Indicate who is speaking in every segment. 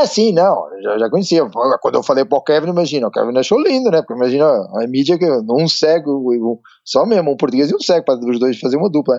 Speaker 1: Ah, sim, não, já, já conhecia. Quando eu falei pro Kevin, imagina, o Kevin achou lindo, né? Porque imagina a mídia que um cego, só mesmo, um português e um cego, para os dois fazer uma dupla.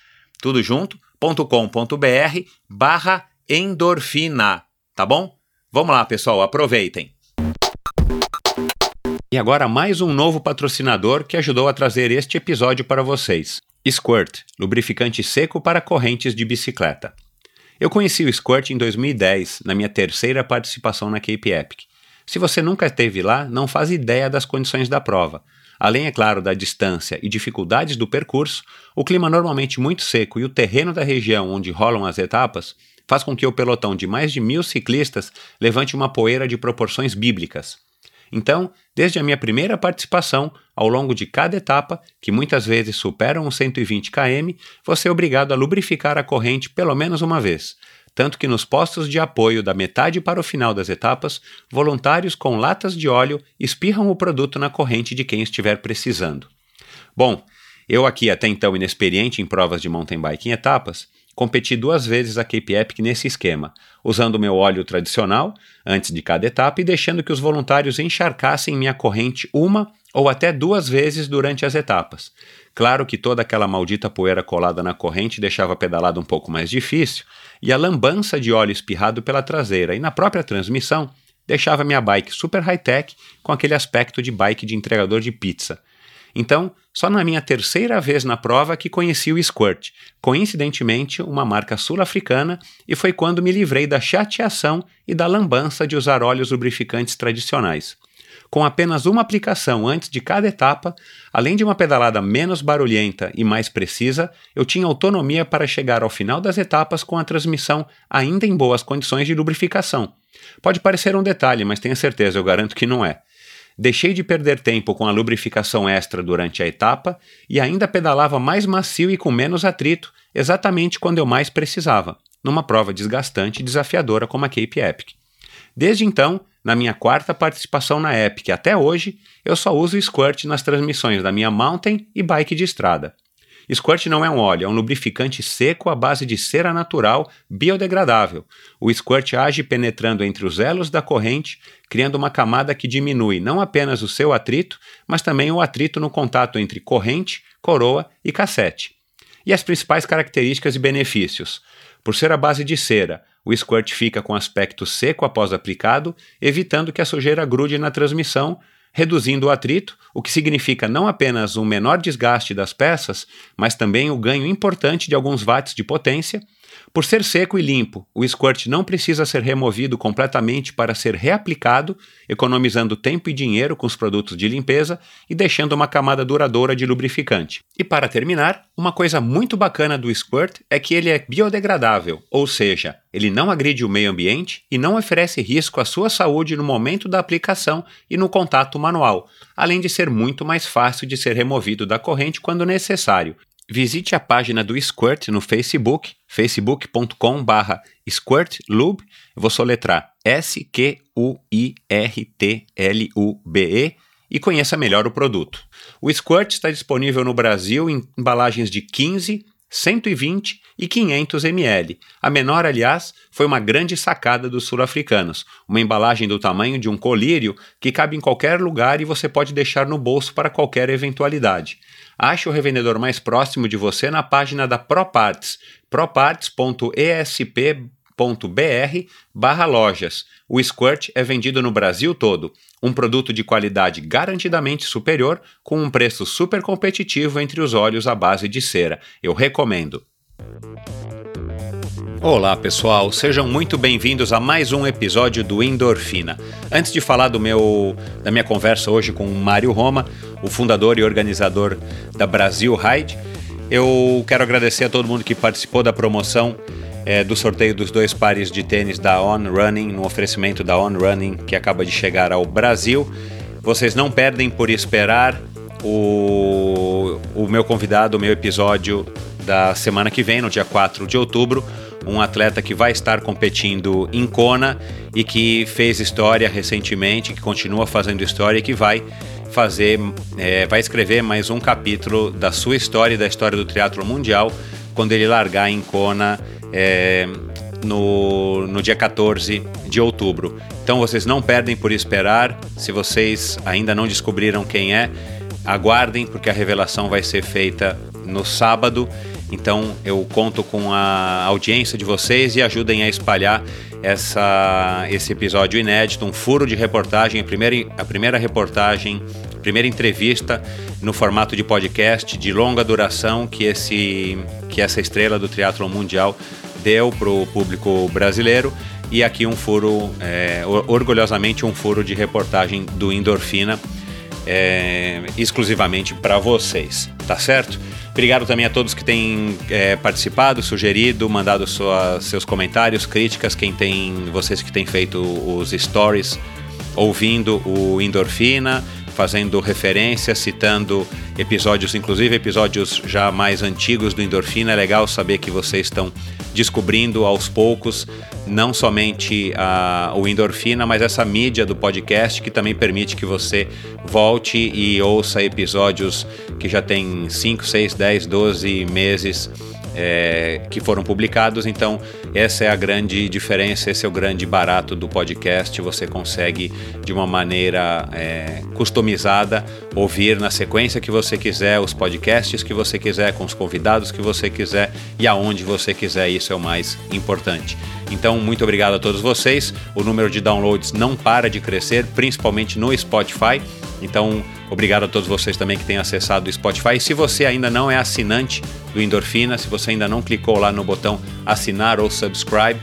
Speaker 2: tudo junto, .com.br barra endorfina, tá bom? Vamos lá, pessoal, aproveitem! E agora mais um novo patrocinador que ajudou a trazer este episódio para vocês. Squirt, lubrificante seco para correntes de bicicleta. Eu conheci o Squirt em 2010, na minha terceira participação na Cape Epic. Se você nunca esteve lá, não faz ideia das condições da prova. Além, é claro, da distância e dificuldades do percurso, o clima normalmente muito seco e o terreno da região onde rolam as etapas faz com que o pelotão de mais de mil ciclistas levante uma poeira de proporções bíblicas. Então, desde a minha primeira participação, ao longo de cada etapa, que muitas vezes superam os 120 km, você é obrigado a lubrificar a corrente pelo menos uma vez, tanto que nos postos de apoio da metade para o final das etapas, voluntários com latas de óleo espirram o produto na corrente de quem estiver precisando. Bom, eu aqui até então inexperiente em provas de mountain bike em etapas, competi duas vezes a Cape Epic nesse esquema, usando meu óleo tradicional antes de cada etapa e deixando que os voluntários encharcassem minha corrente uma ou até duas vezes durante as etapas. Claro que toda aquela maldita poeira colada na corrente deixava a pedalada um pouco mais difícil, e a lambança de óleo espirrado pela traseira e na própria transmissão deixava minha bike super high-tech com aquele aspecto de bike de entregador de pizza. Então, só na minha terceira vez na prova que conheci o Squirt, coincidentemente uma marca sul-africana, e foi quando me livrei da chateação e da lambança de usar óleos lubrificantes tradicionais. Com apenas uma aplicação antes de cada etapa, além de uma pedalada menos barulhenta e mais precisa, eu tinha autonomia para chegar ao final das etapas com a transmissão ainda em boas condições de lubrificação. Pode parecer um detalhe, mas tenha certeza, eu garanto que não é. Deixei de perder tempo com a lubrificação extra durante a etapa e ainda pedalava mais macio e com menos atrito, exatamente quando eu mais precisava, numa prova desgastante e desafiadora como a Cape Epic. Desde então, na minha quarta participação na Epic até hoje, eu só uso Squirt nas transmissões da minha mountain e bike de estrada. Squirt não é um óleo, é um lubrificante seco à base de cera natural biodegradável. O Squirt age penetrando entre os elos da corrente, criando uma camada que diminui não apenas o seu atrito, mas também o atrito no contato entre corrente, coroa e cassete. E as principais características e benefícios. Por ser a base de cera, o squirt fica com aspecto seco após aplicado, evitando que a sujeira grude na transmissão, reduzindo o atrito, o que significa não apenas um menor desgaste das peças, mas também o ganho importante de alguns watts de potência, por ser seco e limpo, o squirt não precisa ser removido completamente para ser reaplicado, economizando tempo e dinheiro com os produtos de limpeza e deixando uma camada duradoura de lubrificante. E para terminar, uma coisa muito bacana do squirt é que ele é biodegradável, ou seja, ele não agride o meio ambiente e não oferece risco à sua saúde no momento da aplicação e no contato manual, além de ser muito mais fácil de ser removido da corrente quando necessário, Visite a página do Squirt no Facebook, facebook.com.br squirtlube. vou soletrar S-Q-U-I-R-T-L-U-B-E e conheça melhor o produto. O Squirt está disponível no Brasil em embalagens de 15, 120 e 500 ml. A menor, aliás, foi uma grande sacada dos sul-africanos, uma embalagem do tamanho de um colírio que cabe em qualquer lugar e você pode deixar no bolso para qualquer eventualidade. Ache o revendedor mais próximo de você na página da ProParts, proparts.esp.br barra lojas. O Squirt é vendido no Brasil todo. Um produto de qualidade garantidamente superior, com um preço super competitivo entre os óleos à base de cera. Eu recomendo. Olá pessoal, sejam muito bem-vindos a mais um episódio do Endorfina. Antes de falar do meu, da minha conversa hoje com o Mário Roma, o fundador e organizador da Brasil Ride, eu quero agradecer a todo mundo que participou da promoção é, do sorteio dos dois pares de tênis da On Running, no oferecimento da On Running que acaba de chegar ao Brasil. Vocês não perdem por esperar o, o meu convidado, o meu episódio da semana que vem, no dia 4 de outubro um atleta que vai estar competindo em Kona e que fez história recentemente, que continua fazendo história e que vai fazer, é, vai escrever mais um capítulo da sua história e da história do triatlo mundial quando ele largar em Kona é, no, no dia 14 de outubro. Então vocês não perdem por esperar. Se vocês ainda não descobriram quem é, aguardem porque a revelação vai ser feita no sábado então eu conto com a audiência de vocês e ajudem a espalhar essa, esse episódio inédito, um furo de reportagem, a primeira, a primeira reportagem, primeira entrevista no formato de podcast de longa duração que, esse, que essa estrela do triatlo mundial deu para o público brasileiro. E aqui um furo, é, orgulhosamente um furo de reportagem do Endorfina, é, exclusivamente para vocês, tá certo? Obrigado também a todos que têm é, participado, sugerido, mandado sua, seus comentários, críticas, quem tem, vocês que têm feito os stories, ouvindo o Endorfina, fazendo referência, citando episódios, inclusive episódios já mais antigos do Endorfina. É legal saber que vocês estão descobrindo aos poucos não somente a, o Endorfina, mas essa mídia do podcast que também permite que você volte e ouça episódios que já tem 5, 6, 10, 12 meses é, que foram publicados. Então, essa é a grande diferença, esse é o grande barato do podcast. Você consegue, de uma maneira é, customizada, ouvir na sequência que você quiser, os podcasts que você quiser, com os convidados que você quiser e aonde você quiser. Isso é o mais importante. Então, muito obrigado a todos vocês. O número de downloads não para de crescer, principalmente no Spotify. Então, obrigado a todos vocês também que têm acessado o Spotify. E se você ainda não é assinante do Endorfina, se você ainda não clicou lá no botão assinar ou subscribe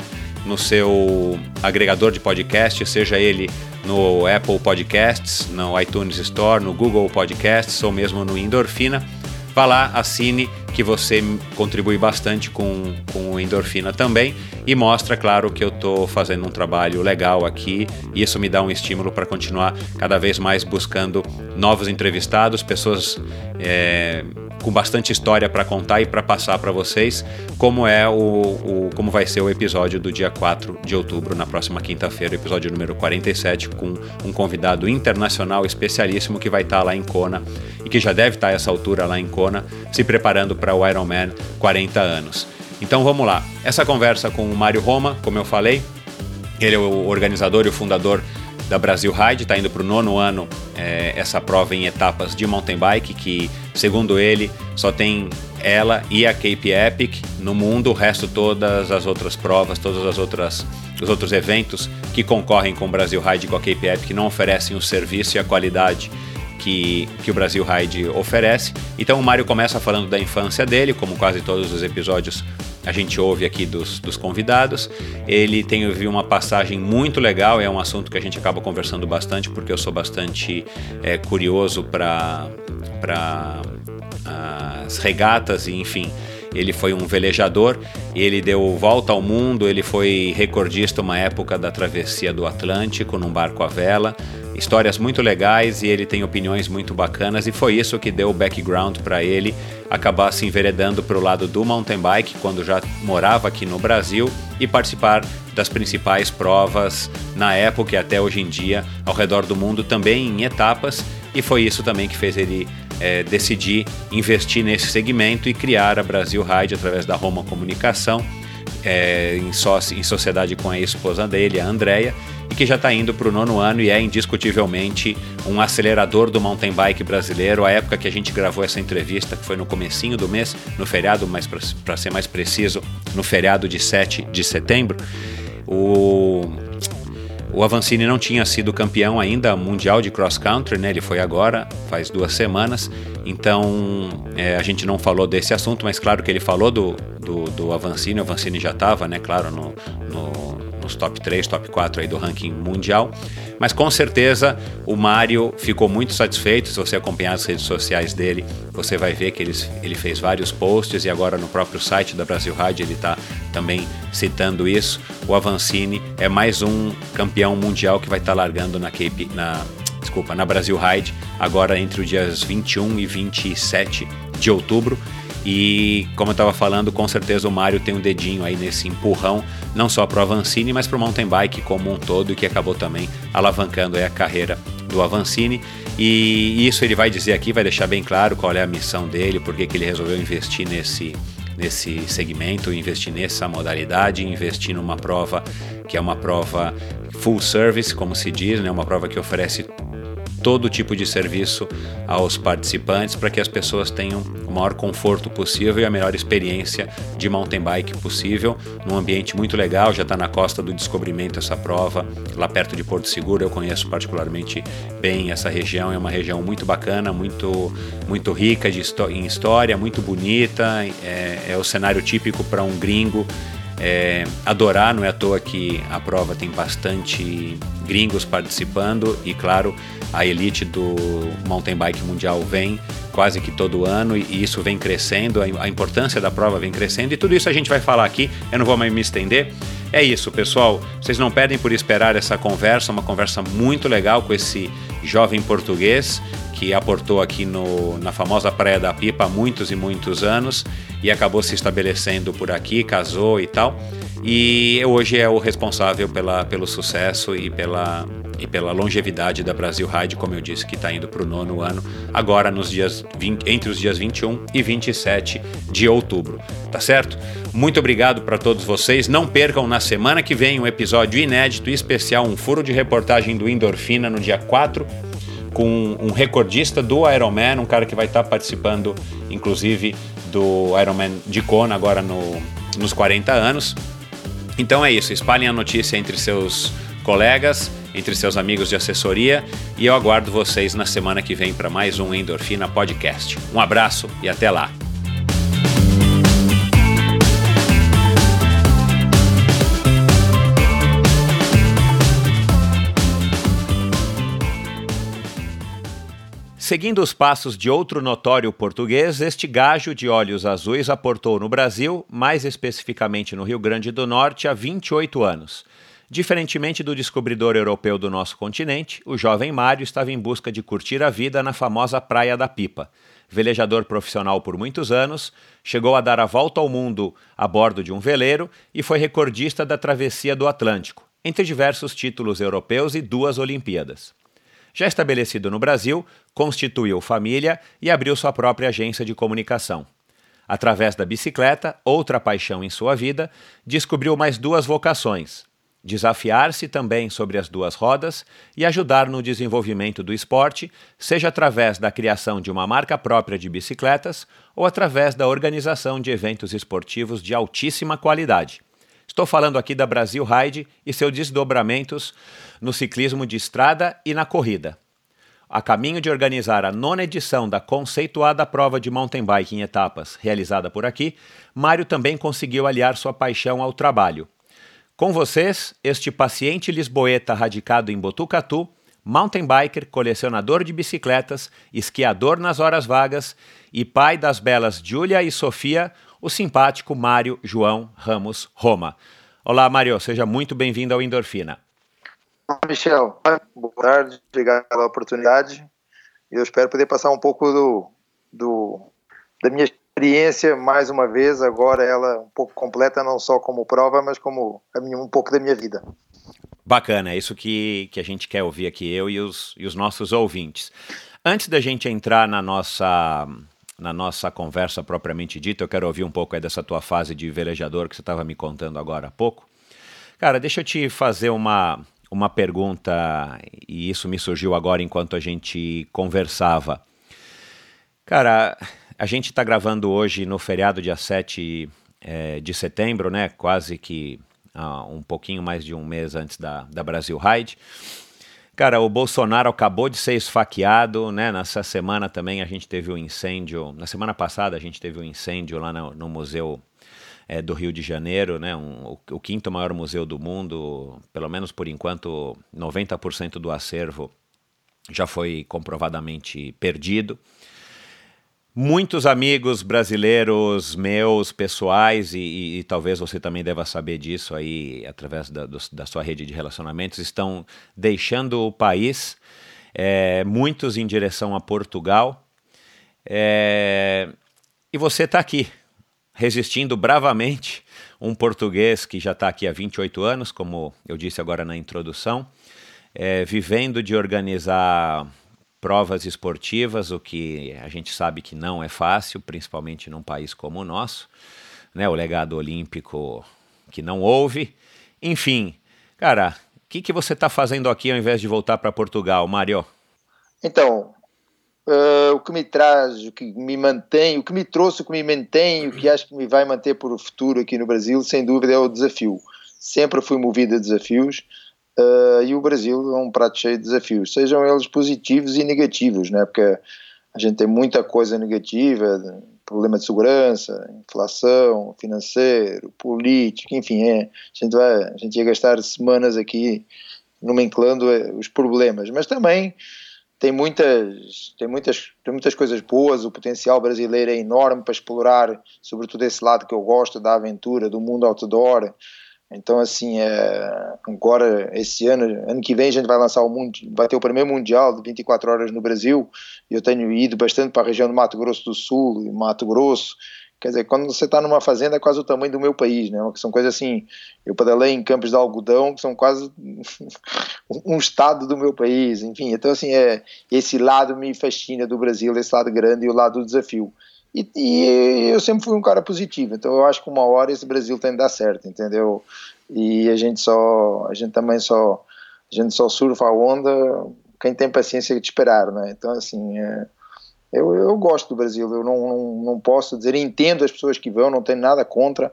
Speaker 2: no seu agregador de podcast, seja ele no Apple Podcasts, no iTunes Store, no Google Podcasts ou mesmo no Endorfina, vá lá, assine que você contribui bastante com, com o Endorfina também. E mostra, claro, que eu estou fazendo um trabalho legal aqui. E isso me dá um estímulo para continuar cada vez mais buscando novos entrevistados, pessoas é, com bastante história para contar e para passar para vocês, como é o, o, como vai ser o episódio do dia 4 de outubro, na próxima quinta-feira, episódio número 47, com um convidado internacional especialíssimo que vai estar tá lá em Kona e que já deve estar tá essa altura lá em Kona, se preparando para o Ironman 40 anos. Então vamos lá. Essa conversa com o Mário Roma, como eu falei, ele é o organizador e o fundador da Brasil Ride, está indo para o nono ano é, essa prova em etapas de mountain bike, que segundo ele só tem ela e a Cape Epic no mundo, o resto todas as outras provas, todas as outras os outros eventos que concorrem com o Brasil Ride e com a Cape Epic não oferecem o serviço e a qualidade que, que o Brasil Ride oferece. Então o Mário começa falando da infância dele, como quase todos os episódios a gente ouve aqui dos, dos convidados. Ele tem ouvido uma passagem muito legal, é um assunto que a gente acaba conversando bastante, porque eu sou bastante é, curioso para as regatas e enfim. Ele foi um velejador, ele deu volta ao mundo, ele foi recordista uma época da travessia do Atlântico num barco à vela. Histórias muito legais e ele tem opiniões muito bacanas e foi isso que deu o background para ele acabar se enveredando para o lado do mountain bike quando já morava aqui no Brasil e participar das principais provas na época e até hoje em dia ao redor do mundo também em etapas e foi isso também que fez ele é, decidir investir nesse segmento e criar a Brasil Ride através da Roma Comunicação é, em, sócio, em sociedade com a esposa dele, a Andrea, e que já está indo para o nono ano e é indiscutivelmente um acelerador do mountain bike brasileiro. A época que a gente gravou essa entrevista, que foi no comecinho do mês, no feriado, mas para ser mais preciso, no feriado de 7 de setembro, o o Avancini não tinha sido campeão ainda mundial de cross country, né? Ele foi agora, faz duas semanas. Então é, a gente não falou desse assunto, mas claro que ele falou do, do, do Avancini. O Avancini já estava, né? Claro, no, no nos top 3, top 4 aí do ranking mundial. Mas com certeza o Mário ficou muito satisfeito. Se você acompanhar as redes sociais dele, você vai ver que ele, ele fez vários posts e agora no próprio site da Brasil Rádio ele está também citando isso. O Avancini é mais um campeão mundial que vai estar tá largando na Cape, na, desculpa, na Brasil Ride agora entre os dias 21 e 27 de outubro. E como eu estava falando, com certeza o Mário tem um dedinho aí nesse empurrão, não só para o Avancini, mas para o mountain bike como um todo, que acabou também alavancando a carreira do Avancini. E isso ele vai dizer aqui, vai deixar bem claro qual é a missão dele, por que ele resolveu investir nesse, nesse segmento, investir nessa modalidade, investir numa prova que é uma prova full service, como se diz, né? uma prova que oferece todo tipo de serviço aos participantes para que as pessoas tenham o maior conforto possível e a melhor experiência de mountain bike possível, num ambiente muito legal, já está na costa do descobrimento essa prova, lá perto de Porto Seguro, eu conheço particularmente bem essa região, é uma região muito bacana, muito, muito rica de, em história, muito bonita, é, é o cenário típico para um gringo é, adorar, não é à toa que a prova tem bastante gringos participando e, claro, a elite do mountain bike mundial vem quase que todo ano e isso vem crescendo, a importância da prova vem crescendo e tudo isso a gente vai falar aqui, eu não vou mais me estender. É isso, pessoal. Vocês não perdem por esperar essa conversa, uma conversa muito legal com esse jovem português que aportou aqui no, na famosa Praia da Pipa há muitos e muitos anos e acabou se estabelecendo por aqui, casou e tal. e hoje é o responsável pela, pelo sucesso e pela, e pela longevidade da Brasil Ride, como eu disse, que está indo para o nono ano, agora nos dias 20, entre os dias 21 e 27 de outubro. Tá certo? Muito obrigado para todos vocês. Não percam na semana que vem um episódio inédito e especial, um furo de reportagem do Endorfina no dia 4 com um recordista do Ironman, um cara que vai estar tá participando, inclusive, do Ironman de Kona agora no, nos 40 anos. Então é isso, espalhem a notícia entre seus colegas, entre seus amigos de assessoria e eu aguardo vocês na semana que vem para mais um Endorfina Podcast. Um abraço e até lá! Seguindo os passos de outro notório português, este gajo de olhos azuis aportou no Brasil, mais especificamente no Rio Grande do Norte, há 28 anos. Diferentemente do descobridor europeu do nosso continente, o jovem Mário estava em busca de curtir a vida na famosa Praia da Pipa. Velejador profissional por muitos anos, chegou a dar a volta ao mundo a bordo de um veleiro e foi recordista da travessia do Atlântico, entre diversos títulos europeus e duas Olimpíadas. Já estabelecido no Brasil, constituiu família e abriu sua própria agência de comunicação. Através da bicicleta, outra paixão em sua vida, descobriu mais duas vocações: desafiar-se também sobre as duas rodas e ajudar no desenvolvimento do esporte, seja através da criação de uma marca própria de bicicletas ou através da organização de eventos esportivos de altíssima qualidade. Estou falando aqui da Brasil Ride e seus desdobramentos no ciclismo de estrada e na corrida. A caminho de organizar a nona edição da conceituada prova de mountain bike em etapas, realizada por aqui, Mário também conseguiu aliar sua paixão ao trabalho. Com vocês, este paciente lisboeta radicado em Botucatu, mountain biker, colecionador de bicicletas, esquiador nas horas vagas e pai das belas Júlia e Sofia, o simpático Mário João Ramos Roma. Olá, Mário, seja muito bem-vindo ao Endorfina.
Speaker 1: Michel, boa tarde, obrigado pela oportunidade. Eu espero poder passar um pouco do, do, da minha experiência mais uma vez, agora ela um pouco completa, não só como prova, mas como minha, um pouco da minha vida.
Speaker 2: Bacana, é isso que, que a gente quer ouvir aqui, eu e os, e os nossos ouvintes. Antes da gente entrar na nossa na nossa conversa propriamente dita, eu quero ouvir um pouco dessa tua fase de velejador que você estava me contando agora há pouco. Cara, deixa eu te fazer uma, uma pergunta, e isso me surgiu agora enquanto a gente conversava. Cara, a gente está gravando hoje no feriado dia 7 é, de setembro, né? Quase que ah, um pouquinho mais de um mês antes da, da Brasil Ride. Cara, o Bolsonaro acabou de ser esfaqueado, né? Nessa semana também a gente teve um incêndio. Na semana passada a gente teve um incêndio lá no, no Museu é, do Rio de Janeiro, né? Um, o, o, quinto maior museu do mundo, pelo menos por enquanto, 90% do acervo já foi comprovadamente perdido. Muitos amigos brasileiros meus, pessoais, e, e, e, talvez você também deva saber disso aí através da, do, da sua rede de relacionamentos, estão deixando o país, é, muitos em direção a Portugal. É, e você está aqui, resistindo bravamente, um português que já está aqui há 28 anos, como eu disse agora na introdução, é, vivendo de organizar provas esportivas, o que a gente sabe que não é fácil, principalmente num país como o nosso, né? O legado olímpico que não houve. Enfim, cara, o que, que você está fazendo aqui ao invés de voltar para Portugal, Mário?
Speaker 1: Então, uh, o que me traz, o que me mantém, o que me trouxe, o que me mantém, o que acho que me vai manter por o futuro aqui no Brasil, sem dúvida é o desafio. Sempre fui movido a desafios Uh, e o Brasil é um prato cheio de desafios, sejam eles positivos e negativos, né? porque a gente tem muita coisa negativa, problema de segurança, inflação, financeiro, político, enfim, é, a, gente vai, a gente ia gastar semanas aqui nomenclando eh, os problemas, mas também tem muitas, tem muitas, tem muitas coisas boas, o potencial brasileiro é enorme para explorar, sobretudo esse lado que eu gosto da aventura, do mundo outdoor, então, assim, é, agora, esse ano, ano que vem, a gente vai lançar o mundo, vai ter o primeiro Mundial de 24 horas no Brasil. Eu tenho ido bastante para a região do Mato Grosso do Sul e Mato Grosso, Quer dizer, quando você está numa fazenda é quase o tamanho do meu país, né? São coisas assim. Eu pedalei em campos de algodão que são quase um estado do meu país, enfim. Então, assim, é, esse lado me fascina do Brasil, esse lado grande e o lado do desafio. E, e, eu sempre fui um cara positivo, então eu acho que uma hora esse Brasil tem que dar certo, entendeu? E a gente só, a gente também só, a gente só surfa a onda quem tem paciência de esperar, né? Então, assim, é, eu, eu gosto do Brasil, eu não, não, não posso dizer, entendo as pessoas que vão, não tenho nada contra,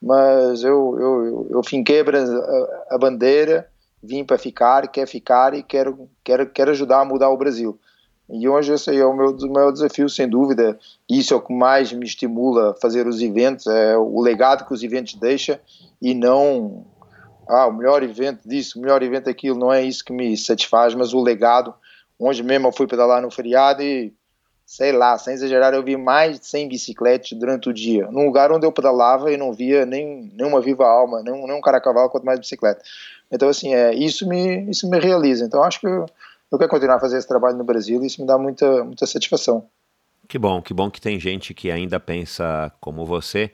Speaker 1: mas eu, eu, eu finquei a, a bandeira, vim para ficar, quer ficar e quero, quero, quero ajudar a mudar o Brasil. E hoje esse é o meu, o maior desafio, sem dúvida. Isso é o que mais me estimula a fazer os eventos, é o legado que os eventos deixam e não ah, o melhor evento disso, o melhor evento daquilo, não é isso que me satisfaz, mas o legado. Hoje mesmo eu fui pedalar no feriado e sei lá, sem exagerar, eu vi mais de 100 bicicletas durante o dia, num lugar onde eu pedalava e não via nem nenhuma viva alma, nem, nem um cara a cavalo, quanto mais bicicleta. Então, assim, é, isso, me, isso me realiza. Então, acho que eu, eu quero continuar a fazer esse trabalho no Brasil e isso me dá muita, muita satisfação.
Speaker 2: Que bom, que bom que tem gente que ainda pensa como você.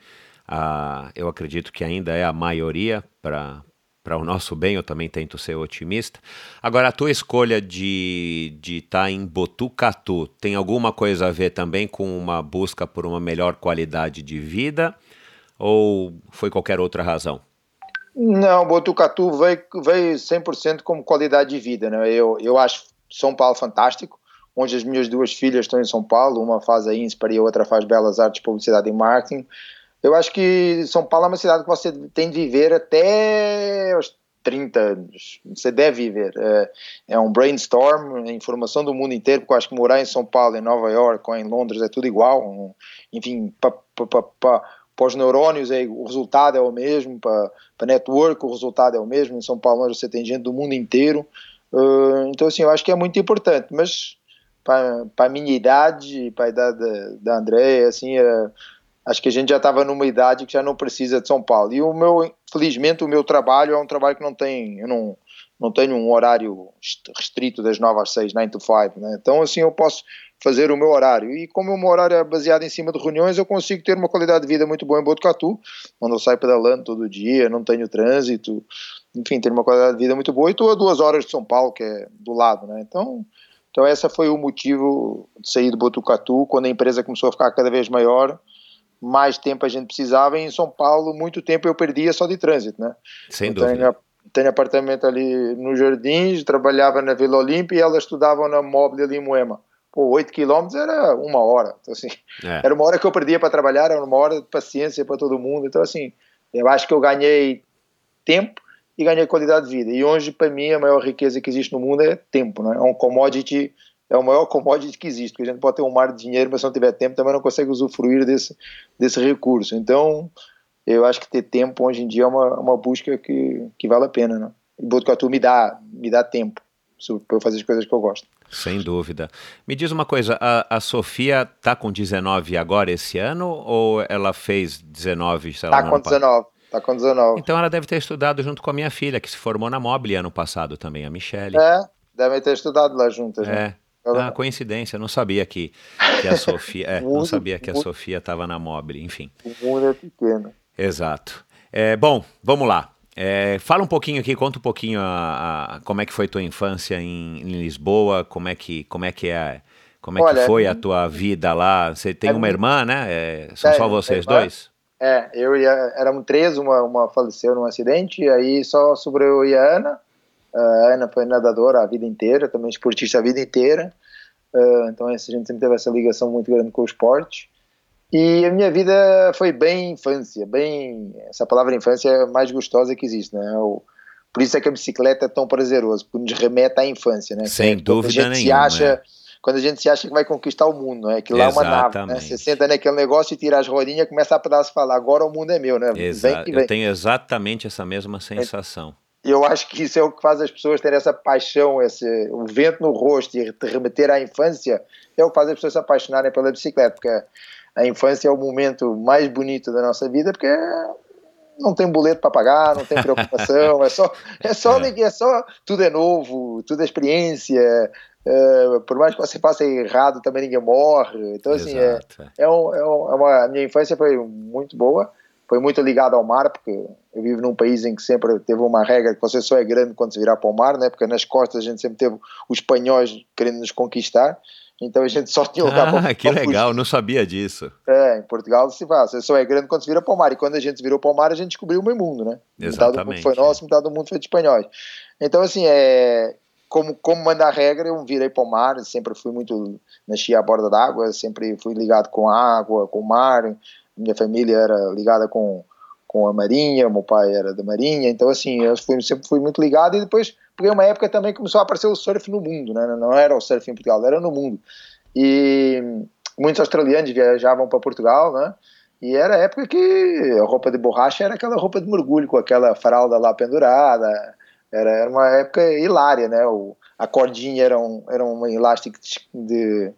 Speaker 2: Ah, eu acredito que ainda é a maioria para para o nosso bem, eu também tento ser otimista. Agora, a tua escolha de estar de tá em Botucatu tem alguma coisa a ver também com uma busca por uma melhor qualidade de vida ou foi qualquer outra razão?
Speaker 1: Não, Botucatu veio, veio 100% como qualidade de vida. Né? Eu, eu acho São Paulo fantástico, onde as minhas duas filhas estão em São Paulo, uma faz a INSPER e a outra faz Belas Artes, Publicidade e Marketing. Eu acho que São Paulo é uma cidade que você tem de viver até os 30 anos. Você deve viver. É, é um brainstorm, é informação do mundo inteiro, porque eu acho que morar em São Paulo, em Nova York ou em Londres é tudo igual. Enfim, para os neurônios é, o resultado é o mesmo, para network o resultado é o mesmo. Em São Paulo você tem gente do mundo inteiro. Uh, então, assim, eu acho que é muito importante, mas para a minha idade, para a idade da, da Andréia, assim, é, acho que a gente já estava numa idade que já não precisa de São Paulo. E o meu, felizmente, o meu trabalho é um trabalho que não tem, eu não, não tenho um horário restrito das 9 às 6, 9 to 5, né? Então, assim, eu posso fazer o meu horário. E como o meu horário é baseado em cima de reuniões, eu consigo ter uma qualidade de vida muito boa em Botucatu, onde eu saio pedalando todo dia, não tenho trânsito, enfim, ter uma qualidade de vida muito boa. E estou a duas horas de São Paulo, que é do lado, né? Então, então esse foi o motivo de sair de Botucatu, quando a empresa começou a ficar cada vez maior, mais tempo a gente precisava. E em São Paulo, muito tempo eu perdia só de trânsito, né?
Speaker 2: Sem eu dúvida.
Speaker 1: Tenho, tenho apartamento ali nos Jardins, trabalhava na Vila Olímpia e elas estudavam na Mobile ali em Moema. Pô, 8 quilômetros era uma hora. Então, assim, é. Era uma hora que eu perdia para trabalhar, era uma hora de paciência para todo mundo. Então, assim, eu acho que eu ganhei tempo e ganhei qualidade de vida. E hoje, para mim, a maior riqueza que existe no mundo é tempo, né? É um commodity é o maior commodity que existe, porque a gente pode ter um mar de dinheiro, mas se não tiver tempo também não consegue usufruir desse, desse recurso. Então, eu acho que ter tempo hoje em dia é uma, uma busca que, que vale a pena, né? E Botucatu me dá, me dá tempo para eu fazer as coisas que eu gosto.
Speaker 2: Sem dúvida. Me diz uma coisa, a, a Sofia tá com 19 agora esse ano ou ela fez 19, sei
Speaker 1: lá, Tá com 19. Tá com 19.
Speaker 2: Então ela deve ter estudado junto com a minha filha, que se formou na Mobile ano passado também, a Michelle.
Speaker 1: É, deve ter estudado lá juntas. Né?
Speaker 2: É. Ah, coincidência, não sabia que, que a Sofia. É, não sabia que a Sofia estava na Mobile, enfim.
Speaker 1: O mundo é pequeno.
Speaker 2: Exato. É, bom, vamos lá. É, fala um pouquinho aqui, conta um pouquinho a, a, como é que foi tua infância em, em, Lisboa, como é que, como é que é, como é Olha, que foi a tua vida lá. Você tem é, uma irmã, né? É, são só vocês dois?
Speaker 1: É, eu e a, éramos três, uma, uma faleceu num acidente, e aí só sobrou eu e a Ana. A Ana foi nadadora a vida inteira, também esportista a vida inteira. Uh, então a gente sempre teve essa ligação muito grande com o esporte. E a minha vida foi bem infância, bem essa palavra infância é a mais gostosa que existe, né? O, por isso é que a bicicleta é tão prazeroso, porque nos remete à infância, né?
Speaker 2: Sem dúvida
Speaker 1: nenhuma.
Speaker 2: Se
Speaker 1: acha, é. Quando a gente se acha que vai conquistar o mundo, né? Que lá é uma nave, né? Você senta naquele negócio e tira as rodinhas, começa a pedaço falar, agora o mundo é meu, né?
Speaker 2: Exato. Eu tenho exatamente essa mesma sensação.
Speaker 1: E eu acho que isso é o que faz as pessoas terem essa paixão, esse o vento no rosto e te remeter à infância, é o que faz as pessoas se apaixonarem pela bicicleta, porque a infância é o momento mais bonito da nossa vida, porque não tem boleto para pagar, não tem preocupação, é só, é só, é. é só, tudo é novo, tudo é experiência, Uh, por mais que você passe errado, também ninguém morre. Então, assim, é, é, um, é, um, é, uma. A minha infância foi muito boa, foi muito ligada ao mar, porque eu vivo num país em que sempre teve uma regra que você só é grande quando se virar para o mar, né? porque nas costas a gente sempre teve os espanhóis querendo nos conquistar. Então a gente só tinha lugar
Speaker 2: ah, para que legal, fugir. não sabia disso.
Speaker 1: É, em Portugal se faz, você só é grande quando se vira para o mar. E quando a gente virou para o mar, a gente descobriu o meio mundo, né?
Speaker 2: Exatamente.
Speaker 1: Metade do mundo foi nosso, metade do mundo foi de espanhóis. Então, assim, é, como, como manda a regra, eu virei para o mar, sempre fui muito, nasci à borda d'água, sempre fui ligado com a água, com o mar. Minha família era ligada com, com a marinha, meu pai era da marinha, então assim, eu fui, sempre fui muito ligado e depois porque uma época também começou a aparecer o surf no mundo, né? não era o surf em Portugal, era no mundo. E muitos australianos viajavam para Portugal, né? E era a época que a roupa de borracha era aquela roupa de mergulho com aquela faralda lá pendurada. Era, uma época hilária, né? O, a cordinha era um, era um elástico de,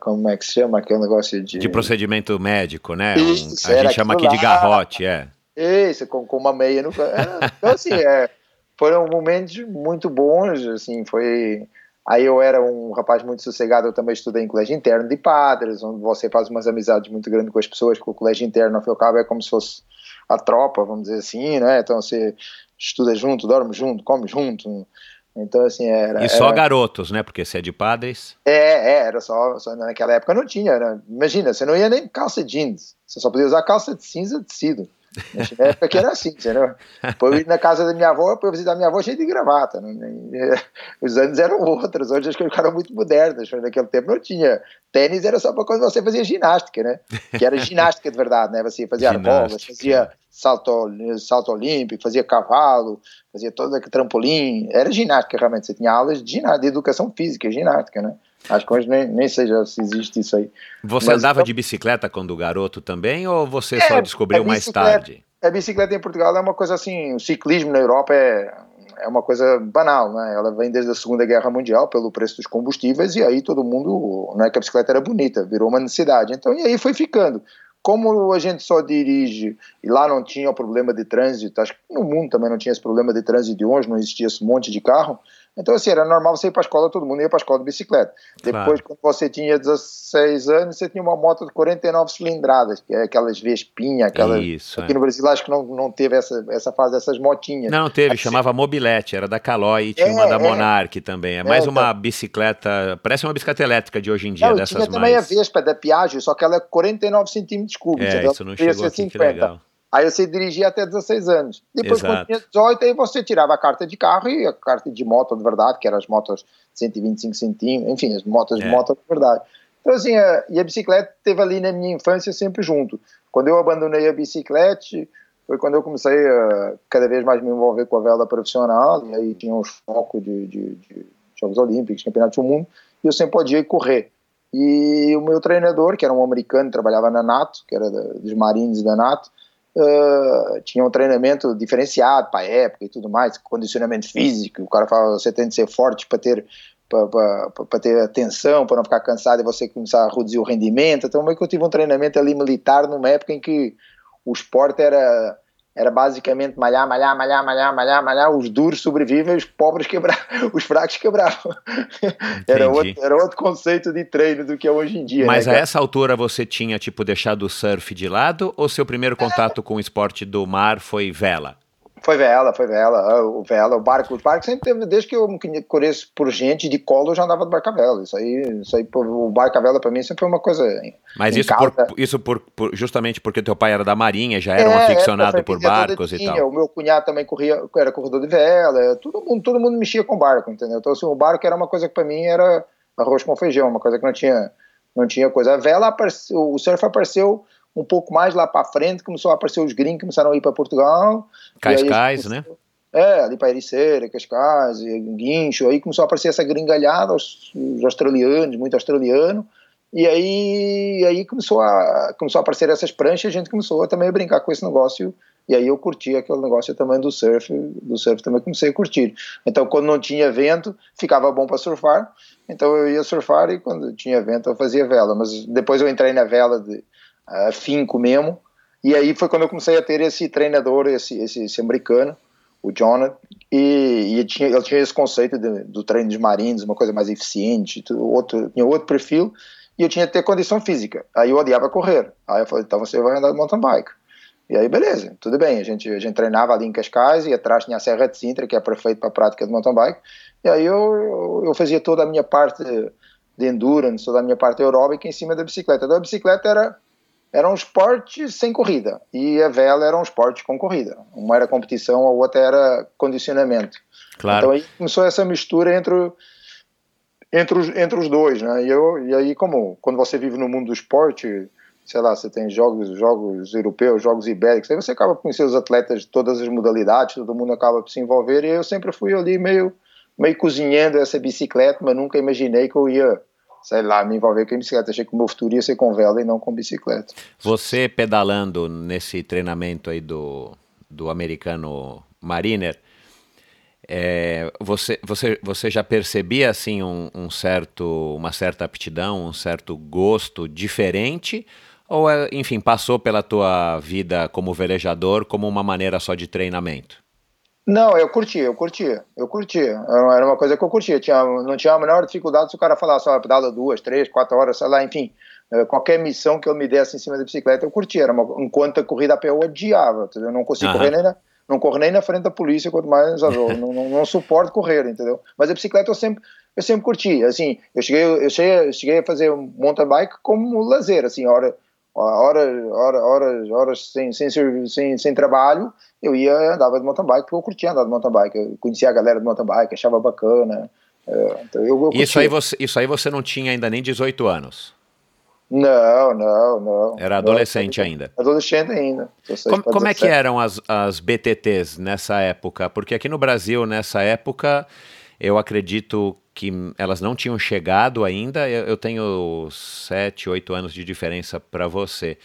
Speaker 1: como é que se chama aquele negócio de...
Speaker 2: De procedimento médico, né? Isso, um, a gente chama aqui lá. de garrote, é.
Speaker 1: Isso, com, com uma meia no... É, então, assim, é, foram momentos muito bons, assim, foi... Aí eu era um rapaz muito sossegado, eu também estudei em colégio interno de padres, onde você faz umas amizades muito grandes com as pessoas, porque o colégio interno, ao fim e ao cabo, é como se fosse a tropa, vamos dizer assim, né? Então você estuda junto, dorme junto, come junto. Então, assim, era.
Speaker 2: E só
Speaker 1: era...
Speaker 2: garotos, né? Porque você é de padres.
Speaker 1: É, é era só, só. Naquela época não tinha. Era, imagina, você não ia nem calça jeans. Você só podia usar calça de cinza tecido. Na época que era assim, entendeu? Depois eu ir na casa da minha avó, para visitar minha avó cheia de gravata. Né? Os anos eram outros, hoje as coisas ficaram muito modernas. Naquele tempo não tinha. Tênis era só para quando você fazia ginástica, né? Que era ginástica de verdade, né? Você fazia argolas, fazia salto, salto olímpico, fazia cavalo, fazia todo aquele trampolim. Era ginástica realmente. Você tinha aulas de, ginástica, de educação física, ginástica, né? Acho que hoje nem, nem sei se existe isso aí.
Speaker 2: Você Mas, andava então, de bicicleta quando garoto também ou você é, só descobriu mais tarde?
Speaker 1: A bicicleta em Portugal é uma coisa assim, o ciclismo na Europa é, é uma coisa banal, né? Ela vem desde a Segunda Guerra Mundial pelo preço dos combustíveis e aí todo mundo, não é que a bicicleta era bonita, virou uma necessidade. Então, e aí foi ficando. Como a gente só dirige e lá não tinha o problema de trânsito, acho que no mundo também não tinha esse problema de trânsito de hoje, não existia esse monte de carro, então, assim, era normal você ir para a escola, todo mundo ia para a escola de bicicleta. Claro. Depois, quando você tinha 16 anos, você tinha uma moto de 49 cilindradas, que é aquelas Vespinha, aquelas. Isso, aqui é. no Brasil, acho que não, não teve essa, essa fase dessas motinhas.
Speaker 2: Não, teve, aqui, chamava Mobilete, era da Caloi e tinha é, uma da é. Monarch também. É mais é, uma tá. bicicleta, parece uma bicicleta elétrica de hoje em dia, não, dessas tinha
Speaker 1: mais. também a Vespa da Piaggio, só que ela é 49 centímetros cúbicos.
Speaker 2: É, isso não chegou aqui, que legal.
Speaker 1: Aí você dirigia até 16 anos. Depois, Exato. quando tinha 18, aí você tirava a carta de carro e a carta de moto de verdade, que eram as motos 125 centímetros, enfim, as motos é. de moto de verdade. Então, assim, a, e a bicicleta teve ali na minha infância sempre junto. Quando eu abandonei a bicicleta, foi quando eu comecei a cada vez mais me envolver com a vela profissional, e aí tinha os focos de, de, de Jogos Olímpicos, Campeonatos do Mundo, e eu sempre podia correr. E o meu treinador, que era um americano, trabalhava na NATO, que era da, dos Marines da NATO, Uh, tinha um treinamento diferenciado para a época e tudo mais, condicionamento físico. O cara fala: você tem que ser forte para ter para ter atenção, para não ficar cansado e você começar a reduzir o rendimento. Então, meio que eu tive um treinamento ali militar numa época em que o esporte era era basicamente malhar, malhar, malhar, malhar, malhar, malhar, os duros sobrevivem, os pobres quebravam, os fracos quebravam. Era outro, era outro conceito de treino do que é hoje em dia.
Speaker 2: Mas
Speaker 1: né,
Speaker 2: a essa altura você tinha, tipo, deixado o surf de lado ou seu primeiro contato com o esporte do mar foi vela?
Speaker 1: Foi vela, foi vela, ah, o vela, o barco, o barco sempre teve, desde que eu me conheço por gente de colo, eu já andava de barca vela, isso aí, isso aí, o barca vela para mim sempre foi uma coisa
Speaker 2: Mas isso, por, isso por, por, justamente porque teu pai era da marinha, já era é, um aficionado por barcos e tal.
Speaker 1: O meu cunhado também corria, era corredor de vela, todo mundo, todo mundo mexia com barco, entendeu? Então assim, o barco era uma coisa que para mim era arroz com feijão, uma coisa que não tinha, não tinha coisa. A vela, apareceu, o surf apareceu um pouco mais lá para frente começou a aparecer os gringos, começaram a ir para Portugal.
Speaker 2: Cascais, né?
Speaker 1: É, ali para Ericeira, Cascais, Guincho, aí começou a aparecer essa gringalhada, os, os australianos, muito australiano, e aí, aí começou, a, começou a aparecer essas pranchas, a gente começou também a brincar com esse negócio, e aí eu curti aquele negócio também do surf, do surf também comecei a curtir. Então quando não tinha vento, ficava bom para surfar, então eu ia surfar e quando tinha vento eu fazia vela, mas depois eu entrei na vela de afinco mesmo, E aí foi quando eu comecei a ter esse treinador, esse, esse, esse americano, o Jonathan, e, e tinha, ele tinha esse conceito de, do treino dos marinhos, uma coisa mais eficiente, outro, tinha outro perfil, e eu tinha que ter condição física. Aí eu odiava correr. Aí eu falei, então você vai andar de mountain bike. E aí, beleza, tudo bem. A gente, a gente treinava ali em Cascais e atrás tinha a Serra de Sintra, que é perfeito para a prática de mountain bike. E aí eu, eu, fazia toda a minha parte de endurance, toda a minha parte aeróbica em cima da bicicleta. Então a bicicleta era, era um esporte sem corrida e a vela era um esporte com corrida. Uma era competição, a outra era condicionamento. Claro. Então aí começou essa mistura entre, entre, os, entre os dois. Né? E, eu, e aí, como quando você vive no mundo do esporte sei lá, você tem jogos, jogos europeus, jogos ibéricos, aí você acaba conhecer os atletas de todas as modalidades, todo mundo acaba por se envolver, e eu sempre fui ali meio, meio cozinhando essa bicicleta, mas nunca imaginei que eu ia, sei lá, me envolver com a bicicleta. Achei que o meu futuro ia ser com vela e não com bicicleta.
Speaker 2: Você pedalando nesse treinamento aí do, do americano Mariner, é, você, você, você já percebia assim um, um, certo, uma certa aptidão, um certo gosto diferente ou, é, enfim, passou pela tua vida como velejador como uma maneira só de treinamento?
Speaker 1: Não, eu curtia, eu curtia, eu curtia. Era uma coisa que eu curtia. Tinha, não tinha a menor dificuldade se o cara falasse, ó, pedala duas, três, quatro horas, sei lá, enfim. Eh, qualquer missão que eu me desse em cima da bicicleta, eu curtia. Era uma, enquanto a corrida a pé eu odiava, entendeu? Eu não consigo correr nem na, não corro nem na frente da polícia, quanto mais não, não, não, suporto correr, entendeu? Mas a bicicleta eu sempre, eu sempre curti. Assim, eu cheguei, eu cheguei, eu cheguei a fazer mountain bike como lazer, assim, hora horas, horas, horas, horas sem, sem, sem, sem trabalho, eu ia andava de mountain bike, porque eu curtia andar de mountain bike, eu conhecia a galera de mountain bike, achava bacana. É, então eu, eu
Speaker 2: isso, aí você, isso aí você não tinha ainda nem 18 anos?
Speaker 1: Não, não, não.
Speaker 2: Era adolescente não, ainda.
Speaker 1: Adolescente ainda.
Speaker 2: Como, como é que eram as, as BTTs nessa época? Porque aqui no Brasil, nessa época, eu acredito que elas não tinham chegado ainda. Eu, eu tenho sete, oito anos de diferença para você.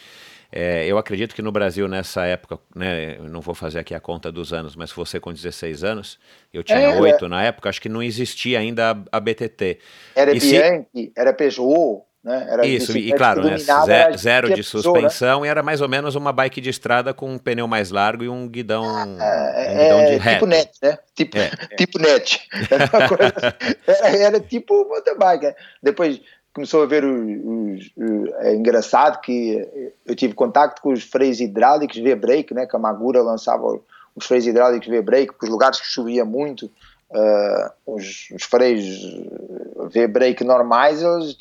Speaker 2: É, eu acredito que no Brasil, nessa época, né, não vou fazer aqui a conta dos anos, mas você com 16 anos, eu tinha é, oito é, na época, acho que não existia ainda a, a BTT.
Speaker 1: Era e Bianchi, se... era Peugeot, né?
Speaker 2: Era Isso, e claro, né? zero, zero de suspensão né? e era mais ou menos uma bike de estrada com um pneu mais largo e um guidão,
Speaker 1: é, um guidão de reto. Tipo net, né? Tipo, é. tipo net. Era, coisa, era, era, tipo mountain bike. Né? Depois começou a ver os, os, é engraçado que eu tive contato com os freios hidráulicos V-brake, né? Que a Magura lançava os freios hidráulicos V-brake, os lugares que chovia muito. Uh, os, os freios V-brake normais, eles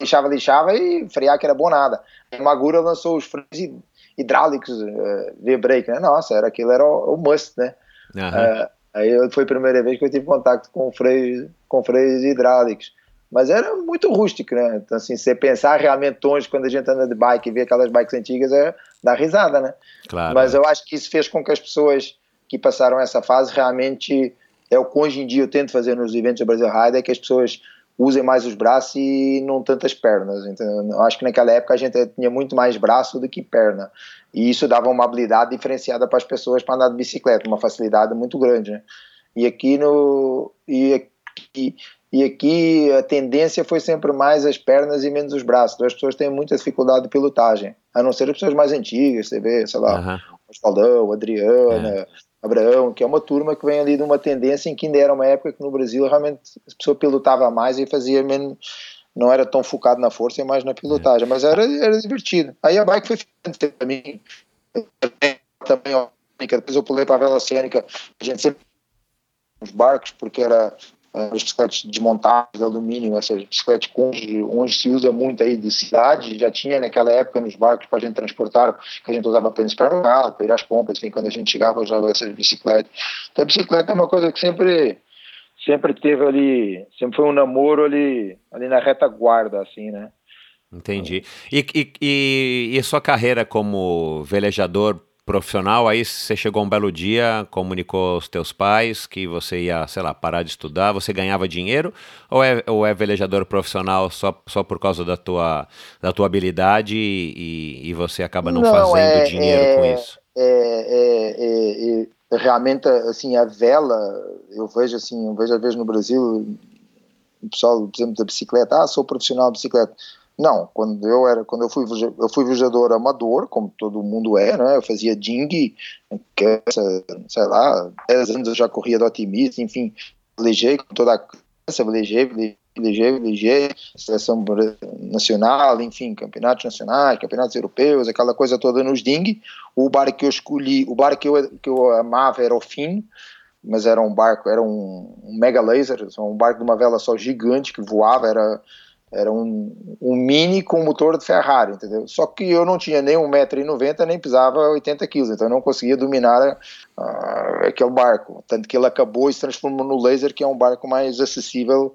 Speaker 1: lixava, lixava e frear que era bom nada. A Magura lançou os freios hidráulicos uh, V-brake, né? Nossa, era aquilo era o, o must, né? Uhum. Uh, aí foi a primeira vez que eu tive contato com freios, com freios hidráulicos. Mas era muito rústico, né? Então, assim, você pensar realmente longe quando a gente anda de bike e vê aquelas bikes antigas, é dar risada, né? Claro. Mas eu acho que isso fez com que as pessoas que passaram essa fase realmente é o que hoje em dia eu tento fazer nos eventos do Brasil Ride, é que as pessoas usem mais os braços e não tantas pernas. Então, acho que naquela época a gente tinha muito mais braço do que perna. E isso dava uma habilidade diferenciada para as pessoas para andar de bicicleta, uma facilidade muito grande. Né? E aqui no e aqui, e aqui a tendência foi sempre mais as pernas e menos os braços. Então as pessoas têm muita dificuldade de pilotagem, a não ser as pessoas mais antigas, você vê, sei lá, uhum. o Osvaldão, Adriana, é. Abraão, que é uma turma que vem ali de uma tendência em que ainda era uma época que no Brasil realmente a pessoa pilotava mais e fazia menos, não era tão focado na força e mais na pilotagem, mas era, era divertido. Aí a bike foi ficando para mim, também, depois eu pulei para a vela cênica, a gente sempre os barcos, porque era as bicicletas desmontáveis de alumínio, essas bicicletas onde, onde se usa muito aí de cidade, já tinha naquela época nos barcos para a gente transportar, que a gente usava apenas para o para ir às compras, assim, quando a gente chegava usava essas bicicletas. Então a bicicleta é uma coisa que sempre sempre teve ali, sempre foi um namoro ali, ali na retaguarda, assim, né?
Speaker 2: Entendi. E, e, e, e sua carreira como velejador profissional, aí você chegou um belo dia, comunicou aos teus pais que você ia, sei lá, parar de estudar, você ganhava dinheiro ou é, ou é velejador profissional só, só por causa da tua, da tua habilidade e, e você acaba não, não fazendo é, dinheiro é, com isso?
Speaker 1: É, é, é, realmente, assim, a vela, eu vejo assim, eu vejo às vezes no Brasil, o pessoal, por exemplo, da bicicleta, ah, sou profissional de bicicleta Não, quando eu era, quando eu fui eu fui viajador amador, como todo mundo é, né? Eu fazia ding, que sei lá, 10 anos eu já corria do otimista, enfim, velejei com toda a criança, velejei, velejei, velejei, seleção nacional, enfim, campeonatos nacionais, campeonatos europeus, aquela coisa toda nos ding. O barco que eu escolhi, o barco que eu, que eu amava era o fim, mas era um barco, era um, um mega laser, um barco de uma vela só gigante que voava, era era um, um mini com motor de Ferrari, entendeu? Só que eu não tinha nem 1,90m, nem pisava 80 kg, então eu não conseguia dominar uh, aquele barco. Tanto que ele acabou e se transformou no laser, que é um barco mais acessível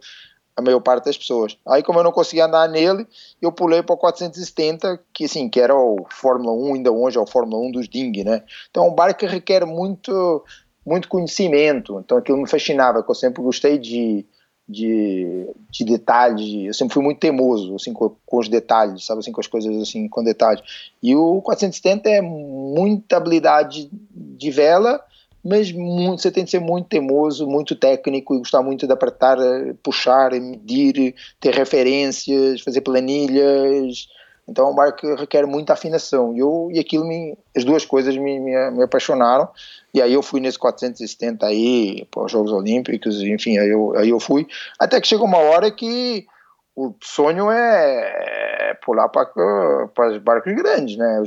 Speaker 1: à maior parte das pessoas. Aí, como eu não conseguia andar nele, eu pulei para o 470, que assim, que era o Fórmula 1, ainda hoje é o Fórmula 1 dos Ding, né? Então é um barco que requer muito, muito conhecimento, então aquilo me fascinava, que eu sempre gostei de de, de detalhes, eu sempre fui muito teimoso, assim, com, com, os detalhes, sabe, assim, com as coisas, assim, com detalhes. E o 470 é muita habilidade de vela, mas muito, você tem que ser muito teimoso, muito técnico e gostar muito de apertar, puxar, medir, ter referências, fazer planilhas. Então é um barco que requer muita afinação. E, eu, e aquilo, me, as duas coisas me, me, me apaixonaram. E aí eu fui nesse 470 aí, para os Jogos Olímpicos, enfim, aí eu, aí eu fui. Até que chegou uma hora que o sonho é pular para os barcos grandes, né?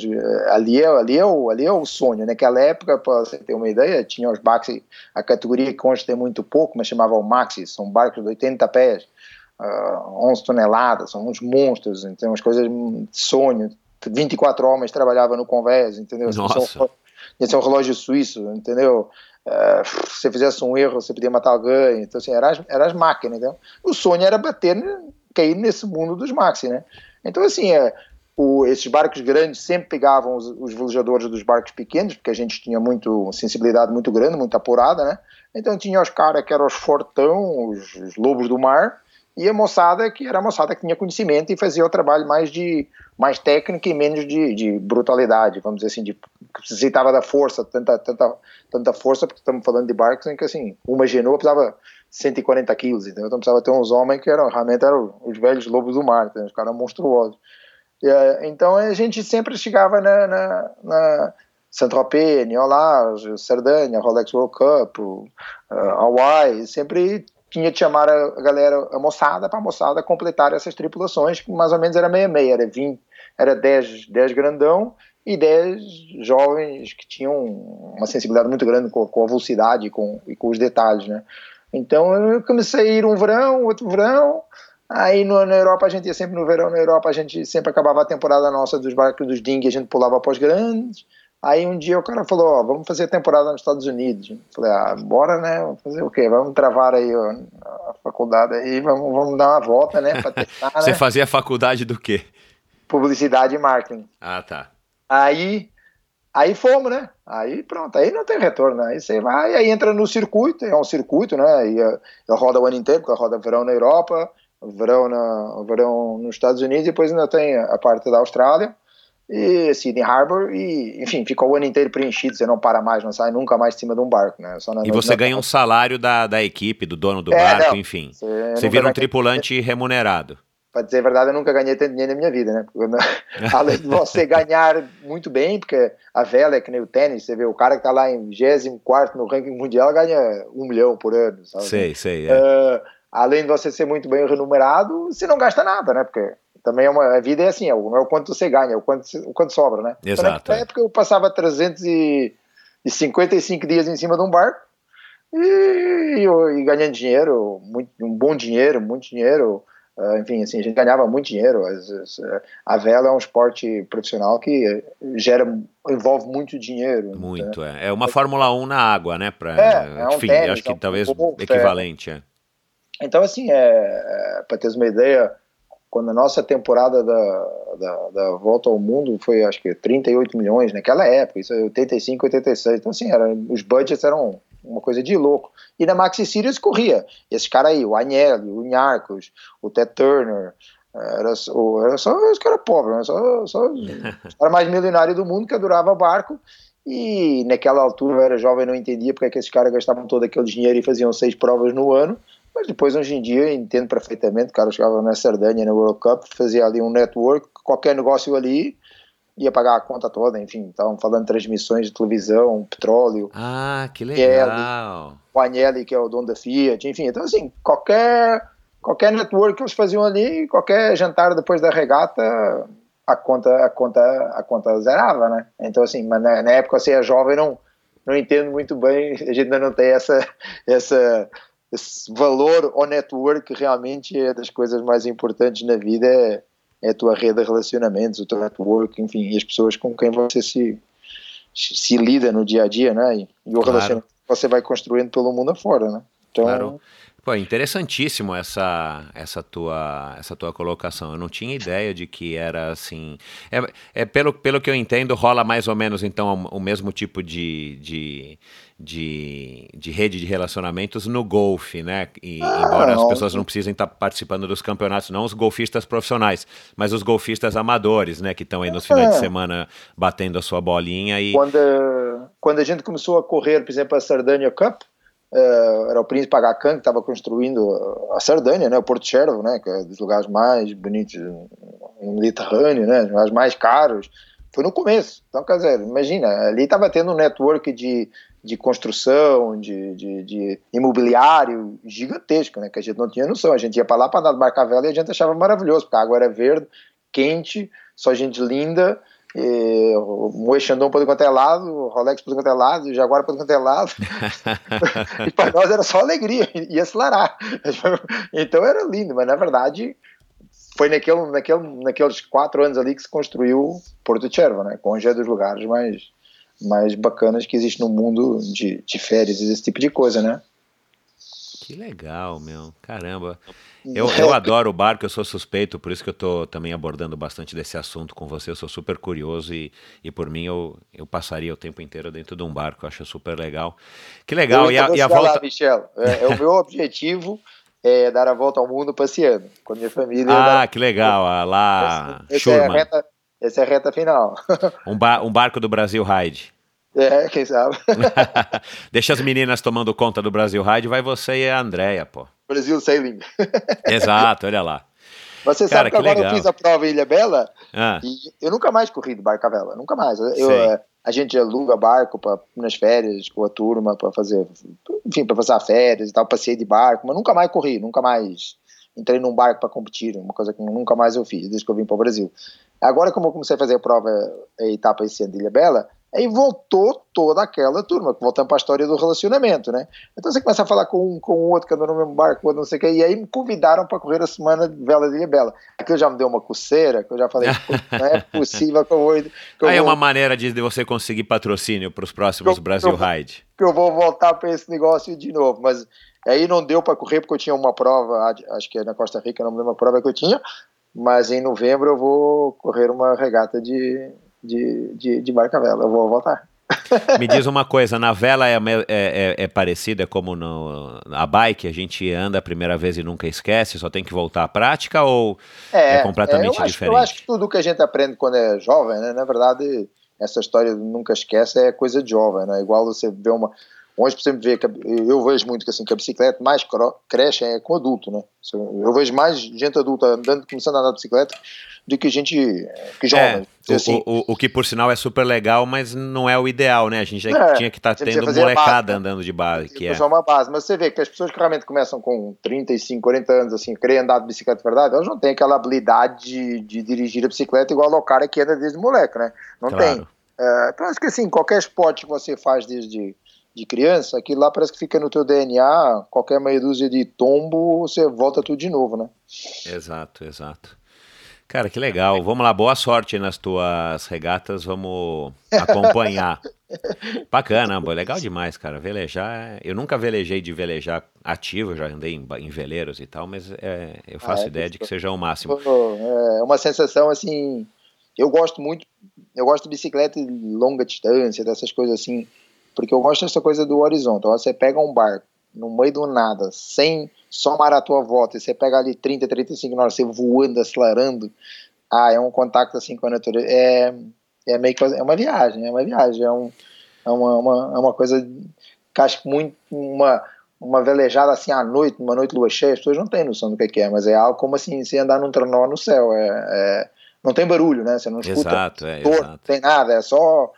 Speaker 1: Ali é, ali, é o, ali é o sonho. Naquela época, para você ter uma ideia, tinha os barcos, a categoria que hoje tem muito pouco, mas chamava o Maxi, são barcos de 80 pés, uh, 11 toneladas, são uns monstros, então umas coisas de sonho. 24 homens trabalhavam no convés, entendeu?
Speaker 2: Nossa
Speaker 1: ia ser um relógio suíço, entendeu? Uh, se fizesse um erro, você podia matar alguém. Então, assim, eram as, era as máquinas, entendeu? O sonho era bater, cair nesse mundo dos maxi, né? Então, assim, é, o, esses barcos grandes sempre pegavam os, os, velejadores dos barcos pequenos, porque a gente tinha muito sensibilidade muito grande, muito apurada, né? Então tinha os caras que eram os fortão, os, os lobos do mar, e a moçada que era a moçada que tinha conhecimento e fazia o trabalho mais de mais técnico e menos de, de brutalidade, vamos dizer assim, de necessitava da força, tanta, tanta, tanta força, porque estamos falando de barcos em que assim, uma genoa precisava 140 quilos, então precisava ter uns homens que eram, realmente eram os velhos lobos do mar, os caras monstruosos. E, eh, então a gente sempre chegava na, na, na Saint-Tropez, Niolage, Sardanha, Rolex World Cup, uh, Hawaii, sempre tinha que chamar a galera, a moçada, para a moçada completar essas tripulações, que mais ou menos era meia-meia, era 20, era 10, 10 grandão e 10 jovens que tinham uma sensibilidade muito grande com, com a velocidade e com, e com os detalhes, né? Então eu comecei a ir um verão, outro verão, aí no, na Europa a gente ia sempre no verão, na Europa a gente sempre acabava a temporada nossa dos barcos dos ding, a gente pulava para os grandes, Aí um dia o cara falou, ó, vamos fazer temporada nos Estados Unidos. Falei, ah, bora, né? Vamos fazer o quê? Vamos travar aí ó, a faculdade aí, vamos, vamos dar uma volta, né?
Speaker 2: Testar, Você né? fazia faculdade do quê?
Speaker 1: Publicidade e marketing.
Speaker 2: Ah, tá.
Speaker 1: Aí, aí fomos, né? Aí pronto, aí não tem retorno, né? Aí você vai, aí entra no circuito, é um circuito, né? E eh, roda o ano inteiro, porque roda verão na Europa, verão, na, verão nos Estados Unidos, e depois ainda tem a parte da Austrália e Sydney Harbor e, enfim, ficou o ano inteiro preenchido, você não para mais, não sai nunca mais de cima de um barco, né?
Speaker 2: e você ganha um salário da, da equipe, do dono do é, barco, não, enfim. Você, você vira um tripulante remunerado.
Speaker 1: Para dizer a verdade, eu nunca ganhei tanto dinheiro na minha vida, né? Porque, além de você ganhar muito bem, porque a vela é que nem o tênis, você vê o cara que está lá em 24 no ranking mundial ganha um milhão por ano, sabe?
Speaker 2: Sei, sei, é.
Speaker 1: Uh, além de você ser muito bem remunerado, você não gasta nada, né? Porque também é uma, a vida é assim, é não é o quanto você ganha, é o quanto, o quanto sobra, né?
Speaker 2: Exato. Então,
Speaker 1: na época eu passava 355 dias em cima de um barco e, e, e ganhando dinheiro, muito, um bom dinheiro, muito dinheiro, uh, enfim, assim, a gente ganhava muito dinheiro. As, a vela é um esporte profissional que gera, envolve muito dinheiro.
Speaker 2: Muito, né? é. É uma Fórmula 1 na água, né? Pra, é, é um enfim, tênis, acho que é um talvez golfe, equivalente. É.
Speaker 1: Então, assim, é, é para ter uma ideia quando a nossa temporada da, da, da, volta ao mundo foi acho que 38 milhões naquela época, isso é 85, 86. Então, assim, era, os budgets eram uma coisa de louco. E na Maxi Series corria. Esses caras aí, o Agnelli, o Inharcos, o Ted Turner, era, era só os caras pobres, né? só, só os caras mais milionários do mundo que adorava barco. E naquela altura eu era jovem não entendia porque é que esses caras gastavam todo aquele dinheiro e faziam seis provas no ano Mas depois, hoje em dia, entendo perfeitamente, o cara chegava na Sardanha, na World Cup, fazia ali um network, qualquer negócio ali, ia pagar a conta toda, enfim, estavam falando de transmissões de televisão, petróleo.
Speaker 2: Ah, que legal.
Speaker 1: o Agnelli, que é o dono da Fiat, enfim, então assim, qualquer, qualquer network que eles faziam ali, qualquer jantar depois da regata, a conta, a conta, a conta zerava, né? Então assim, mas na, na época você é jovem, não, não entendo muito bem, a gente ainda não tem essa, essa, esse valor ao network, realmente é das coisas mais importantes na vida, é, é a tua rede de relacionamentos, o teu network, enfim, e as pessoas com quem você se, se lida no dia a dia, né? E, e o claro. relacionamento que você vai construindo pelo mundo afora, né?
Speaker 2: Então, claro. Pô, interessantíssimo essa, essa, tua, essa tua colocação. Eu não tinha ideia de que era assim. É, é pelo, pelo que eu entendo, rola mais ou menos então o mesmo tipo de, de, de, de rede de relacionamentos no golfe, né? E, ah, embora as pessoas não precisem estar participando dos campeonatos, não os golfistas profissionais, mas os golfistas amadores, né? Que estão aí nos finais de é. semana batendo a sua bolinha e.
Speaker 1: Quando, quando a gente começou a correr, por exemplo, a Sardanha Cup era o príncipe Aga Khan que estava construindo a Sardanha, né, o Porto Cervo, né, que é dos lugares mais bonitos no Mediterrâneo, né, os mais caros. Foi no começo. Então, quer dizer, imagina, ali estava tendo um network de, de construção, de, de, de, imobiliário gigantesco, né, que a gente não tinha noção. A gente ia para lá para dar de barca-vela e a gente achava maravilhoso, porque a água era verde, quente, só gente linda, e, o Moe Chandon por quanto é lado, o Rolex por quanto é lado, o Jaguar por quanto é lado. e para nós era só alegria, ia acelerar. então era lindo, mas na verdade foi naquele, naquele, naqueles quatro anos ali que se construiu Porto Cervo, né? com é dos lugares mais, mais bacanas que existe no mundo de, de férias e esse tipo de coisa, né?
Speaker 2: Que legal, meu. Caramba. Eu, eu adoro o barco, eu sou suspeito, por isso que eu estou também abordando bastante desse assunto com você. Eu sou super curioso e, e por mim eu, eu passaria o tempo inteiro dentro de um barco. Eu acho super legal. Que legal.
Speaker 1: E a, e a volta. Michel. É, é o meu objetivo é dar a volta ao mundo passeando com a minha família.
Speaker 2: Ah, que legal. Ah, lá.
Speaker 1: Essa, é a reta, essa é a reta final.
Speaker 2: um, ba um barco do Brasil Ride.
Speaker 1: É, quem sabe.
Speaker 2: Deixa as meninas tomando conta do Brasil Ride, vai você e a Andréia, pô.
Speaker 1: Brasil Sailing.
Speaker 2: Exato, olha lá.
Speaker 1: Você Cara, sabe que, que agora legal. eu fiz a prova em Ilha Bela ah. e eu nunca mais corri de barco a vela, nunca mais. Eu, eh, a gente aluga barco pra, nas férias com a turma para fazer, enfim, para passar férias e tal, passei de barco, mas nunca mais corri, nunca mais entrei num barco para competir, uma coisa que nunca mais eu fiz desde que eu vim para o Brasil. Agora, como eu comecei a fazer a prova, a etapa esse ano de Ilha Bela, Aí voltou toda aquela turma, voltando para a história do relacionamento, né? Então você começa a falar com um, com o outro, que andou no mesmo barco, não sei o que, e aí me convidaram para correr a semana de Vela de Ilha Bela. Aquilo já me deu uma coceira, que eu já falei, não é possível que eu vou. Que
Speaker 2: eu aí
Speaker 1: é
Speaker 2: vou... é uma maneira de você conseguir patrocínio para os próximos eu, Brasil Ride.
Speaker 1: Que eu vou voltar para esse negócio de novo, mas aí não deu para correr porque eu tinha uma prova, acho que é na Costa Rica, não me lembro a prova que eu tinha, mas em novembro eu vou correr uma regata de, de, de, de barca-vela. Eu vou voltar.
Speaker 2: Me diz uma coisa, na vela é, é, é, é parecida como no, a bike, a gente anda a primeira vez e nunca esquece, só tem que voltar à prática ou é, é completamente
Speaker 1: eu
Speaker 2: diferente?
Speaker 1: Acho, eu acho que tudo que a gente aprende quando é jovem, né, na verdade, essa história de nunca esquece é coisa de jovem, né? Igual você vê uma, Hoje, por exemplo, vê que eu vejo muito que, assim, que a bicicleta mais cresce é com adulto, né? Eu vejo mais gente adulta andando, começando a andar de bicicleta do que gente que jovem.
Speaker 2: É, assim. o, o, o, que por sinal é super legal, mas não é o ideal, né? A gente já é, tinha que estar tá tendo molecada né? andando de base. Que é.
Speaker 1: uma base, mas você vê que as pessoas que realmente começam com 35, 40 anos, assim, querem andar de bicicleta de verdade, elas não têm aquela habilidade de, de dirigir a bicicleta igual ao cara que anda desde moleque, né? Não claro. tem. É, então acho que assim, qualquer esporte que você faz desde de criança, aquilo lá parece que fica no teu DNA, qualquer meia dúzia de tombo, você volta tudo de novo, né?
Speaker 2: Exato, exato. Cara, que legal. Vamos lá, boa sorte nas tuas regatas, vamos acompanhar. Bacana, boa, legal demais, cara. Velejar, eu nunca velejei de velejar ativo, já andei em, em veleiros e tal, mas é, eu faço ah, é, ideia de que seja o máximo.
Speaker 1: É uma sensação assim. Eu gosto muito, eu gosto de bicicleta de longa distância, dessas coisas assim porque eu gosto dessa coisa do horizonte. Você pega um barco no meio do nada, sem somar a tua volta, e você pega ali 30, 35 horas, você voando, acelerando. Ah, é um contato assim com a natureza. É, é meio que é uma viagem, é uma viagem, é, um, é uma, uma, é uma coisa que acho muito uma, uma velejada assim à noite, uma noite lua cheia, as pessoas não têm noção do que é, mas é algo como assim, se andar num trenó no céu, é, é, não tem barulho, né? Você não escuta,
Speaker 2: exato, é, exato. não
Speaker 1: tem nada, é só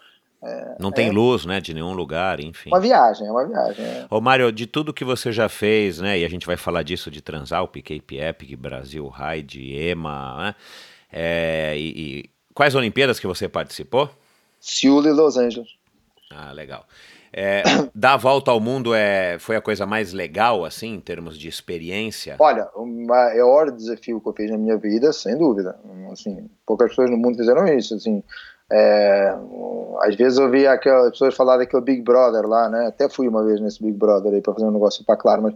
Speaker 2: é, não tem é, luz, né, de nenhum lugar, enfim.
Speaker 1: Uma viagem, é uma viagem. É.
Speaker 2: Ô, Mário, de tudo que você já fez, né, e a gente vai falar disso de Transalp, Cape Epic, Brasil Ride, EMA, né, é, e, e, quais Olimpíadas que você participou?
Speaker 1: Seul e Los Angeles.
Speaker 2: Ah, legal. É, dar a volta ao mundo é, foi a coisa mais legal, assim, em termos de experiência?
Speaker 1: Olha, o maior desafio que eu fiz na minha vida, sem dúvida. Assim, poucas pessoas no mundo fizeram isso, assim é, às vezes eu vi aquelas pessoas falar daquele Big Brother lá, né? Até fui uma vez nesse Big Brother aí para fazer um negócio para claro, mas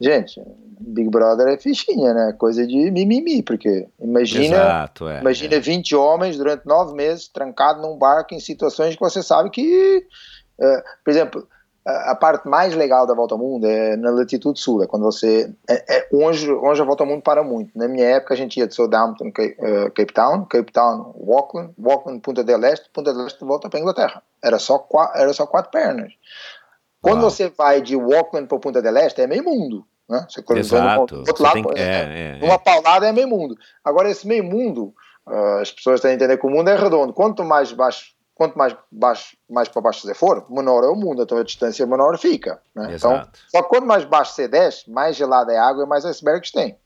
Speaker 1: gente, Big Brother é fichinha, né? Coisa de mimimi, porque imagina,
Speaker 2: Exato, é,
Speaker 1: imagina é. 20 homens durante nove meses trancados num barco em situações que você sabe que, é, por exemplo, a parte mais legal da volta ao mundo é na latitude sul, é quando você é, é onde, onde a volta ao mundo para muito. Na minha época a gente ia de Southampton, Cape, uh, Cape Town, Cape Town, Auckland, Auckland, Punta del Este, Punta del Este volta para a Inglaterra. Era só era só quatro pernas. Quando Uau. você vai de Auckland para Punta del Este é meio mundo, né? Você
Speaker 2: Exato.
Speaker 1: outro lado,
Speaker 2: tem, é,
Speaker 1: é, uma paulada é meio mundo. Agora esse meio mundo, uh, as pessoas têm que entender que o mundo é redondo. Quanto mais baixo quanto mais, baixo, mais para baixo você for, menor é o mundo, então a distância menor fica. Né? Então, só que quanto mais baixo você desce, mais gelada é a água e mais icebergs tem.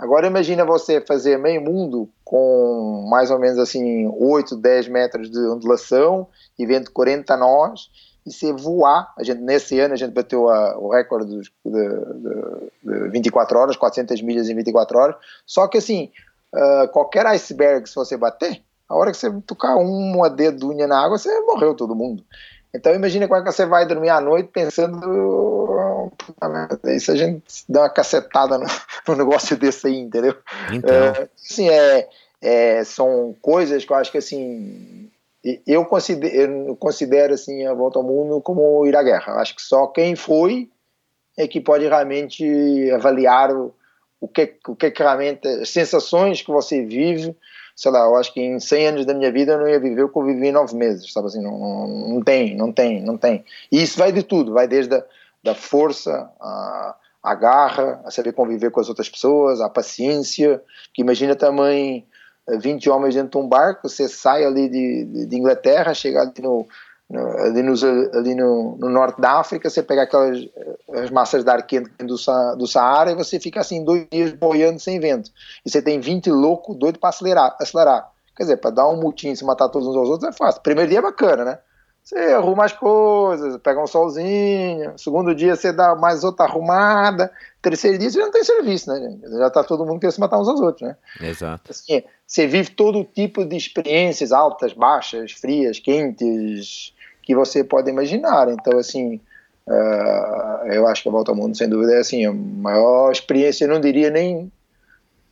Speaker 1: Agora imagina você fazer meio mundo com mais ou menos assim 8, 10 metros de ondulação e vento 40 nós e você voar. A gente, nesse ano a gente bateu a, o recorde de, de, de, 24 horas, 400 milhas em 24 horas. Só que assim, uh, qualquer iceberg se você bater, a hora que você tocar uma dedunha na água, você morreu todo mundo. Então imagina como é que você vai dormir à noite pensando isso a gente dá uma cacetada no, no negócio desse aí, entendeu?
Speaker 2: Então. É,
Speaker 1: assim, é, é, são coisas que eu acho que assim eu considero, eu considero assim a volta ao mundo como ir à guerra. Eu acho que só quem foi é que pode realmente avaliar o, o que, o que realmente as sensações que você vive sei lá, eu acho que em 100 anos da minha vida eu não ia viver o que eu vivi em 9 meses, sabe assim, não, não, não, tem, não tem, não tem. E isso vai de tudo, vai desde a da força, a, a garra, a saber conviver com as outras pessoas, a paciência, que imagina também 20 eh, homens dentro de um barco, você sai ali de, de Inglaterra, chega ali no, ali, nos, ali no, no, norte da África, você pega aquelas as massas de ar quente do, do Saara e você fica assim dois dias boiando sem vento. E você tem 20 loucos doido para acelerar, acelerar. Quer dizer, para dar um mutinho e se matar todos uns aos outros é fácil. Primeiro dia é bacana, né? Você arruma as coisas, pega um solzinho. Segundo dia você dá mais outra arrumada. Terceiro dia você já não tem serviço, né? Já tá todo mundo querendo se matar uns aos outros, né?
Speaker 2: Exato.
Speaker 1: Assim, você vive todo tipo de experiências altas, baixas, frias, quentes, que você pode imaginar. Então, assim, uh, eu acho que a Volta ao Mundo, sem dúvida, é assim, a maior experiência, eu não diria nem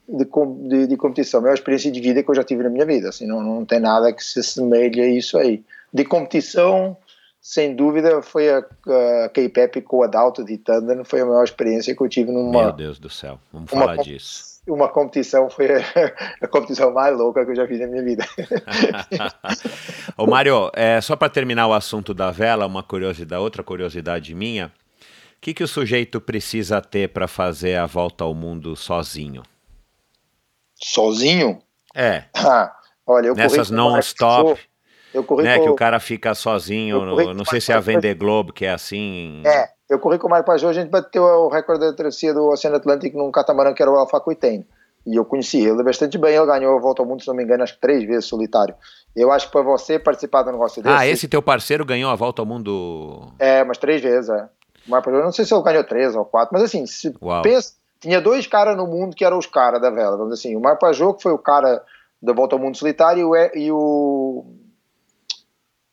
Speaker 1: de, de, de, competição, a maior experiência de vida que eu já tive na minha vida. Assim, não, não tem nada que se assemelhe a isso aí. De competição, sem dúvida, foi a, a K-Pep com o Adalto de Tandem, foi a maior experiência que eu tive numa.
Speaker 2: Meu Deus do céu, vamos falar disso
Speaker 1: uma competição foi a competição mais louca que eu já fiz na minha vida.
Speaker 2: Ô Mário, é, só para terminar o assunto da vela, uma curiosidade, outra curiosidade minha, o que, que o sujeito precisa ter para fazer a volta ao mundo sozinho?
Speaker 1: Sozinho?
Speaker 2: É.
Speaker 1: Ah, olha, eu
Speaker 2: Nessas non-stop. Eu corri né, que o cara fica sozinho, no, não sei se é a Vender Globo que é assim.
Speaker 1: É, eu corri com o Mário Pajô, a gente bateu o recorde da travessia do Oceano Atlântico num catamarã que era o Alfa Aquitaine. E eu conheci ele bastante bem, ele ganhou a volta ao mundo, se não me engano, acho que três vezes solitário. Eu acho que para você participar do negócio desse...
Speaker 2: Ah, esse teu parceiro ganhou a volta ao mundo...
Speaker 1: É, mas três vezes, é. O Mário Pajô, não sei se ele ganhou três ou quatro, mas assim, se pensa, tinha dois caras no mundo que eram os caras da vela, vamos dizer assim. O Mário Pajô, que foi o cara da volta ao mundo solitário, e o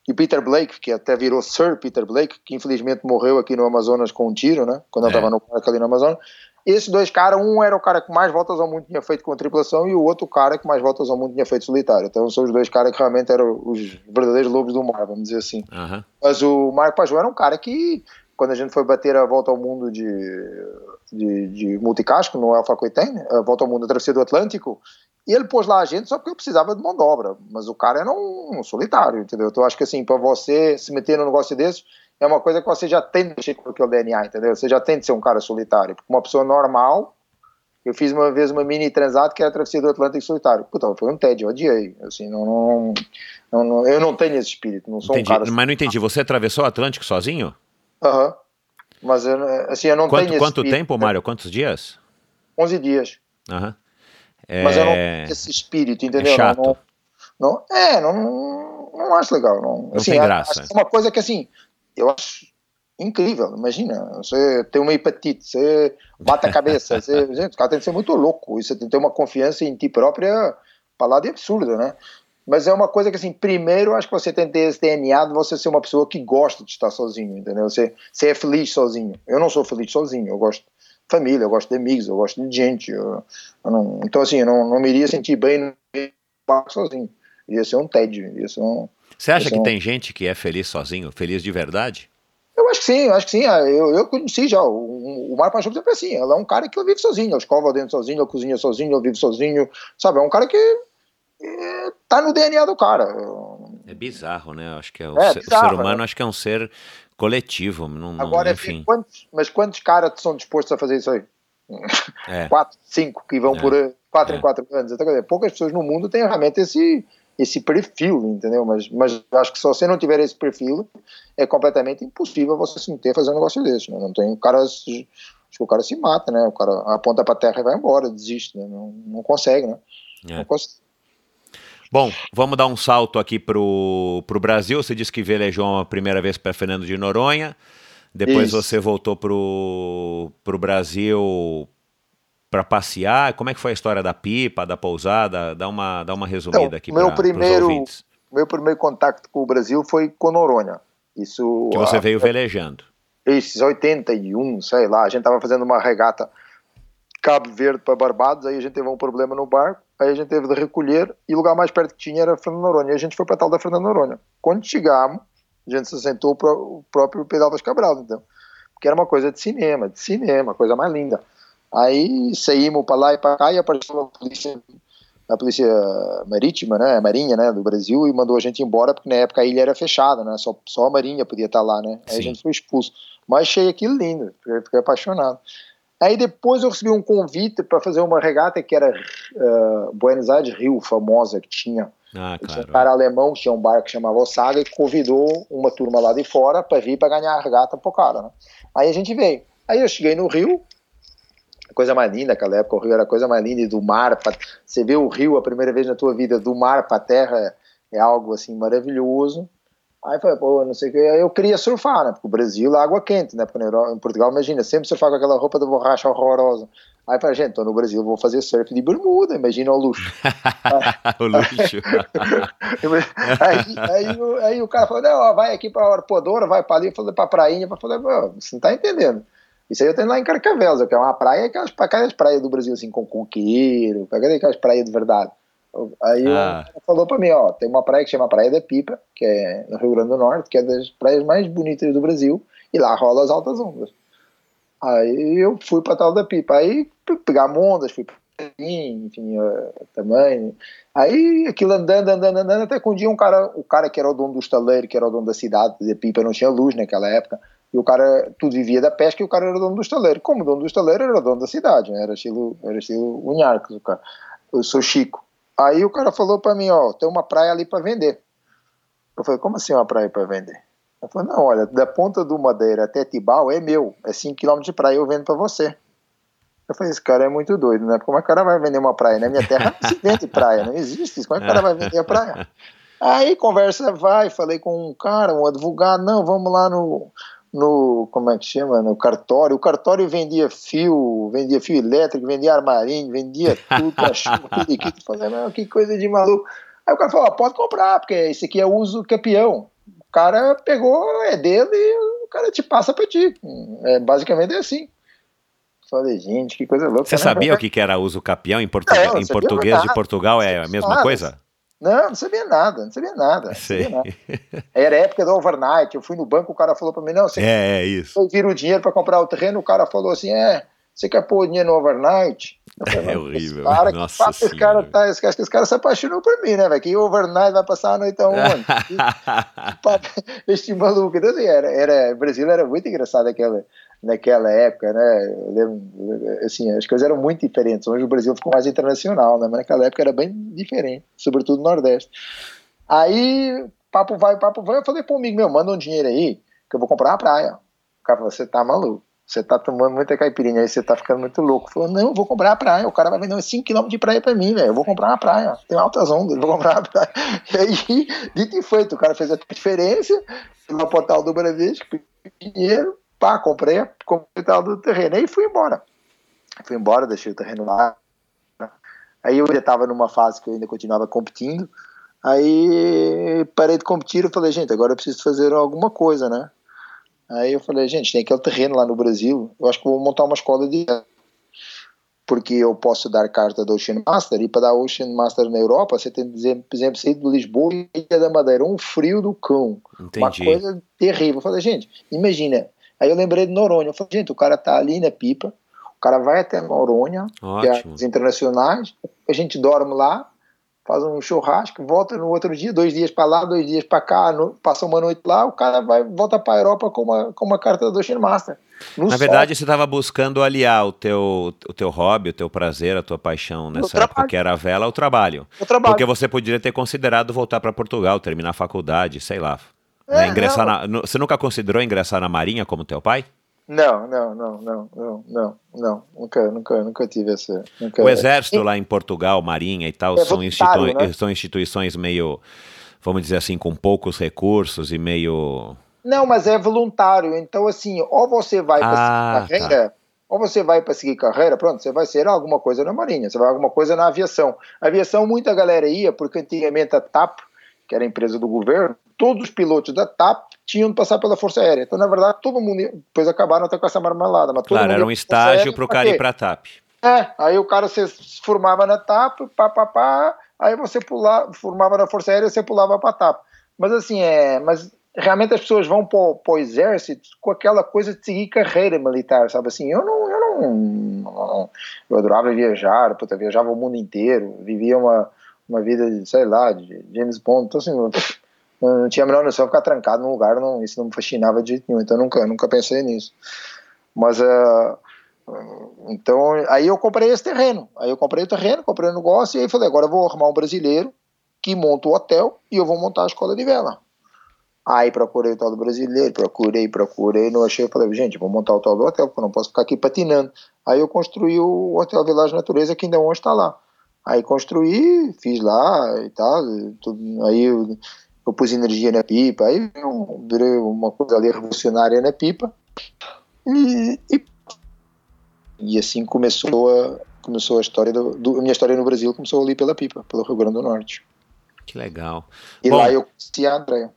Speaker 1: e Peter Blake, que até virou Sir Peter Blake, que infelizmente morreu aqui no Amazonas com um tiro, né? Quando é. ele estava no parque ali no Amazonas. Esses dois caras, um era o cara que mais voltas ao mundo tinha feito com tripulação e o outro cara que mais voltas ao mundo tinha feito solitário. Então são os dois caras que realmente eram os verdadeiros lobos do mar, vamos dizer assim.
Speaker 2: Uhum.
Speaker 1: Mas o Marco Pajot era um cara que, quando a gente foi bater a volta ao mundo de, de, de multicasco no Alpha Aquitaine, a volta ao mundo da travessia do Atlântico, E ele pôs lá a gente só porque eu precisava de mão de obra. Mas o cara era um, um solitário, entendeu? Então eu acho que assim, para você se meter num negócio desse, é uma coisa que você já tem de mexer com aquele DNA, entendeu? Você já tem de ser um cara solitário. Porque uma pessoa normal, eu fiz uma vez uma mini transato que era a travessia do Atlântico solitário. Puta, foi um tédio, eu odiei. Assim, não, não, não, não, eu não tenho esse espírito, não sou
Speaker 2: entendi.
Speaker 1: um cara.
Speaker 2: Mas não entendi, você atravessou o Atlântico sozinho?
Speaker 1: Aham. Uhum. Mas eu, assim, eu não
Speaker 2: quanto,
Speaker 1: tenho
Speaker 2: Quanto tempo, Mário? Quantos dias?
Speaker 1: 11 dias.
Speaker 2: Aham. Uhum.
Speaker 1: É... Mas eu não tenho esse espírito, entendeu?
Speaker 2: É chato.
Speaker 1: Não, não, é, não, não, acho legal. Não,
Speaker 2: não
Speaker 1: assim,
Speaker 2: tem graça.
Speaker 1: É uma coisa que, assim, eu acho incrível. Imagina, você tem uma hepatite, você bate a cabeça. você, gente, o cara tem que ser muito louco. Você tem que ter uma confiança em ti própria lá de absurda, né? Mas é uma coisa que, assim, primeiro, acho que você tem que ter esse DNA de você ser uma pessoa que gosta de estar sozinho, entendeu? Você, você é feliz sozinho. Eu não sou feliz sozinho, eu gosto família, eu gosto de amigos, eu gosto de gente. Eu, eu não, então, assim, eu não, não me iria sentir bem no parque sozinho. Ia ser um tédio. Ia ser um,
Speaker 2: Você acha que
Speaker 1: um...
Speaker 2: tem gente que é feliz sozinho, feliz de verdade?
Speaker 1: Eu acho que sim, eu acho que sim. Ah, eu, eu conheci já. O, o Mário Paixão sempre é assim. Ele é um cara que vive sozinho. Ele escova dentro sozinho, ele cozinha sozinho, ele vive sozinho. Sabe? É um cara que é, tá no DNA do cara.
Speaker 2: É bizarro, né? Acho que é o, é, ser, bizarro, o ser humano né? acho que é um ser coletivo. Não,
Speaker 1: Agora,
Speaker 2: enfim.
Speaker 1: Quantos, mas quantos caras são dispostos a fazer isso aí? É. Quatro, cinco que vão é. por quatro em quatro anos. Então, poucas pessoas no mundo têm realmente esse, esse perfil, entendeu? Mas, mas acho que se você não tiver esse perfil, é completamente impossível você se meter a fazer um negócio desse. Né? Não tem o cara. Acho que o cara se mata, né? O cara aponta pra terra e vai embora, desiste, né? Não, não consegue, né?
Speaker 2: É.
Speaker 1: Não consegue.
Speaker 2: Bom, vamos dar um salto aqui pro, pro Brasil. Você disse que velejou a primeira vez para Fernando de Noronha. Depois Isso. você voltou pro, pro Brasil para passear. Como é que foi a história da pipa, da pousada? Dá uma, dá uma resumida então, aqui para os ouvintes.
Speaker 1: Meu primeiro contato com o Brasil foi com Noronha. Isso,
Speaker 2: que você a, veio velejando.
Speaker 1: Esses 81, sei lá. A gente estava fazendo uma regata Cabo Verde para Barbados, aí a gente teve um problema no barco, aí a gente teve de recolher e o lugar mais perto que tinha era Fernando Noronha. E a gente foi para a tal da Fernando Noronha. Quando chegámos, a gente se sentou para o próprio Pedal das Cabral, então. Porque era uma coisa de cinema, de cinema, coisa mais linda. Aí saímos para lá e para cá e apareceu a polícia, a polícia marítima, né, a marinha, né, do Brasil e mandou a gente embora porque na época a ilha era fechada, né, só, só a marinha podia estar lá, né. Aí Sim. a gente foi expulso. Mas achei aquilo lindo, fiquei apaixonado. Aí depois eu recebi um convite para fazer uma regata que era uh, Buenos Aires Rio, famosa, que tinha.
Speaker 2: Ah, claro.
Speaker 1: Tinha um cara alemão, tinha um barco que chamava Osaga e convidou uma turma lá de fora para vir para ganhar a regata pro cara, né? Aí a gente veio. Aí eu cheguei no Rio, coisa mais linda naquela época, o Rio era a coisa mais linda e do mar, pra, você vê o Rio a primeira vez na tua vida, do mar para terra, é algo assim maravilhoso. Aí falei, pô, não sei o que. Aí eu queria surfar, né? Porque o Brasil é água quente, né? Porque em Portugal, imagina, sempre surfar com aquela roupa de borracha horrorosa. Aí falei, gente, tô no Brasil, vou fazer surf de bermuda, imagina o luxo.
Speaker 2: o luxo.
Speaker 1: aí, aí, aí, o cara falou, ó, vai aqui pra Arpoadora, vai pra ali, falei pra prainha, eu falei, você não tá entendendo. Isso aí eu tenho lá em Carcavelos, que é uma praia, aquelas, aquelas praias do Brasil, assim, com coqueiro, aquelas praias de verdade. Aí ah. falou para mim, ó, tem uma praia que chama Praia da Pipa, que é no Rio Grande do Norte, que é das praias mais bonitas do Brasil, e lá rola as altas ondas. Aí eu fui para tal da Pipa, aí pegar ondas, fui enfim, uh, tamanho. Aí aquilo andando, andando, andando, até que um dia um cara, o cara que era o dono do estaleiro, que era o dono da cidade, da Pipa, não tinha luz naquela época, e o cara, tudo vivia da pesca e o cara era o dono do estaleiro. Como o dono do estaleiro era o dono da cidade, né? era estilo, era estilo Unharcos, o cara. Eu sou Chico. Aí o cara falou para mim, ó, tem uma praia ali para vender. Eu falei, como assim uma praia para vender? Eu falei, não, olha, da ponta do Madeira até Tibau é meu, é 5 km de praia, eu vendo para você. Eu falei, esse cara é muito doido, né? Como é que o cara vai vender uma praia? Na minha terra não se vende praia, não existe isso. Como é que o cara vai vender a praia? Aí conversa vai, falei com um cara, um advogado, não, vamos lá no, no como é que chama, no cartório. O cartório vendia fio, vendia fio elétrico, vendia armarinho, vendia tudo, tudo aqui. Falei, não, que coisa de maluco. Aí o cara falou, pode comprar, porque esse aqui é uso campeão. O cara pegou, é dele e o cara te passa para ti. É, basicamente é assim. Falei, gente, que coisa louca.
Speaker 2: Você né? sabia o que era uso capião em, portu... não, em português de Portugal? É a mesma coisa?
Speaker 1: Não, não sabia nada, não sabia nada. Não sabia nada. Era época do overnight. Eu fui no banco, o cara falou para mim: não, você
Speaker 2: é, é isso.
Speaker 1: Eu viro o dinheiro para comprar o terreno. O cara falou assim: é, você quer pôr o dinheiro no overnight?
Speaker 2: É horrível.
Speaker 1: Cara,
Speaker 2: Nossa
Speaker 1: que esse cara tá, esse, acho que esse cara se apaixonou por mim, né, velho? Que overnight vai passar a noite aonde? este maluco. Então, assim, era, era, Brasil era muito engraçado naquela, naquela época, né? Eu lembro, assim, as coisas eram muito diferentes. Hoje o Brasil ficou mais internacional, né? Mas naquela época era bem diferente, sobretudo no Nordeste. Aí, papo vai, papo vai. Eu falei pro amigo meu, manda um dinheiro aí, que eu vou comprar uma praia. O cara falou, você tá maluco. Você tá tomando muita caipirinha aí, você tá ficando muito louco. Falou, não, eu vou comprar a praia. O cara vai vender uns 5km de praia pra mim, velho. Eu vou comprar uma praia. Tem altas ondas, vou comprar uma praia. E aí, dito e feito, o cara fez a diferença, no portal do Bradesco, dinheiro, pá, comprei, comprei tal do terreno. Aí fui embora. Fui embora, deixei o terreno lá. Aí eu já tava numa fase que eu ainda continuava competindo. Aí parei de competir e falei, gente, agora eu preciso fazer alguma coisa, né? Aí eu falei, gente, tem aquele terreno lá no Brasil, eu acho que vou montar uma escola de porque eu posso dar carta do Ocean Master e para dar Ocean Master na Europa você tem, por exemplo, sair de Lisboa e Ilha da Madeira, um frio do cão,
Speaker 2: Entendi.
Speaker 1: uma coisa terrível. Eu falei, gente, imagina. Aí eu lembrei de Noronha, eu falei, gente, o cara tá ali na pipa, o cara vai até Noronha, que é as internacionais, a gente dorme lá, faz um churrasco, volta no outro dia, dois dias para lá, dois dias para cá, no, passa uma noite lá, o cara vai volta para a Europa com uma, com uma carta do Ocean Master.
Speaker 2: Na verdade, você estava buscando aliar o teu, o teu hobby, o teu prazer, a tua paixão nessa época, que era a vela, ao trabalho.
Speaker 1: O trabalho.
Speaker 2: Porque você poderia ter considerado voltar para Portugal, terminar a faculdade, sei lá. Né? ingressar na, você nunca considerou ingressar na Marinha como teu pai?
Speaker 1: Não, não, não, não, não, não, não, nunca, nunca, nunca tive essa. Nunca...
Speaker 2: O exército lá em Portugal, Marinha e tal, é são, institui né? são instituições meio, vamos dizer assim, com poucos recursos e meio.
Speaker 1: Não, mas é voluntário. Então, assim, ou você vai para ah, seguir carreira, tá. ou você vai para seguir carreira, pronto, você vai ser alguma coisa na Marinha, você vai alguma coisa na aviação. A aviação, muita galera ia, porque antigamente a TAP, que era a empresa do governo, todos os pilotos da TAP tinham de passar pela Força Aérea. Então, na verdade, todo mundo, depois acabaram até com essa marmelada. Mas
Speaker 2: claro, era um estágio para o cara ir para a TAP.
Speaker 1: É, aí o cara se formava na TAP, pá, pá, pá, aí você pulava, formava na Força Aérea, você pulava para a TAP. Mas assim, é, mas realmente as pessoas vão para o exército com aquela coisa de seguir carreira militar, sabe assim? Eu não, eu não, não eu adorava viajar, puta, viajava o mundo inteiro, vivia uma, uma vida, de, sei lá, de James Bond, então assim, não tinha a menor noção ficar trancado num lugar, não, isso não me fascinava de jeito nenhum, então nunca, nunca pensei nisso. Mas, uh, então, aí eu comprei esse terreno, aí eu comprei o terreno, comprei o negócio, e aí falei, agora eu vou arrumar um brasileiro que monta o hotel e eu vou montar a escola de vela. Aí procurei o tal do brasileiro, procurei, procurei, não achei, eu falei, gente, vou montar o tal do hotel, porque eu não posso ficar aqui patinando. Aí eu construí o Hotel Village Natureza, que ainda hoje está lá. Aí construí, fiz lá e tal, tudo, aí eu, eu pus energia na pipa, aí virei uma coisa ali revolucionária na pipa, e, e, e assim começou a, começou a história do, do, a minha história no Brasil começou ali pela pipa, pelo Rio Grande do Norte.
Speaker 2: Que legal.
Speaker 1: E Bom, lá eu conheci a Andréia.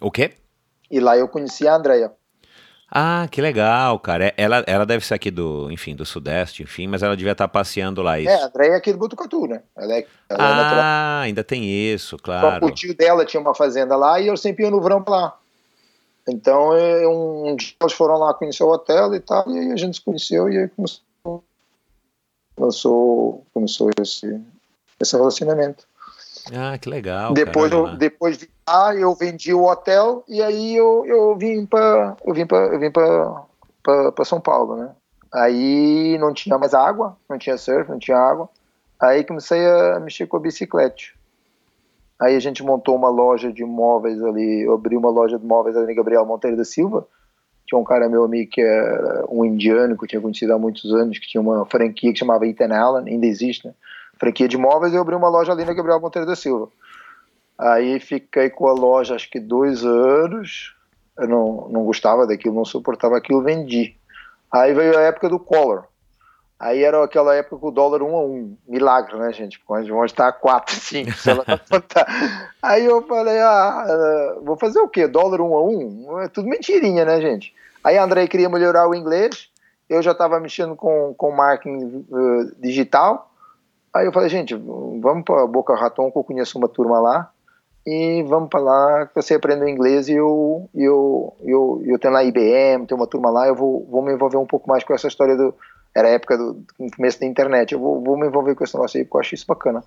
Speaker 2: O quê?
Speaker 1: E lá eu conheci a Andréia.
Speaker 2: Ah, que legal, cara. É, ela, ela deve ser aqui do, enfim, do Sudeste, enfim, mas ela devia estar passeando lá. Isso.
Speaker 1: É, a Andréia é aqui do Botucatu, né? Ela é, ela
Speaker 2: ah, é ainda tem isso, claro.
Speaker 1: o tio dela tinha uma fazenda lá e eu sempre ia no verão pra lá. Então, um, um dia eles foram lá conhecer o hotel e tal, e aí a gente se conheceu e aí começou, começou, começou esse, esse relacionamento.
Speaker 2: Ah, que legal.
Speaker 1: Depois, eu, depois de lá, eu vendi o hotel e aí eu, eu vim para eu vim para eu vim para São Paulo, né? Aí não tinha mais água, não tinha surf, não tinha água. Aí comecei a mexer com a bicicleta. Aí a gente montou uma loja de móveis ali, eu abri uma loja de móveis ali em Gabriel Monteiro da Silva. Tinha um cara meu amigo que era um indiano que eu tinha conhecido há muitos anos, que tinha uma franquia que chamava Ethan Allen, ainda existe, né? Franquia de móveis e eu abri uma loja ali na Gabriel Monteiro da Silva. Aí fiquei com a loja acho que dois anos, eu não, não gostava daquilo, não suportava aquilo, vendi. Aí veio a época do Collor. Aí era aquela época com o dólar um a um, milagre, né, gente? Porque vão estar a 4, 5, sei lá Aí eu falei, ah, vou fazer o quê? Dólar um a um? É tudo mentirinha, né, gente? Aí a André queria melhorar o inglês, eu já estava mexendo com, com marketing uh, digital, Aí eu falei, gente, vamos para Boca Raton, que eu conheço uma turma lá, e vamos para lá, você aprende inglês e eu, eu, eu, eu tenho lá IBM, tem uma turma lá, eu vou, vou me envolver um pouco mais com essa história do, Era a época do, começo da internet. Eu vou, vou me envolver com esse negócio aí porque eu acho isso bacana.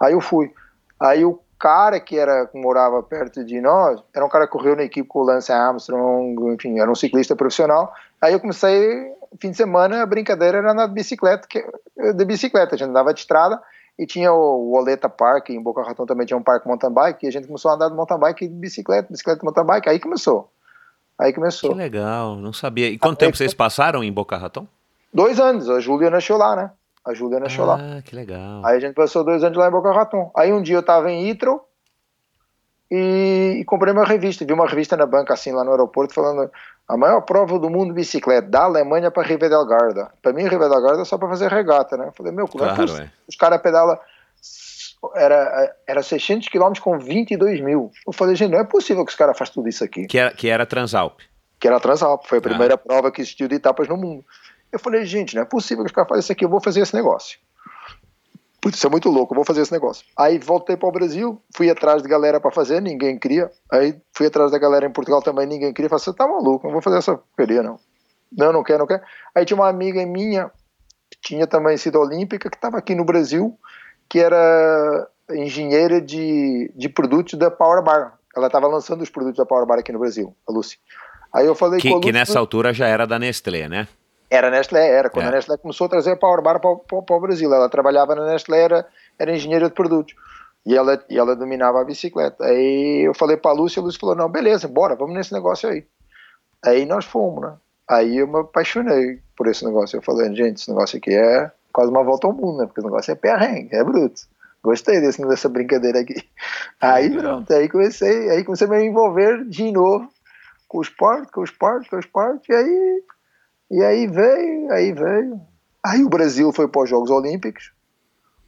Speaker 1: Aí eu fui. Aí o cara que era que morava perto de nós era um cara que correu na equipe com o Lance Armstrong, enfim, era um ciclista profissional. Aí eu comecei, fim de semana, a brincadeira era andar de bicicleta, que, de bicicleta, a gente andava de estrada e tinha o, o Oleta Park, em Boca Raton também tinha um parque mountain bike, e a gente começou a andar de mountain bike e de bicicleta, bicicleta mountain bike, aí começou. Aí começou.
Speaker 2: Que legal, não sabia. E quanto aí, tempo vocês passaram em Boca Raton?
Speaker 1: Dois anos, a Júlia nasceu lá, né? A Júlia nasceu
Speaker 2: ah,
Speaker 1: lá.
Speaker 2: Ah, que legal.
Speaker 1: Aí a gente passou dois anos lá em Boca Raton. Aí um dia eu tava em Itro e, e, comprei uma revista. Vi uma revista na banca, assim, lá no aeroporto, falando a maior prova do mundo de bicicleta, da Alemanha para Riva del Garda. Para mim, Riva del Garda é só para fazer regata, né? Eu falei, meu, claro, é é. os caras pedalam era, era 600 km com 22 mil. Eu falei, gente, não é possível que os caras façam tudo isso aqui.
Speaker 2: Que era, que era Transalp.
Speaker 1: Que era Transalp, foi a primeira ah. prova que existiu de etapas no mundo. Eu falei, gente, não é possível que os caras façam isso aqui, eu vou fazer esse negócio. Putz, isso é muito louco, eu vou fazer esse negócio. Aí voltei para o Brasil, fui atrás de galera para fazer, ninguém queria. Aí fui atrás da galera em Portugal também, ninguém queria. Falei, você tá maluco, não vou fazer essa porcaria, não. Não, não quero, não quero. Aí tinha uma amiga minha, que tinha também sido olímpica, que estava aqui no Brasil, que era engenheira de, de produtos da Power Bar. Ela estava lançando os produtos da Power Bar aqui no Brasil, a Lucy. Aí eu falei
Speaker 2: que, Lucy, que nessa altura já era da Nestlé, né?
Speaker 1: Era Nestlé, era. Quando é. a Nestlé começou a trazer a Power Bar para, para, para, o Brasil, ela trabalhava na Nestlé, era, era engenheira de produtos. E ela, e ela dominava a bicicleta. Aí eu falei para a Lúcia, a Lúcia falou: não, beleza, bora, vamos nesse negócio aí. Aí nós fomos, né? Aí eu me apaixonei por esse negócio. Eu falei: gente, esse negócio aqui é quase uma volta ao mundo, né? Porque esse negócio é perrengue, é bruto. Gostei desse, dessa brincadeira aqui. Aí pronto, aí comecei, aí comecei a me envolver de novo com o esporte, com o esporte, com o esporte, e aí, e aí veio, aí veio. Aí o Brasil foi para os Jogos Olímpicos,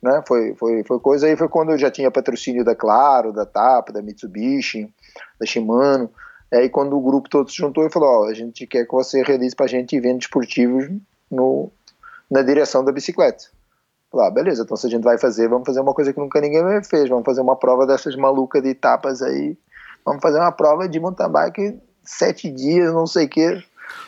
Speaker 1: né? Foi, foi, foi coisa aí, foi quando eu já tinha patrocínio da Claro, da TAP, da Mitsubishi, da Shimano. Aí quando o grupo todo se juntou e falou, ó, a gente quer que você realize para a gente eventos esportivos no, na direção da bicicleta. Falei, ah, beleza, então se a gente vai fazer, vamos fazer uma coisa que nunca ninguém fez, vamos fazer uma prova dessas malucas de etapas aí, vamos fazer uma prova de mountain bike sete dias, não sei o que.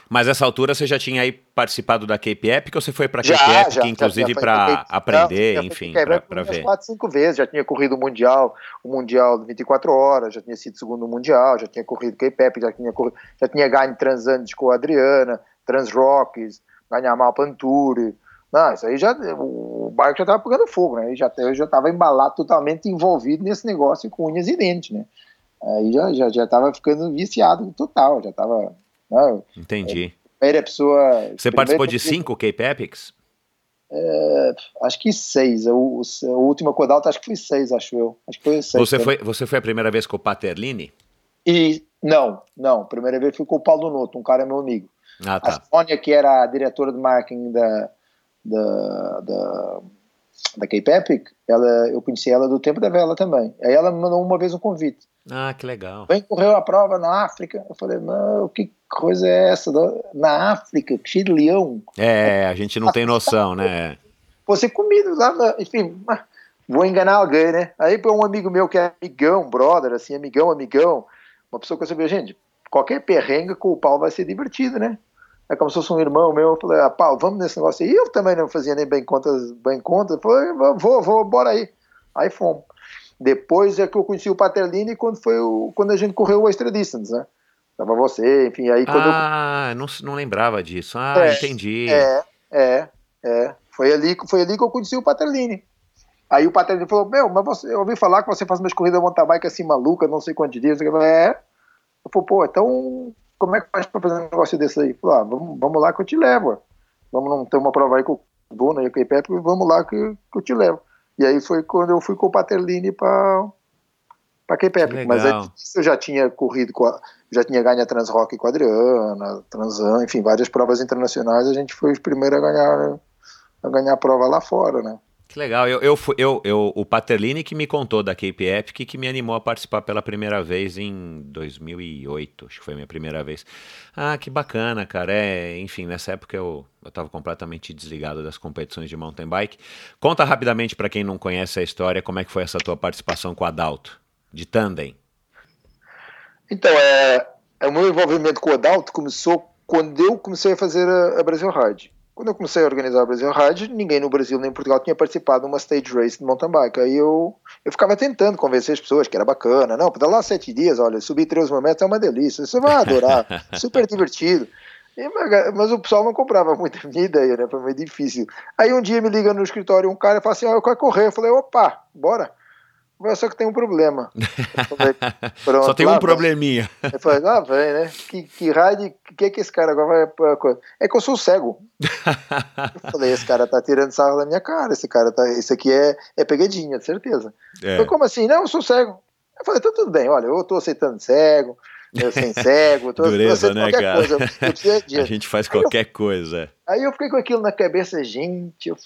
Speaker 2: Mas nessa altura você já tinha aí participado da Cape Epic ou você foi para a Cape Epic, já, inclusive para aprender, não, enfim, para ver?
Speaker 1: quatro, cinco vezes, já tinha corrido o Mundial, o Mundial de 24 horas, já tinha sido segundo Mundial, já tinha corrido Cape Epic, já tinha, corrido, já tinha ganho Transandes com a Adriana, Transrocks, ganhar Mapa Anturi, não, isso aí já. O barco já estava pegando fogo, né? Já, eu já estava embalado, totalmente envolvido nesse negócio com unhas e dentes, né? Aí já já já estava ficando viciado total, já estava.
Speaker 2: Né? Entendi.
Speaker 1: Primeira pessoa.
Speaker 2: Você participou de cinco Cape Epics?
Speaker 1: É, acho que seis. O, o, a última Codalta acho que foi seis, acho eu. Acho que foi seis.
Speaker 2: Você, foi, você foi a primeira vez com o Paterlini?
Speaker 1: E, não, não. Primeira vez foi com o Paulo Noto, um cara meu amigo.
Speaker 2: Ah, tá.
Speaker 1: A Sônia, que era a diretora de marketing da, da, da, da Cape Epic, ela, eu conheci ela do tempo da vela também. Aí ela me mandou uma vez um convite.
Speaker 2: Ah, que legal.
Speaker 1: Vem correu a prova na África. Eu falei, não, que coisa é essa? Na África, cheio de leão.
Speaker 2: É, a gente não tem noção, né?
Speaker 1: Você comido lá, na, enfim, vou enganar alguém, né? Aí um amigo meu que é amigão, brother, assim, amigão, amigão, uma pessoa que eu sabia, gente, qualquer perrengue com o pau vai ser divertido, né? é como se fosse um irmão meu. Eu falei, ah, Paulo, vamos nesse negócio aí. Eu também não fazia nem bem conta, bem conta. Eu falei, vou, vou, bora aí. Aí fomos. Depois é que eu conheci o Paterlini quando foi o, quando a gente correu o Extra Distance, né? Tava você, enfim, aí quando
Speaker 2: Ah, eu... não, não lembrava disso. Ah, é, entendi.
Speaker 1: É, é, é. Foi ali, foi ali que eu conheci o Paterlini. Aí o Paterlini falou, meu, mas você, eu ouvi falar que você faz umas corridas mountain bike assim maluca, não sei quantos dias. Eu falei, é. Eu falei, pô, então como é que faz para fazer um negócio desse aí? Falei, ah, vamos, vamos lá que eu te levo. Vamos não ter uma prova aí com o Duna e o Pepe, vamos lá que, que eu te levo. E aí foi quando eu fui com o Paterlini para para K-Pep. Mas antes eu já tinha corrido com a, já tinha ganho a Transrock com a Adriana, Transan, enfim, várias provas internacionais. A gente foi os primeiros a ganhar a ganhar a prova lá fora, né?
Speaker 2: Que legal. Eu, eu, eu, eu, o Paterlini que me contou da Cape Epic que me animou a participar pela primeira vez em 2008. Acho que foi a minha primeira vez. Ah, que bacana, cara. É, enfim, nessa época eu estava completamente desligado das competições de mountain bike. Conta rapidamente para quem não conhece a história como é que foi essa tua participação com a Adalto, de tandem.
Speaker 1: Então, é, é, o meu envolvimento com o Adalto começou quando eu comecei a fazer a, a Brasil Ride. quando eu comecei a organizar o Brasil Ride, ninguém no Brasil nem em Portugal tinha participado de uma stage race de mountain bike. Aí eu, eu ficava tentando convencer as pessoas que era bacana. Não, para lá sete dias, olha, subir 13 mil metros é uma delícia, você vai adorar, super divertido. Mas o pessoal não comprava muito a minha ideia, né? Foi meio difícil. Aí um dia me liga no escritório um cara e fala assim: oh, eu quero correr. Eu falei: opa, bora só que tem um problema.
Speaker 2: Falei, só tem um probleminha.
Speaker 1: Eu falei, ah, vem, né? Que, que raio o que, que esse cara agora vai. É que eu sou cego. eu falei, esse cara tá tirando sarro da minha cara, esse cara tá. Esse aqui é, é pegadinha, de certeza. É. Falei, como assim? Não, eu sou cego. Eu falei, então tudo bem, olha, eu tô aceitando cego, eu sem cego, tô,
Speaker 2: Dureza, tô né, cara? Coisa, A gente faz aí qualquer
Speaker 1: eu,
Speaker 2: coisa.
Speaker 1: Aí eu fiquei com aquilo na cabeça, gente, eu,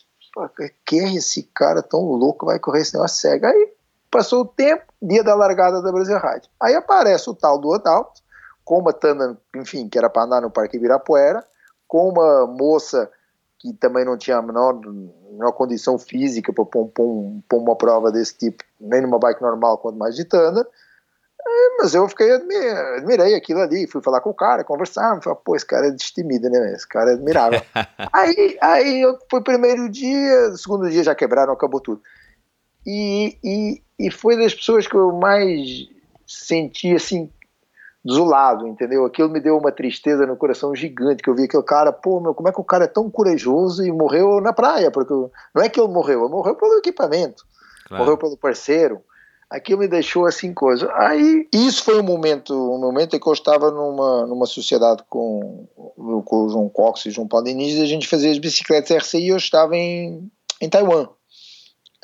Speaker 1: quem é esse cara tão louco vai correr esse negócio cego? Aí Passou o tempo, dia da largada da Brasil Ride. Aí aparece o tal do Adalto, com uma tanda, enfim, que era para andar no Parque Ibirapuera, com uma moça que também não tinha a menor, menor condição física para pôr, pôr, pôr, uma prova desse tipo, nem numa bike normal, quanto mais de tanda. É, mas eu fiquei, admirei aquilo ali, fui falar com o cara, conversar, falei, pô, esse cara é destemido, né, esse cara é admirável. aí, aí foi o primeiro dia, segundo dia já quebraram, acabou tudo. E, e, e foi das pessoas que eu mais senti assim desolado, entendeu? Aquilo me deu uma tristeza no coração gigante, que eu vi aquele cara, pô, meu, como é que o cara é tão corajoso e morreu na praia? Porque não é que ele morreu, ele morreu pelo equipamento, claro. morreu pelo parceiro. Aquilo me deixou assim coisa. Aí isso foi um momento, um momento em que eu estava numa numa sociedade com, com o João Cox e o João Paulo Diniz, e a gente fazia as bicicletas RCI e eu estava em em Taiwan.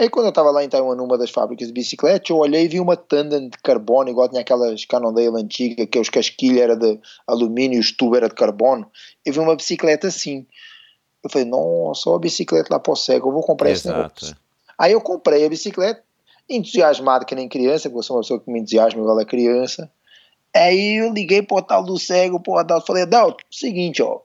Speaker 1: Aí quando eu estava lá em Taiwan, numa das fábricas de bicicleta, eu olhei e vi uma tandem de carbono, igual tinha aquelas Cannondale antiga, que os casquilhos era de alumínio e os tubos era de carbono. Eu vi uma bicicleta assim. Eu falei, nossa, só a bicicleta lá para o cego, eu vou comprar Exato. esse negócio. Aí eu comprei a bicicleta, entusiasmado que nem criança, porque eu sou uma pessoa que me entusiasma igual a criança. Aí eu liguei para o tal do cego, pro Adalto, falei, Adalto, seguinte, ó,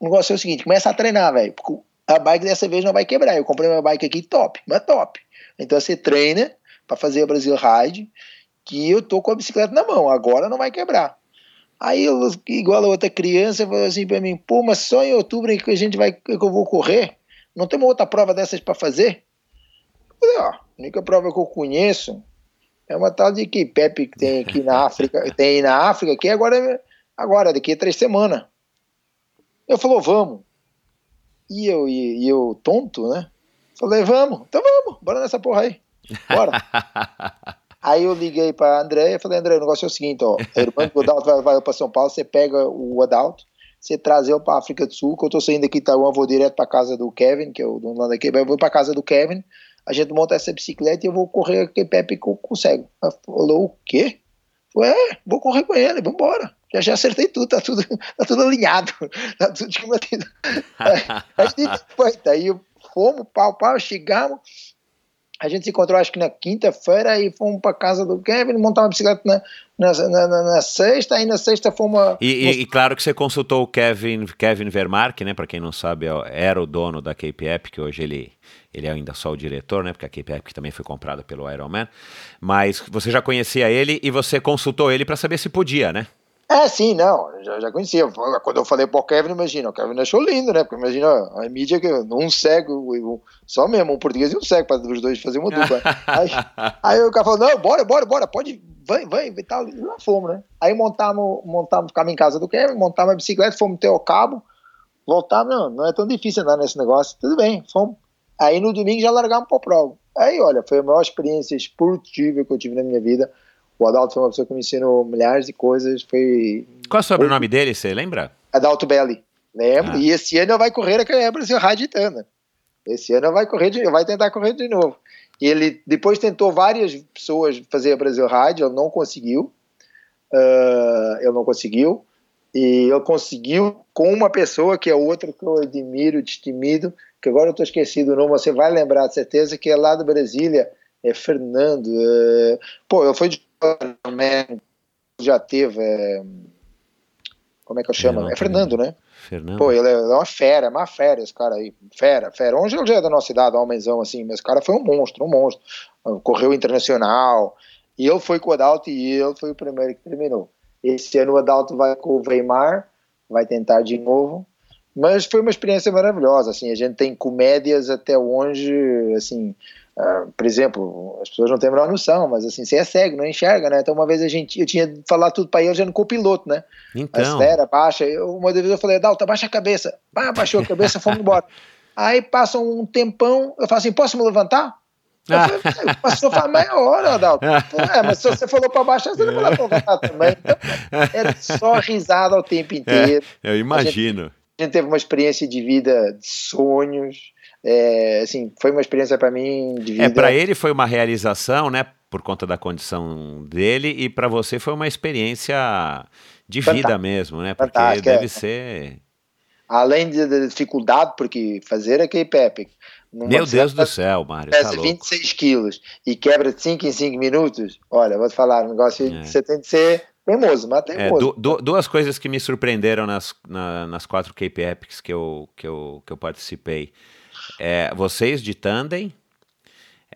Speaker 1: o negócio é o seguinte, começa a treinar, velho, porque a bike dessa vez não vai quebrar. Eu comprei uma bike aqui top, mas top. Então você treina para fazer a Brasil Ride, que eu tô com a bicicleta na mão, agora não vai quebrar. Aí, eu, igual a outra criança, falou assim para mim: pô, mas só em outubro que a gente vai, que eu vou correr? Não tem uma outra prova dessas para fazer? Eu falei: ó, a única prova que eu conheço é uma tal de que Pepe que tem aqui na África, tem na África, que agora, agora daqui a três semanas. Eu falou: vamos. E eu, e, eu tonto, né? Falei, vamos, então vamos, bora nessa porra aí. Bora. aí eu liguei pra André e falei, André, o negócio é o seguinte, ó, a irmã do Adalto vai, vai pra São Paulo, você pega o Adalto, você traz ele pra África do Sul, que eu tô saindo aqui de Taiwan, vou direto pra casa do Kevin, que é o dono lá daqui, eu vou pra casa do Kevin, a gente monta essa bicicleta e eu vou correr o Pepe consegue. Ela falou, o quê? Falei, é, vou correr com ele, vambora já, já acertei tudo, tá tudo, tá tudo alinhado, tá tudo esquematizado. Aí, daí fomos, pau, pau, chegamos, a gente se encontrou acho que na quinta-feira e fomos para casa do Kevin montar uma bicicleta na, na, na, na, sexta, aí na sexta fomos...
Speaker 2: E, e, e, claro que você consultou o Kevin, Kevin Vermark, né, para quem não sabe, era o dono da KPF, que hoje ele, ele é ainda só o diretor, né, porque a KPF também foi comprada pelo Ironman, mas você já conhecia ele e você consultou ele para saber se podia, né?
Speaker 1: É, sim, não, já, já conhecia. Quando eu falei pro Kevin, imagina, o Kevin achou lindo, né? Porque imagina a mídia que um cego, só mesmo, um português e um cego, para os dois fazer uma dupla. aí, aí o cara falou: não, bora, bora, bora, pode, vai, vai, e tal. E lá fomos, né? Aí montamos, montamos, ficamos em casa do Kevin, montamos a bicicleta, fomos ter o cabo, voltamos, não, não é tão difícil andar nesse negócio, tudo bem, fomos. Aí no domingo já largamos pro prova. Aí, olha, foi a maior experiência esportiva que eu tive na minha vida o Adalto foi uma pessoa que me ensinou milhares de coisas. Foi.
Speaker 2: Qual é o sobrenome dele, você lembra?
Speaker 1: Adalto Belli. Lembro. Ah. E esse ano vai correr a Brasil Raditana. Esse ano vai correr, de, vai tentar correr de novo. E ele depois tentou várias pessoas fazer a Brasil Rádio, ele não conseguiu. Uh, ele não conseguiu. E ele conseguiu com uma pessoa que é outra que eu admiro, destemido, que agora eu estou esquecido o nome, você vai lembrar de certeza, que é lá de Brasília, é Fernando. Uh, pô, ele foi já teve. É, como é que eu chamo? É Fernando, né?
Speaker 2: Fernando.
Speaker 1: Pô, ele é uma fera, é uma fera esse cara aí. Fera, fera. Onde ele já é da nossa idade, um homenzão assim, mas o cara foi um monstro, um monstro. Correu internacional. E ele foi com o Adalto e ele foi o primeiro que terminou. Esse ano o Adalto vai com o Weimar, vai tentar de novo. Mas foi uma experiência maravilhosa, assim, a gente tem comédias até onde, assim, uh, por exemplo, as pessoas não têm a menor noção, mas assim, você é cego, não enxerga, né? Então uma vez a gente, eu tinha de falar tudo para ele já no copiloto, né?
Speaker 2: Então.
Speaker 1: Acelera, baixa, eu, uma vez eu falei, Dalton, baixa a cabeça, ah, baixou a cabeça, fomos embora. Aí passa um tempão, eu falo assim, posso me levantar? Passou faz meia hora, Adalto. É, mas se você falou para baixo, você não para levantar também. Então, era só risada o tempo inteiro.
Speaker 2: É, eu imagino
Speaker 1: a gente teve uma experiência de vida de sonhos. É, assim, foi uma experiência para mim de é, vida.
Speaker 2: É, para ele foi uma realização, né? Por conta da condição dele, e para você foi uma experiência de vida mesmo, né? Porque Fantástica, deve é. ser.
Speaker 1: Além da dificuldade, porque fazer a K-Pep.
Speaker 2: Meu Deus do céu, Mário.
Speaker 1: Pesa tá 26 quilos e quebra de 5 em 5 minutos. Olha, vou te falar, um negócio é. você tem de ser Teimoso, mas teimoso.
Speaker 2: É, du, duas coisas que me surpreenderam nas, na, nas quatro Cape Epics que eu, que eu, que eu participei. É, vocês de tandem,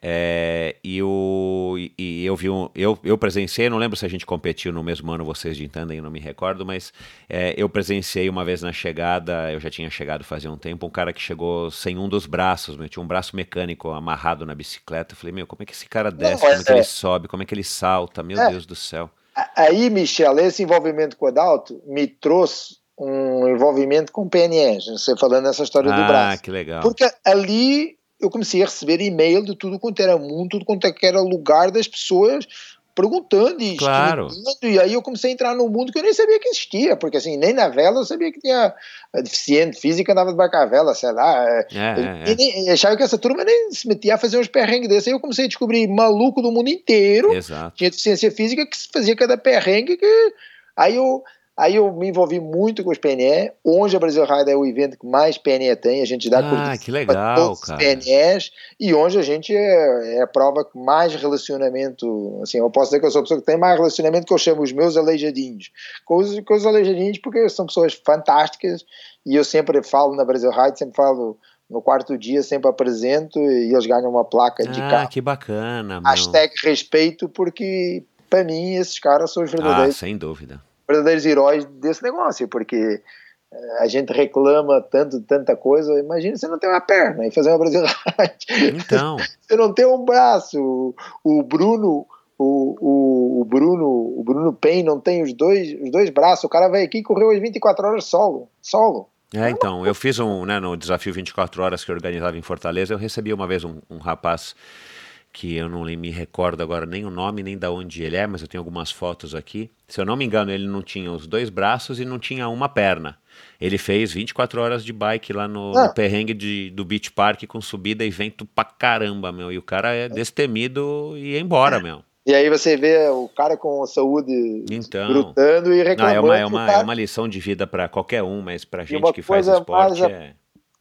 Speaker 2: é, e, o, e eu vi um, eu, eu presenciei, não lembro se a gente competiu no mesmo ano, vocês de tandem, não me recordo, mas é, eu presenciei uma vez na chegada, eu já tinha chegado fazia um tempo, um cara que chegou sem um dos braços, meu, tinha um braço mecânico amarrado na bicicleta. Eu falei, meu, como é que esse cara desce? Não, como é que ele é. sobe? Como é que ele salta? Meu é. Deus do céu.
Speaker 1: Aí, Michel, esse envolvimento com o Adalto me trouxe um envolvimento com PNS, você falando nessa história
Speaker 2: ah,
Speaker 1: do braço.
Speaker 2: Ah, que legal.
Speaker 1: Porque ali eu comecei a receber e-mail de tudo quanto era mundo, tudo quanto era lugar das pessoas perguntando e
Speaker 2: claro.
Speaker 1: e aí eu comecei a entrar num mundo que eu nem sabia que existia, porque assim, nem na vela eu sabia que tinha deficiente física andava de barco à vela, sei lá, é, é, é. Nem, achava que essa turma nem se metia a fazer uns perrengues desses, aí eu comecei a descobrir maluco do mundo inteiro,
Speaker 2: Exato.
Speaker 1: tinha deficiência física que fazia cada perrengue que, aí eu Aí eu me envolvi muito com os PNE. Hoje a Brasil Ride é o evento que mais PNE tem. A gente dá
Speaker 2: ah, que legal, todos
Speaker 1: cara. os PNEs. E hoje a gente é, é, a prova que mais relacionamento. Assim, eu posso dizer que eu sou a pessoa que tem mais relacionamento que eu chamo os meus aleijadinhos. Com os, com os aleijadinhos, porque são pessoas fantásticas. E eu sempre falo na Brasil Ride, sempre falo no quarto dia sempre apresento e eles ganham uma placa de
Speaker 2: ah,
Speaker 1: carro.
Speaker 2: que bacana.
Speaker 1: Hashtag respeito, porque para mim esses caras são os verdadeiros.
Speaker 2: Ah, sem dúvida
Speaker 1: verdadeiros heróis desse negócio, porque eh, a gente reclama tanto tanta coisa. Imagina você não ter uma perna e fazer uma brasilidade.
Speaker 2: Então.
Speaker 1: você não tem um braço. O Bruno, o, o, o, Bruno, o Bruno Pen não tem os dois, os dois braços. O cara veio aqui e correu as 24 horas solo. Solo.
Speaker 2: É, então, eu fiz um, né, no desafio 24 horas que eu organizava em Fortaleza, eu recebi uma vez um, um rapaz que eu não me recordo agora nem o nome nem da onde ele é, mas eu tenho algumas fotos aqui. Se eu não me engano, ele não tinha os dois braços e não tinha uma perna. Ele fez 24 horas de bike lá no, ah. no perrengue de, do Beach Park com subida e vento pra caramba, meu. E o cara é destemido e ia embora, meu.
Speaker 1: E aí você vê o cara com saúde
Speaker 2: então,
Speaker 1: brutando e reclamando.
Speaker 2: Não, é, uma, é, uma, cara... é uma lição de vida para qualquer um, mas pra gente que faz esporte
Speaker 1: mais,
Speaker 2: é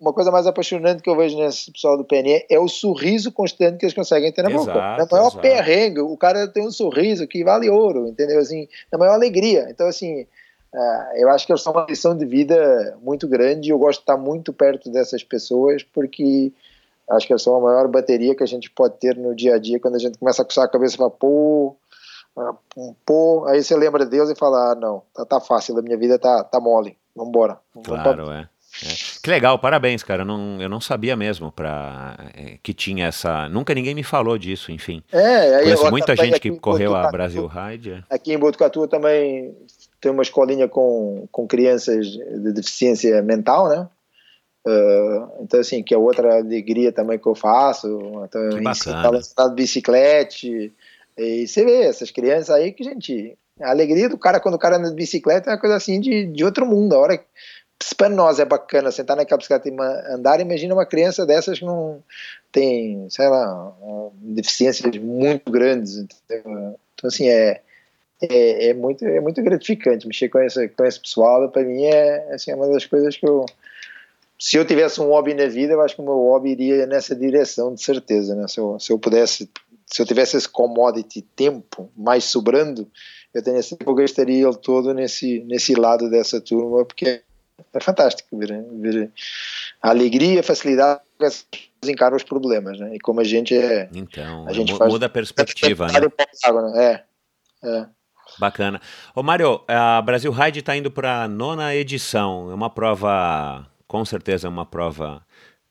Speaker 1: uma coisa mais apaixonante que eu vejo nesse pessoal do PNE é o sorriso constante que eles conseguem ter na exato, boca. Na maior exato. perrengue, o cara tem um sorriso que vale ouro, entendeu? Assim, na maior alegria. Então, assim, uh, eu acho que eles são uma lição de vida muito grande e eu gosto de estar muito perto dessas pessoas porque acho que eles são a maior bateria que a gente pode ter no dia a dia quando a gente começa a coçar a cabeça e fala, pô, ah, pô, aí você lembra de Deus e fala, ah, não, tá, tá fácil, a minha vida tá, tá mole, vambora.
Speaker 2: Claro, é. É. Que legal, parabéns, cara. Eu não, eu não sabia mesmo pra, é, que tinha essa. Nunca ninguém me falou disso, enfim.
Speaker 1: É, aí
Speaker 2: Conheço muita gente que correu a Brasil Ride. É.
Speaker 1: Aqui em Botucatu também tem uma escolinha com, com crianças de deficiência mental, né? Uh, então, assim, que é outra alegria também que eu faço. Então,
Speaker 2: que bacana.
Speaker 1: de bicicleta. E você vê essas crianças aí que, gente, a alegria do cara quando o cara anda de bicicleta é uma coisa assim de, de outro mundo. A hora se para nós é bacana sentar naquela bicicleta e andar, imagina uma criança dessas que não tem, sei lá, deficiências muito grandes. Entendeu? Então, assim, é, é, é, muito, é muito gratificante mexer com esse, com esse pessoal. Para mim, é, assim, é uma das coisas que eu. Se eu tivesse um hobby na vida, eu acho que o meu hobby iria nessa direção, de certeza. Né? Se, eu, se eu pudesse, se eu tivesse esse commodity tempo mais sobrando, eu tenho certeza gastaria ele todo nesse, nesse lado dessa turma, porque é fantástico ver, ver a alegria, a facilidade que as pessoas encaram os problemas, né? E como a gente é.
Speaker 2: Então, a gente muda a perspectiva, né?
Speaker 1: né? É, é.
Speaker 2: Bacana. Ô Mário, a Brasil Ride está indo para a nona edição. É uma prova com certeza é uma prova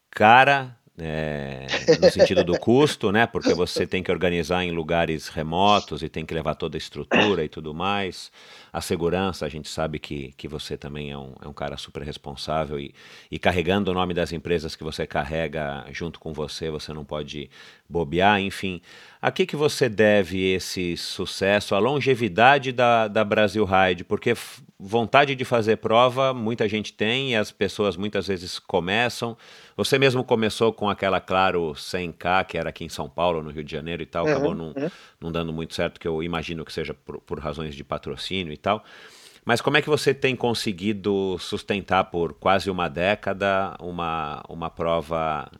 Speaker 2: cara, é, no sentido do custo, né? Porque você tem que organizar em lugares remotos e tem que levar toda a estrutura e tudo mais. A segurança, a gente sabe que, que você também é um, é um cara super responsável e, e carregando o nome das empresas que você carrega junto com você, você não pode bobear, enfim. A que, que você deve esse sucesso, a longevidade da, da Brasil Ride? Porque vontade de fazer prova muita gente tem e as pessoas muitas vezes começam. Você mesmo começou com aquela, claro, 100K, que era aqui em São Paulo, no Rio de Janeiro e tal, uhum, acabou não, uhum. não dando muito certo, que eu imagino que seja por, por razões de patrocínio e tal. Mas como é que você tem conseguido sustentar por quase uma década uma, uma prova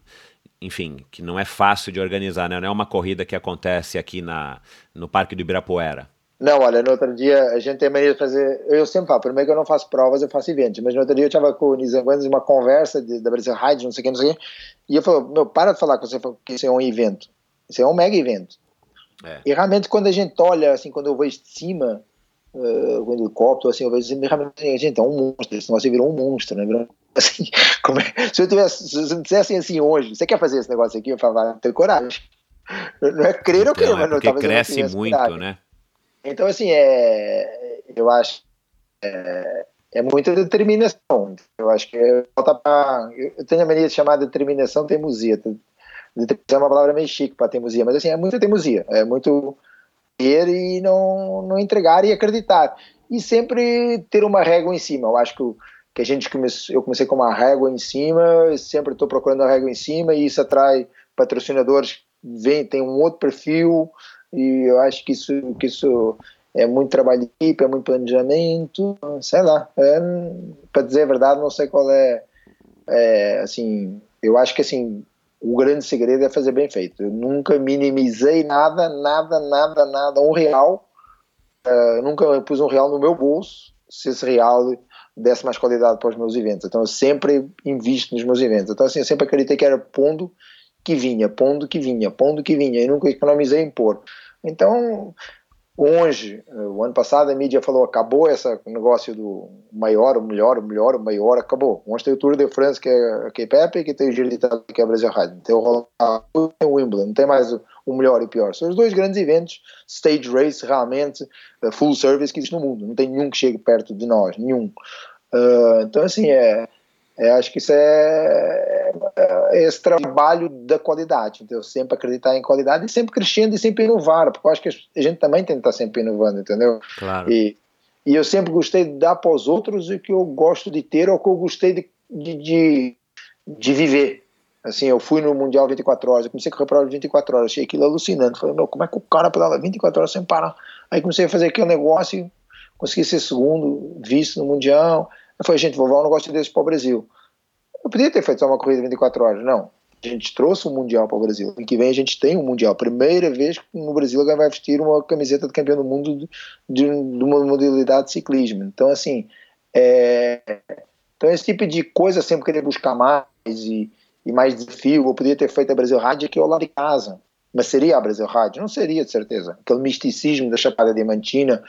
Speaker 2: enfim, que não é fácil de organizar, né? Não é uma corrida que acontece aqui na, no Parque do Ibirapuera.
Speaker 1: Não, olha, no outro dia a gente tem mania de fazer. Eu sempre falo, primeiro que eu não faço provas, eu faço eventos. Mas no outro dia eu estava com o Nizanguanes uma conversa de, da Brasil Ride, não sei o que, não sei o que. E eu falei, meu, para de falar que, você, que isso é um evento. Isso é um mega evento. É. E realmente quando a gente olha, assim, quando eu vejo de cima, uh, o helicóptero, assim, eu vejo assim, realmente, gente, é um monstro. Esse negócio virou um monstro, né? Assim, é, se eu tivesse, se me dissessem assim hoje, você quer fazer esse negócio aqui? Eu falava, tenho coragem. Não é crer ou crer,
Speaker 2: é mas não cresce muito, coragem. né?
Speaker 1: Então, assim, é, eu acho é, é muita determinação. Eu acho que falta pra, eu tenho a mania de chamar de determinação teimosia. Determinação é uma palavra meio chique para teimosia, mas assim, é muita teimosia. É muito e não, não entregar e acreditar. E sempre ter uma régua em cima. Eu acho que que a gente comece, eu comecei com uma régua em cima, sempre estou procurando a régua em cima e isso atrai patrocinadores, vem, tem um outro perfil e eu acho que isso, que isso é muito trabalho de equipe, é muito planejamento, sei lá, é, para dizer a verdade não sei qual é, é, assim, eu acho que assim, o grande segredo é fazer bem feito, eu nunca minimizei nada, nada, nada, nada, um real, uh, nunca pus um real no meu bolso, se esse real desse mais qualidade para os meus eventos. Então eu sempre invisto nos meus eventos. Então assim, eu sempre acreditei que era pondo que vinha, pondo que vinha, pondo que vinha, e nunca economizei em pôr. Então, hoje, o ano passado a mídia falou, acabou esse negócio do maior, o melhor, o melhor, o maior, acabou. Hoje tem o Tour de France, que é a K-Pep, que tem o Giro de Itália, que é a Brasil Ride. Tem o Roland tem o Wimbledon, não tem mais o, melhor e o pior. São os dois grandes eventos, stage race, realmente, uh, full service que existe no mundo. Não tem nenhum que chegue perto de nós, nenhum. Uh, então, assim, é, é, acho que isso é, é, esse trabalho da qualidade, entendeu? Sempre acreditar em qualidade e sempre crescendo e sempre inovar, porque eu acho que a gente também tem que estar sempre inovando, entendeu?
Speaker 2: Claro.
Speaker 1: E, e eu sempre gostei de dar para os outros o que eu gosto de ter ou o que eu gostei de, de, de, de viver. Assim, eu fui no Mundial 24 horas, eu comecei a correr para 24 horas, achei aquilo alucinante. Falei, meu, como é que o cara pedala 24 horas sem parar? Aí comecei a fazer aquele negócio, consegui ser segundo, vice no Mundial. Eu falei, gente, vou levar um negócio desse para o Brasil. Eu podia ter feito só uma corrida de 24 horas, não. A gente trouxe um Mundial para o Brasil. E que vem a gente tem um Mundial. Primeira vez que no Brasil alguém vai vestir uma camiseta de campeão do mundo de, de, de uma modalidade de ciclismo. Então, assim, é... então esse tipo de coisa sempre querer buscar mais e e mais desafio. Eu podia ter feito a Brasil Rádio aqui ao lado de casa, mas seria a Brasil Rádio? Não seria, de certeza. Aquele misticismo da Chapada Diamantina,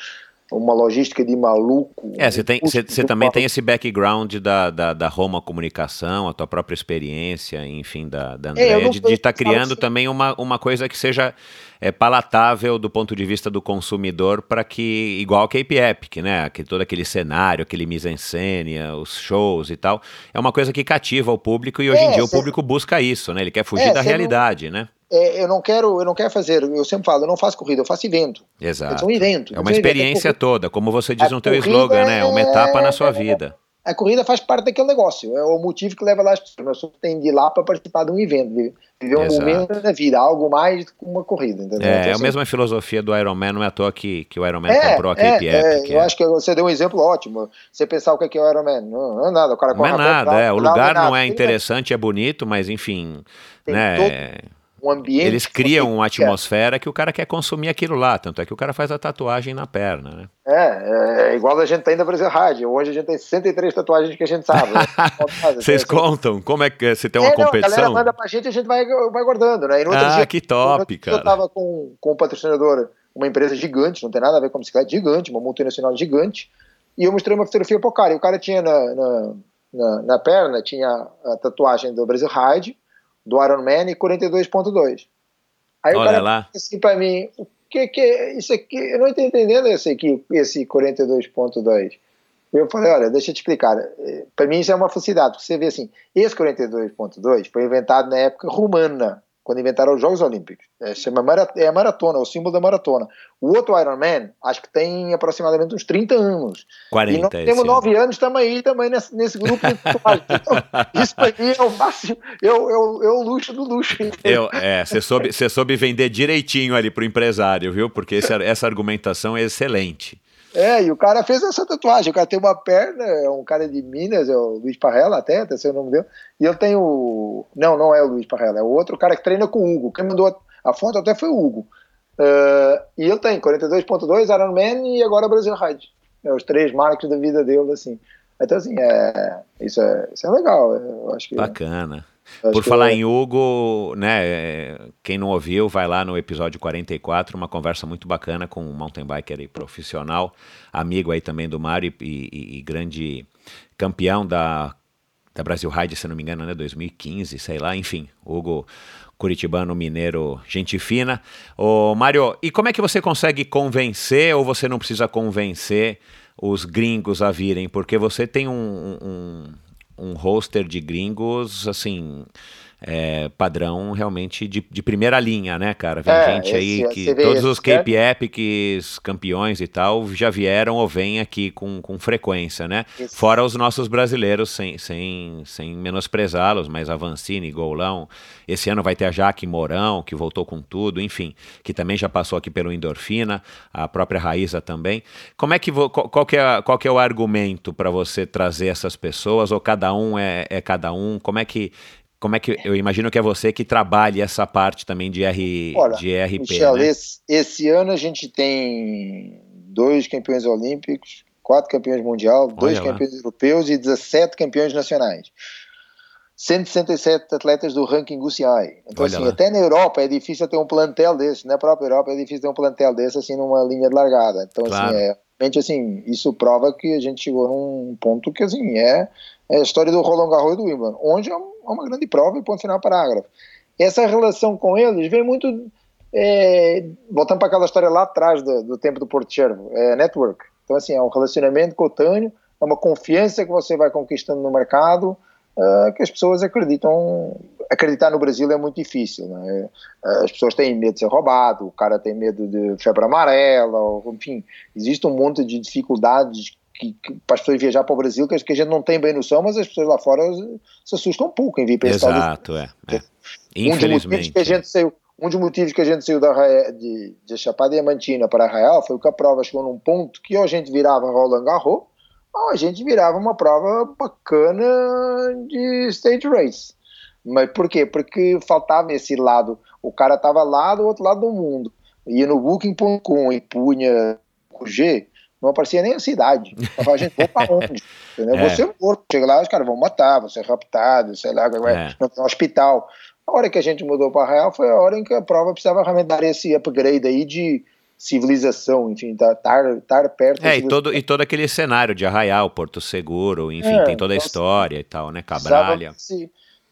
Speaker 1: uma logística de maluco.
Speaker 2: É, você tem, você, você também tem esse background da, da, da, Roma Comunicação, a tua própria experiência, enfim, da, da Andréia, é, de estar tá criando assim. também uma, uma coisa que seja é, palatável do ponto de vista do consumidor para que, igual a Cape Epic, né, que todo aquele cenário, aquele mise-en-scène, os shows e tal, é uma coisa que cativa o público e hoje é, em dia o público busca isso, né, ele quer fugir é, da realidade, não... né
Speaker 1: é, eu não quero, eu não quero fazer, eu sempre falo, eu não faço corrida, eu faço evento.
Speaker 2: Exato.
Speaker 1: É um evento.
Speaker 2: É uma experiência evento. toda, como você diz a no teu slogan, né? É uma etapa na sua vida.
Speaker 1: A corrida faz parte daquele negócio, é o motivo que leva lá as pessoas. Temos de ir lá para participar de um evento, viver um Exato. momento da vida, algo mais do que uma corrida. Entendeu?
Speaker 2: É, então, é a assim, mesma filosofia do Ironman, não é à toa que, que o Ironman é, comprou a Cape
Speaker 1: é, Epic. É, eu acho que você deu um exemplo ótimo. Você pensar o que é o Ironman, não, não é nada, o cara
Speaker 2: Não é nada, é, o lugar não é interessante, é bonito, mas enfim, né... Todo
Speaker 1: um ambiente.
Speaker 2: Eles criam uma atmosfera que o cara quer consumir aquilo lá, tanto é que o cara faz a tatuagem na perna, né?
Speaker 1: É, é igual a gente tem da Brasil Rádio. Hoje a gente tem 63 tatuagens que a gente sabe. Né?
Speaker 2: Vocês então, assim, contam? Como é que você tem uma é, não, competição? A galera
Speaker 1: manda pra gente e a gente vai, vai guardando, né?
Speaker 2: ah, dia, que top, cara.
Speaker 1: Eu tava com, com um patrocinador, uma empresa gigante, não tem nada a ver com bicicleta, gigante, uma multinacional gigante, e eu mostrei uma fotografia pro cara, e o cara tinha na, na na, na perna, tinha a tatuagem do Brasil Ride, do Iron Man e 42.2. Aí
Speaker 2: Olha
Speaker 1: o cara
Speaker 2: lá.
Speaker 1: assim para mim, o que que é isso aqui? Eu não estou entendendo esse aqui, esse 42.2. Eu falei, olha, deixa eu te explicar. Para mim isso é uma felicidade, porque você vê assim, esse 42.2 foi inventado na época romana, quando inventaram os Jogos Olímpicos. É, chama é a maratona, é o símbolo da maratona. O outro Iron Man, acho que tem aproximadamente uns 30 anos.
Speaker 2: 40,
Speaker 1: e nós temos 9 anos também aí, também nesse, nesse grupo então, Isso para mim é o máximo, é o, é o, é o luxo do luxo.
Speaker 2: Eu, é, você soube, você soube vender direitinho ali pro empresário, viu? Porque esse, essa argumentação é excelente.
Speaker 1: É, e o cara fez essa tatuagem. O cara tem uma perna, é um cara de Minas, é o Luiz Parrella, até, até sei o nome dele. E eu tenho. Não, não é o Luiz Parrella, é o outro cara que treina com o Hugo. Quem mandou a foto até foi o Hugo. Uh, e ele tem 42.2, Ironman e agora Brasil Ride. É os três marcos da vida dele, assim. Então, assim, é, isso, é, isso é legal. Eu acho que,
Speaker 2: Bacana. Por falar é... em Hugo, né, quem não ouviu, vai lá no episódio 44, uma conversa muito bacana com um mountain biker aí, profissional, amigo aí também do Mário e, e, e, grande campeão da, da Brasil Ride, se não me engano, né, 2015, sei lá, enfim, Hugo Curitibano Mineiro, gente fina. Ô, Mário, e como é que você consegue convencer ou você não precisa convencer os gringos a virem? Porque você tem um, um um roster de gringos, assim, é, padrão realmente de, de, primeira linha, né, cara? Vem é, gente aí que todos os Cape né? Epics campeões e tal já vieram ou vêm aqui com, com frequência, né? Esse. Fora os nossos brasileiros, sem, sem, sem menosprezá-los, mas Avancini, Golão. Esse ano vai ter a Jaque Mourão, que voltou com tudo, enfim, que também já passou aqui pelo Endorfina, a própria Raíza também. Como é que qual, qual, que é, qual que é o argumento para você trazer essas pessoas? Ou cada um é, é cada um? Como é que como é que eu imagino que é você que trabalhe essa parte também de, R, Olha, de RP?
Speaker 1: Michel,
Speaker 2: né?
Speaker 1: esse, esse, ano a gente tem dois campeões olímpicos, quatro campeões mundial, dois Olha campeões lá. europeus e 17 campeões nacionais. 167 atletas do ranking UCI. Então, Olha assim, lá. até na Europa é difícil ter um plantel desse, na própria Europa é difícil ter um plantel desse, assim, numa linha de largada. Então, assim, claro. assim, é, realmente, assim, isso prova que a gente chegou num ponto que, assim, é, é a história do Roland Garros e do Wimbledon, onde é uma grande prova e ponto final parágrafo. Essa relação com eles vem muito, é, voltando para aquela história lá atrás do, do tempo do Porto Cervo, é network. Então, assim, é um relacionamento cotâneo, é uma confiança que você vai conquistando no mercado, uh, que as pessoas acreditam. Acreditar no Brasil é muito difícil. Né? As pessoas têm medo de ser roubado, o cara tem medo de febre amarela, ou, enfim, existe um monte de dificuldades que, que, para as pessoas viajar para o Brasil que, que a gente não tem bem noção, mas as pessoas lá fora se assustam um pouco em vir para
Speaker 2: esse Exato, é, é. Infelizmente.
Speaker 1: Um dos, que a gente saiu, um dos motivos que a gente saiu da, de, de Chapada Diamantina para Arraial foi que a prova chegou num ponto que ou a gente virava Roland Garros ou a gente virava uma prova bacana de stage race. Mas por quê? Porque faltava esse lado. O cara estava lá do outro lado do mundo. Ia no Booking.com e punha o G, não aparecia nem a cidade. Eu falava, gente, vou pra onde? Entendeu? É. Você é morto. Chega lá, os caras vão matar, você é raptado, sei lá, vai é. no hospital. A hora que a gente mudou para Real foi a hora em que a prova precisava realmente dar esse upgrade aí de civilização, enfim, estar tá, tá perto.
Speaker 2: É, e todo, e todo aquele cenário de Arraial, Porto Seguro, enfim, é, tem toda a então, história e tal, né, Cabralha.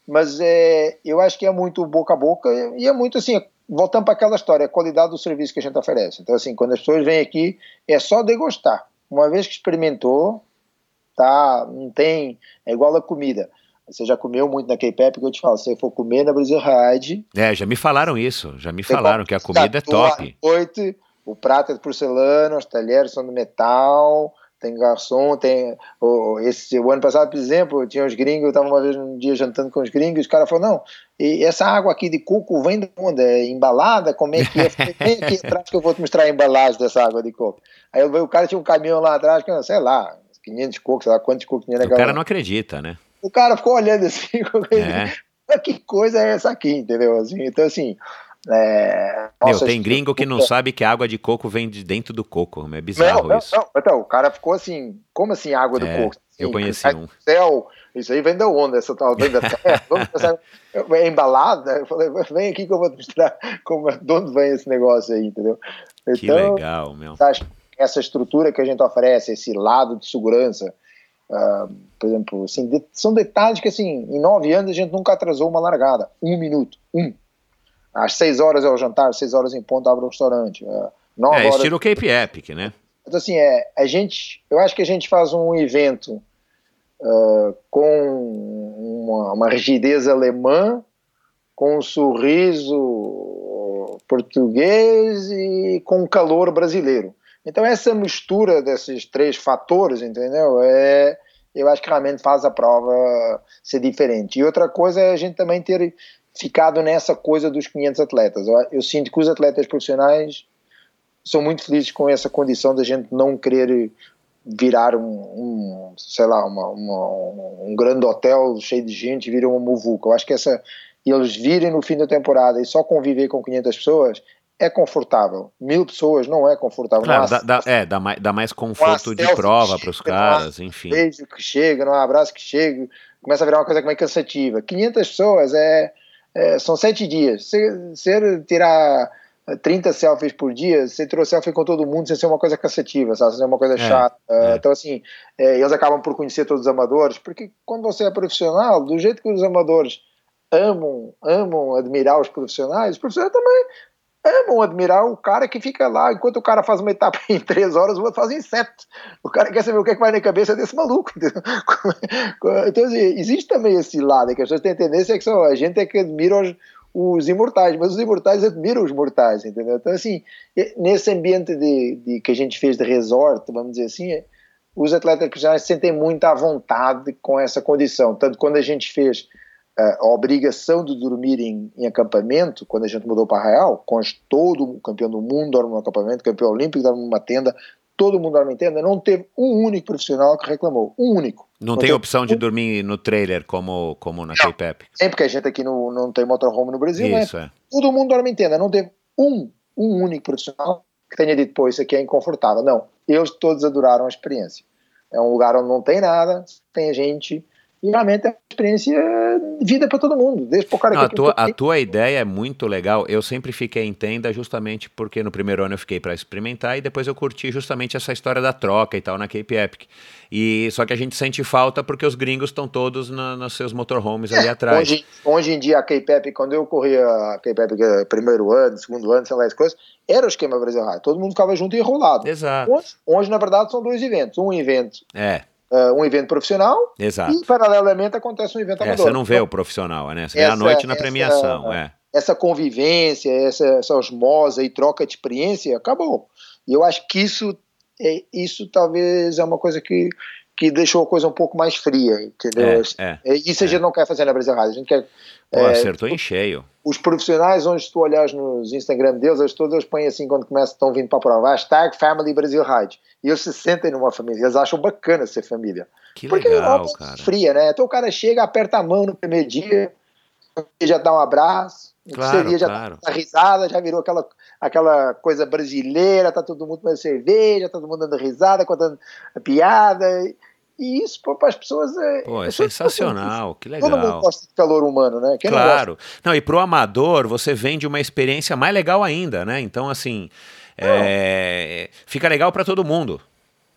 Speaker 1: Mas é, eu acho que é muito boca a boca e é muito assim, voltando para aquela história, a qualidade do serviço que a gente oferece. Então, assim, quando as pessoas vêm aqui, é só degustar. Uma vez que experimentou, tá, não tem, é igual a comida. Você já comeu muito na K-Pep, que eu te falo, se você for comer na Brasil Ride...
Speaker 2: É, já me falaram isso, já me falaram que a comida é top.
Speaker 1: Noite, o prato é de porcelana, os talheres são de metal, tem garçom, tem. O, esse, o ano passado, por exemplo, tinha os gringos, eu estava uma vez um dia jantando com os gringos, os caras falaram: não, e essa água aqui de coco vem de onde? É embalada? Como é que é? Vem aqui atrás que eu vou te mostrar a embalagem dessa água de coco. Aí o cara tinha um caminhão lá atrás, que, sei lá, 500 cocos, sei lá quantos cocos tinha
Speaker 2: naquela. O cara não acredita, né?
Speaker 1: O cara ficou olhando assim, é. que coisa é essa aqui, entendeu? Assim, então, assim, é,
Speaker 2: Meu, tem gringo que não sabe que a água de coco vem de dentro do coco. É bizarro
Speaker 1: não,
Speaker 2: isso.
Speaker 1: Não, então, o cara ficou assim, como assim água do
Speaker 2: é,
Speaker 1: coco?
Speaker 2: eu conheci um.
Speaker 1: Céu, isso aí vem da onda, essa tal, vem da terra. Vamos pensar, é embalada. Eu falei, vem aqui que eu vou te mostrar como, de onde vem esse negócio aí, entendeu?
Speaker 2: Então, que legal, meu.
Speaker 1: Essa estrutura que a gente oferece, esse lado de segurança, Uh, por exemplo, assim, de, são detalhes que assim, em nove anos a gente nunca atrasou uma largada. Um minuto, um. Às seis horas é o jantar, seis horas em ponto abre o restaurante. Uh,
Speaker 2: nove é, horas... estilo Cape Epic, né?
Speaker 1: Então, assim, é, a gente, eu acho que a gente faz um evento uh, com uma, uma rigidez alemã, com um sorriso português e com calor brasileiro. Então essa mistura desses três fatores, entendeu? É, eu acho que realmente faz a prova ser diferente. E outra coisa é a gente também ter ficado nessa coisa dos 500 atletas. Eu, eu sinto que os atletas profissionais são muito felizes com essa condição da gente não querer virar um, um sei lá, uma, uma, um grande hotel cheio de gente e virar uma muvuca. Eu acho que essa eles virem no fim da temporada e só conviver com 500 pessoas é confortável. Mil pessoas não é confortável.
Speaker 2: Claro, dá, dá, é, dá mais, dá mais conforto de prova para os caras, enfim.
Speaker 1: Beijo que chega, não há abraço que chega, começa a virar uma coisa mais cansativa. 500 pessoas é, é são sete dias. Se, se tirar 30 selfies por dia, você tirou selfie com todo mundo sem ser uma coisa cansativa, sabe? Sem ser uma coisa é, chata. É. Então, assim, é, eles acabam por conhecer todos os amadores, porque quando você é profissional, do jeito que os amadores amam, amam admirar os profissionais, os profissionais também amam admirar o cara que fica lá, enquanto o cara faz uma etapa em três horas, o outro faz em sete. O cara quer saber o que, é que vai na cabeça desse maluco. Então, assim, existe também esse lado, que as pessoas têm tendência que só a gente é que admira os, os imortais, mas os imortais admiram os mortais, entendeu? Então, assim, nesse ambiente de, de que a gente fez de resort, vamos dizer assim, os atletas profissionais se sentem muito à vontade com essa condição. Tanto quando a gente fez a obrigação de dormir em, em, acampamento, quando a gente mudou para Arraial, com todo o campeão do mundo dorme no acampamento, campeão olímpico dorme numa tenda, todo mundo dorme em tenda, não teve um único profissional que reclamou, um único.
Speaker 2: Não, não tem opção um... de dormir no trailer como, como na K-Pep?
Speaker 1: Tem, porque a gente aqui no, não tem motorhome no Brasil,
Speaker 2: Isso,
Speaker 1: né? É. Todo mundo dorme em tenda, não teve um, um único profissional que tenha dito, pô, isso aqui é inconfortável. Não, eles todos adoraram a experiência. É um lugar onde não tem nada, tem gente, e realmente é uma experiência de vida para todo mundo, desde o cara
Speaker 2: Não, a, tua, a tua ideia é muito legal. Eu sempre fiquei em tenda justamente porque no primeiro ano eu fiquei para experimentar e depois eu curti justamente essa história da troca e tal na Cape Epic. E só que a gente sente falta porque os gringos estão todos na, nos seus motorhomes é, ali atrás.
Speaker 1: Hoje, hoje em dia a Cape Epic, quando eu corria a Cape Epic é, primeiro ano, segundo ano, sei lá as coisas, era o esquema Brasil High. Todo mundo ficava junto e enrolado.
Speaker 2: Exato.
Speaker 1: Hoje, hoje, na verdade, são dois eventos. Um evento
Speaker 2: é
Speaker 1: uh, um evento profissional
Speaker 2: Exato.
Speaker 1: e, paralelamente, acontece um evento
Speaker 2: é,
Speaker 1: amador.
Speaker 2: Você não vê então, o profissional, né? Você essa, vê a noite na essa, premiação. é.
Speaker 1: Essa convivência, essa, essa osmose e troca de experiência, acabou. E eu acho que isso, é, isso talvez é uma coisa que, que deixou a coisa um pouco mais fria, entendeu? É, é, isso a gente é. não quer fazer na Brasil Rádio, a gente quer
Speaker 2: Pô, é, acertou em cheio.
Speaker 1: Os profissionais, onde tu olhas nos Instagram deles, eles todos eles põem assim quando começam, estão vindo para a prova, hashtag Family Brasil Ride. E eles se sentem numa família, eles acham bacana ser família.
Speaker 2: Que Porque legal,
Speaker 1: é
Speaker 2: cara.
Speaker 1: fria, né? Então o cara chega, aperta a mão no primeiro dia, já dá um abraço,
Speaker 2: claro,
Speaker 1: já
Speaker 2: claro.
Speaker 1: dá risada, já virou aquela, aquela coisa brasileira, tá todo mundo tomando cerveja, tá todo mundo dando risada, contando piada. E isso, para as pessoas é.
Speaker 2: Pô, é, é sensacional, que legal.
Speaker 1: Todo mundo gosta de calor humano, né?
Speaker 2: Quem claro. Não, não, e para o amador, você vende uma experiência mais legal ainda, né? Então, assim, é, fica legal para todo mundo.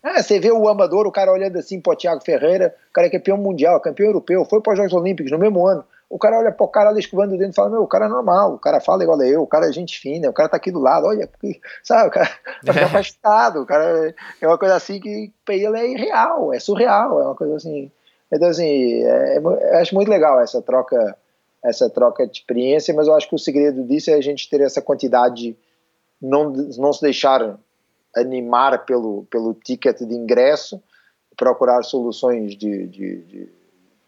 Speaker 1: É, você vê o amador, o cara olhando assim para o Thiago Ferreira, o cara é campeão mundial, campeão europeu, foi para os Jogos Olímpicos no mesmo ano o cara olha pro cara ali escovando o dedo e fala, meu, o cara é normal, o cara fala igual a eu, o cara é gente fina, o cara tá aqui do lado, olha, sabe, o cara tá afastado, o cara é uma coisa assim que pra ele é irreal, é surreal, é uma coisa assim. Então, assim, é, é, acho muito legal essa troca, essa troca de experiência, mas eu acho que o segredo disso é a gente ter essa quantidade, não, não se deixar animar pelo, pelo ticket de ingresso, procurar soluções de, de, de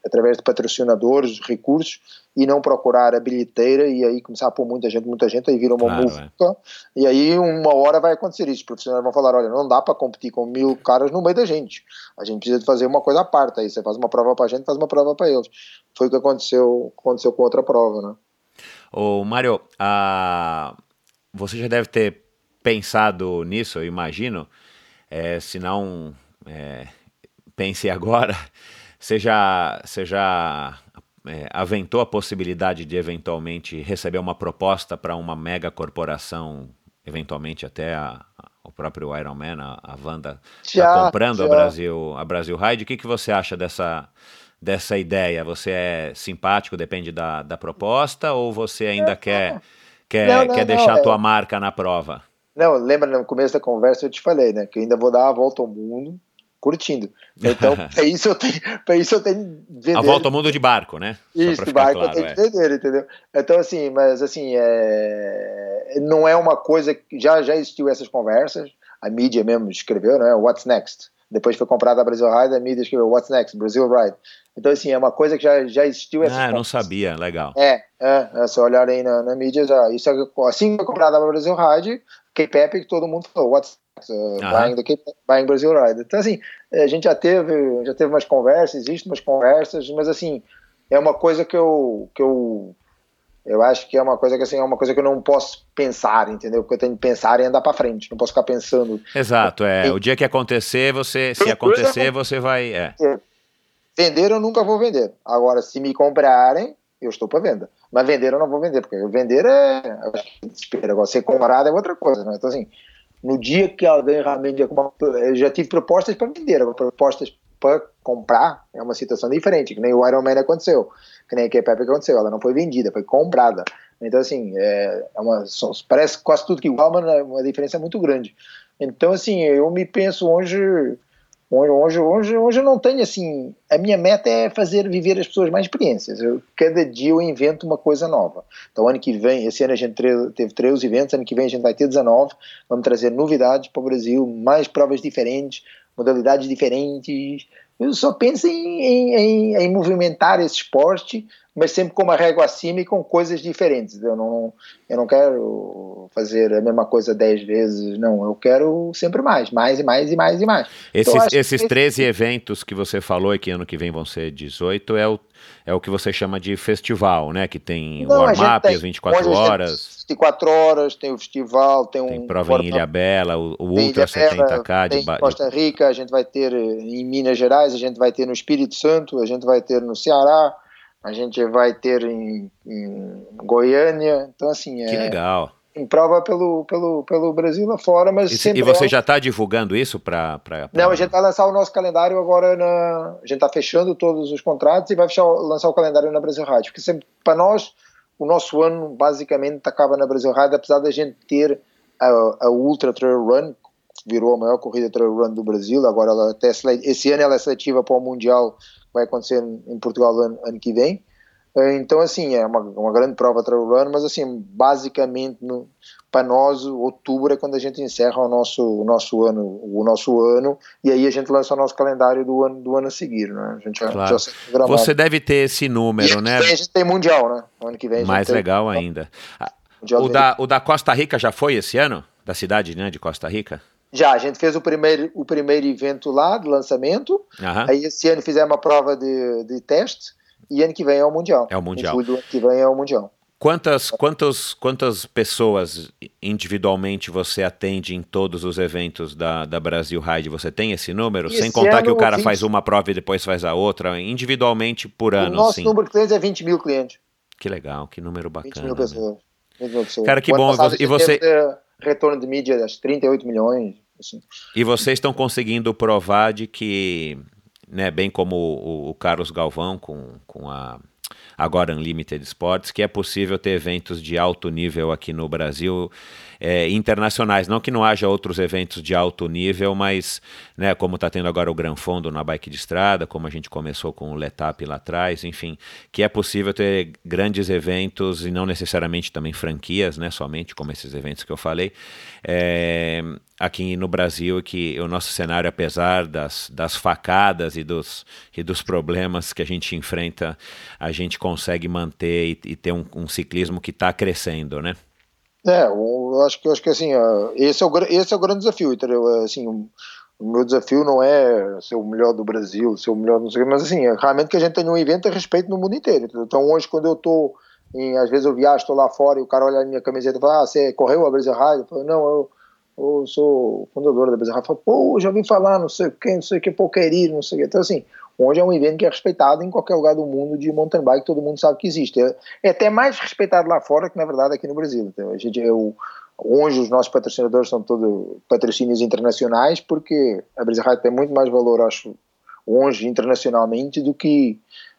Speaker 1: através de patrocinadores, recursos, e não procurar a bilheteira e aí começar a pôr muita gente, muita gente, aí vira uma claro, música, é. e aí uma hora vai acontecer isso. Os profissionais vão falar: olha, não dá para competir com mil caras no meio da gente, a gente precisa de fazer uma coisa à parte. Aí você faz uma prova para a gente, faz uma prova para eles. Foi o que aconteceu, aconteceu com outra prova, né?
Speaker 2: Ô, Mário, a... você já deve ter pensado nisso, eu imagino, é, se não, é, pense agora. Você já, você já é, aventou a possibilidade de eventualmente receber uma proposta para uma mega corporação, eventualmente até a, o próprio Iron Man, a, a Wanda, está comprando já. a Brasil, a Brasil Ride. O que, que você acha dessa, dessa ideia? Você é simpático, depende da, da proposta, ou você ainda quer, quer, não, não, quer deixar a tua é... marca na prova?
Speaker 1: Não, lembra no começo da conversa eu te falei, né? Que eu ainda vou dar a volta ao mundo curtindo. Então, para isso eu tenho, para isso eu tenho
Speaker 2: vender. A volta ao mundo de barco, né?
Speaker 1: Isso, de barco claro, eu tenho é. que vender, entendeu? Então assim, mas assim, é... não é uma coisa que já já existiu essas conversas. A mídia mesmo escreveu, né? What's next? Depois foi comprada a Brasil Ride, a mídia escreveu What's next? Brasil Ride. Então assim, é uma coisa que já já existiu.
Speaker 2: Ah, não sabia, legal.
Speaker 1: É, é, é se olhar aí na, na mídia já, isso é, assim que foi comprada a Brasil Ride, K-Pep, que todo mundo falou What's uh, buying, the Cape, buying Brazil Ride. Então, assim, a gente já teve, já teve umas conversas, existem umas conversas, mas, assim, é uma coisa que eu, que eu, eu acho que é uma coisa que, assim, é uma coisa que eu não posso pensar, entendeu? Porque eu tenho que pensar e andar para frente, não posso ficar pensando.
Speaker 2: Exato, é. O dia que acontecer, você, se acontecer, você vai, é.
Speaker 1: Vender eu nunca vou vender. Agora, se me comprarem, eu estou para venda. Mas vender eu não vou vender, porque vender é. Desespero. Agora, ser comprado é outra coisa, né? Então, assim, no dia que alguém realmente. Eu já tive propostas para vender, propostas para comprar é uma situação diferente, que nem o Iron Man aconteceu, que nem a K-Pep aconteceu, ela não foi vendida, foi comprada. Então, assim, é, é uma, parece quase tudo que igual, mas é uma diferença muito grande. Então, assim, eu me penso hoje Hoje, hoje, hoje eu não tenho assim. A minha meta é fazer viver as pessoas mais experiências. Eu, cada dia eu invento uma coisa nova. Então, ano que vem, esse ano a gente teve 13 eventos, ano que vem a gente vai ter 19. Vamos trazer novidades para o Brasil, mais provas diferentes, modalidades diferentes. Eu só penso em, em, em, em movimentar esse esporte mas sempre com uma régua acima e com coisas diferentes. Eu não, eu não quero fazer a mesma coisa dez vezes, não. Eu quero sempre mais, mais e mais e mais e mais.
Speaker 2: Esses, então, esses que 13 esse... eventos que você falou e que ano que vem vão ser 18 é o, é o que você chama de festival, né? Que tem o warm-up, as 24 horas.
Speaker 1: 24 horas, tem o festival, tem,
Speaker 2: tem um. prova em Ilha Bela, o, o Ultra 70K
Speaker 1: de Em Costa Rica, a gente vai ter em Minas Gerais, a gente vai ter no Espírito Santo, a gente vai ter no Ceará a gente vai ter em, em Goiânia, então assim
Speaker 2: que é, legal.
Speaker 1: Em prova pelo, pelo, pelo Brasil afora, mas
Speaker 2: e, e você é... já está divulgando isso para? Pra...
Speaker 1: Não, a gente vai lançar o nosso calendário agora na, a gente está fechando todos os contratos e vai fechar, lançar o calendário na Brasil Rádio, porque sempre para nós o nosso ano basicamente acaba na Brasil Rádio, apesar da gente ter a, a Ultra Trail Run virou a maior corrida trail run do Brasil. Agora, ela até esse ano ela é seletiva para o Mundial vai acontecer em Portugal ano, ano que vem. Eh, então, assim, é uma, uma grande prova trail run, mas, assim, basicamente, no, para nós, outubro é quando a gente encerra o nosso, o nosso ano, o nosso ano, e aí a gente lança o nosso calendário do ano, do ano a seguir, né? A gente
Speaker 2: já, claro. já Você deve ter esse número, né?
Speaker 1: a gente tem Mundial, né?
Speaker 2: ano que vem Mais legal tem... ainda. O da, o da Costa Rica já foi esse ano? Da cidade, né, de Costa Rica?
Speaker 1: Já, a gente fez o primeiro, o primeiro evento lá, de lançamento. Uhum. Aí esse ano fizemos uma prova de, de teste. E ano que vem é o Mundial.
Speaker 2: É o Mundial.
Speaker 1: Julho ano que vem é o Mundial.
Speaker 2: Quantas, quantas, quantas pessoas individualmente você atende em todos os eventos da, da Brasil Ride? Você tem esse número? Esse Sem contar que o cara 20... faz uma prova e depois faz a outra, individualmente por ano. O
Speaker 1: nosso
Speaker 2: sim.
Speaker 1: número de clientes é 20 mil clientes.
Speaker 2: Que legal, que número bacana. 20 mil
Speaker 1: né? pessoas. Né? 20 mil pessoas.
Speaker 2: Cara, que bom. E você
Speaker 1: retorno de mídia das 38 milhões. Assim.
Speaker 2: E vocês estão conseguindo provar de que, né, bem como o, o Carlos Galvão com, com a agora Unlimited Sports, que é possível ter eventos de alto nível aqui no Brasil é, internacionais. Não que não haja outros eventos de alto nível, mas né, como está tendo agora o Gran Fondo na bike de estrada, como a gente começou com o Letap lá atrás, enfim, que é possível ter grandes eventos e não necessariamente também franquias, né, somente como esses eventos que eu falei, é, aqui no Brasil, que o nosso cenário, apesar das, das facadas e dos, e dos problemas que a gente enfrenta, a gente consegue manter e, e ter um, um ciclismo que está crescendo, né?
Speaker 1: É, eu acho que, eu acho que assim, esse é o, esse é o grande desafio, entendeu? Assim, o, meu desafio não é ser o melhor do Brasil, ser o melhor, não sei mas assim, é realmente que a gente tenha um evento a respeito no mundo inteiro. Entendeu? Então hoje, quando eu estou, às vezes eu viajo, estou lá fora e o cara olha a minha camiseta e fala, ah, você correu a Brasil Ride? Eu falo, não, eu, eu sou fundador da. Eu falo, pô, já ouvi falar, não sei quem, não sei o que, pô, querido, não sei o que. Então assim, Hoje é um evento que é respeitado em qualquer lugar do mundo de mountain bike, todo mundo sabe que existe. É, é até mais respeitado lá fora que, na verdade, aqui no Brasil. Então, a gente, é o, Hoje os nossos patrocinadores são todos patrocínios internacionais porque a Ride tem muito mais valor, acho, hoje internacionalmente do que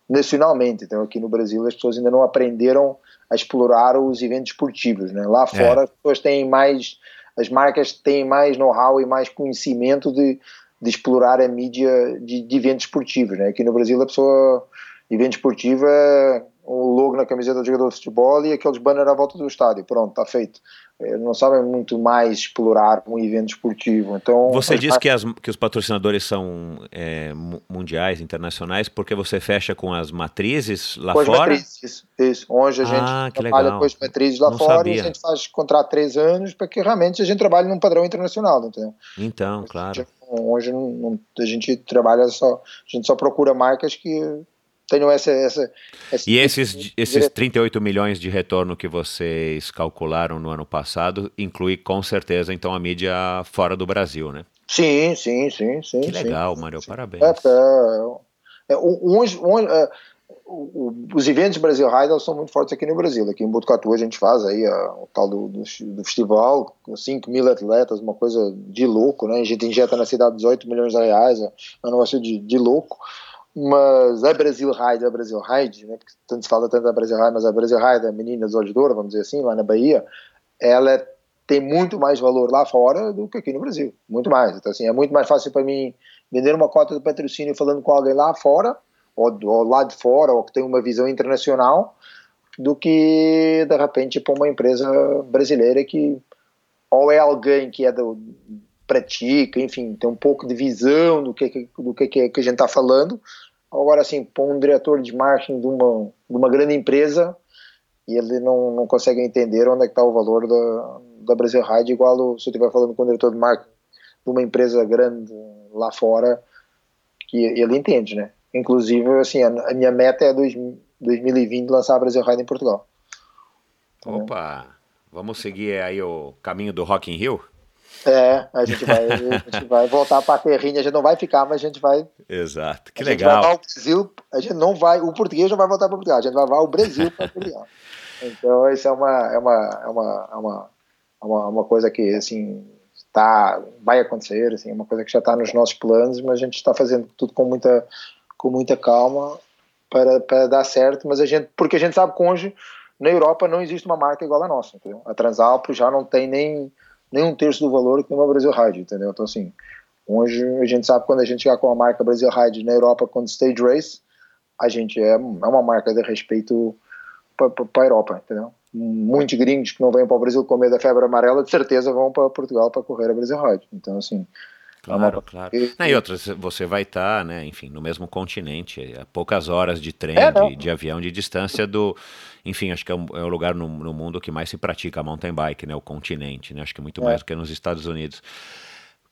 Speaker 1: nacionalmente. Então aqui no Brasil as pessoas ainda não aprenderam a explorar os eventos esportivos. Né? Lá é. fora é. as pessoas têm mais, as marcas têm mais know-how e mais conhecimento de, de explorar a mídia de, de eventos esportivos. Né? Aqui no Brasil a pessoa, evento esportivo é o logo na camiseta do jogador de futebol e aqueles banners à volta do estádio. Pronto, está feito. Eh, não sabem muito mais explorar um evento esportivo. Então,
Speaker 2: você diz que, as, que os patrocinadores são é, mundiais, internacionais, porque você fecha com as matrizes lá com fora? As matrizes,
Speaker 1: isso. Onde a gente ah, trabalha legal. com as matrizes lá não fora sabia. e a gente faz contrato três anos para que realmente a gente trabalhe num padrão internacional, entendeu?
Speaker 2: Então, claro.
Speaker 1: Hoje não, a gente trabalha só, a gente só procura marcas que tenham essa. essa,
Speaker 2: essa e esses, esses 38 milhões de retorno que vocês calcularam no ano passado inclui com certeza então a mídia fora do Brasil, né?
Speaker 1: Sim, sim, sim, sim.
Speaker 2: Que legal,
Speaker 1: sim,
Speaker 2: Mário, parabéns.
Speaker 1: É, é, é, uns, uns, é, os eventos Brasil Ride são muito fortes aqui no Brasil. Aqui em Botucatu a gente faz aí a, o tal do, do, do, festival, 5 mil atletas, uma coisa de louco, né? A gente injeta na cidade 18 milhões de reais, é um negócio de, de louco mas a Brasil Ride, a Brasil Ride, né, porque tanto se fala tanto da Brasil Ride, mas a Brasil Ride, a menina dos olhos de ouro, vamos dizer assim, lá na Bahia, ela tem muito mais valor lá fora do que aqui no Brasil, muito mais. Então, assim, é muito mais fácil para mim vender uma cota de patrocínio falando com alguém lá fora, ou, ou lá de fora, ou que tem uma visão internacional, do que, de repente, para uma empresa brasileira que ou é alguém que é do, pratica, enfim, tem um pouco de visão do que, do que, que a gente está falando, Agora, assim, põe um diretor de marketing de uma, de uma grande empresa e ele não, não consegue entender onde é está o valor da, da Brasil Ride, igual se eu estiver falando com o diretor de marketing de uma empresa grande lá fora, que ele entende, né? Inclusive, assim, a, minha meta é dois, 2020 lançar a Brasil Ride em Portugal.
Speaker 2: Opa! Vamos seguir aí o caminho do Rock in Rio?
Speaker 1: É, a gente vai, a gente vai voltar para a terrinha, a gente não vai ficar, mas a gente vai.
Speaker 2: Exato, que legal.
Speaker 1: Vai o Brasil, a gente não vai, o português não vai voltar para Portugal, a gente vai levar o Brasil para Portugal. Então, isso é uma, é uma, é uma, é uma, é uma, uma coisa que, assim, tá, vai acontecer, assim, é uma coisa que já está nos nossos planos, mas a gente está fazendo tudo com muita, com muita calma para, para dar certo, mas a gente, porque a gente sabe que hoje na Europa não existe uma marca igual a nossa, entendeu? A Transalp já não tem nem nem um terço do valor que tem uma Brasil Ride, entendeu? Então, assim, hoje a gente sabe quando a gente chegar com a marca Brasil Ride na Europa com Stage Race, a gente é, é uma marca de respeito para a Europa, entendeu? Muitos gringos que não vêm para o Brasil com medo da febre amarela, de certeza vão para Portugal para correr a Brasil Ride. Então, assim,
Speaker 2: Claro, é claro. E, e outras, você vai estar, tá, né, enfim, no mesmo continente, a poucas horas de trem, é, de, de, avião, de distância do. Enfim, acho que é, um, é o lugar no, no, mundo que mais se pratica mountain bike, né? O continente, né? Acho que muito é. mais do que nos Estados Unidos.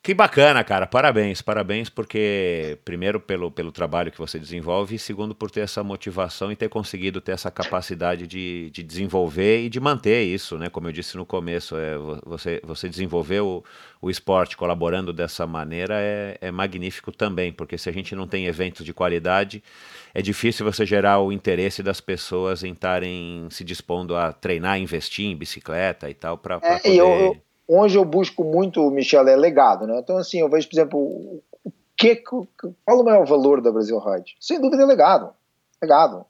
Speaker 2: Que bacana, cara. Parabéns, parabéns, porque, primeiro, pelo, pelo trabalho que você desenvolve, e segundo, por ter essa motivação e ter conseguido ter essa capacidade de, de desenvolver e de manter isso, né? Como eu disse no começo, é, você, você desenvolver o, o esporte colaborando dessa maneira é, é magnífico também, porque se a gente não tem eventos de qualidade, é difícil você gerar o interesse das pessoas em estarem se dispondo a treinar, investir em bicicleta e tal, para é, poder...
Speaker 1: Eu, onde eu busco muito, Michel, é legado, né? Então, assim, eu vejo, por exemplo, o que, qual o maior valor da Brasil Ride? Sem dúvida é legado. Legado.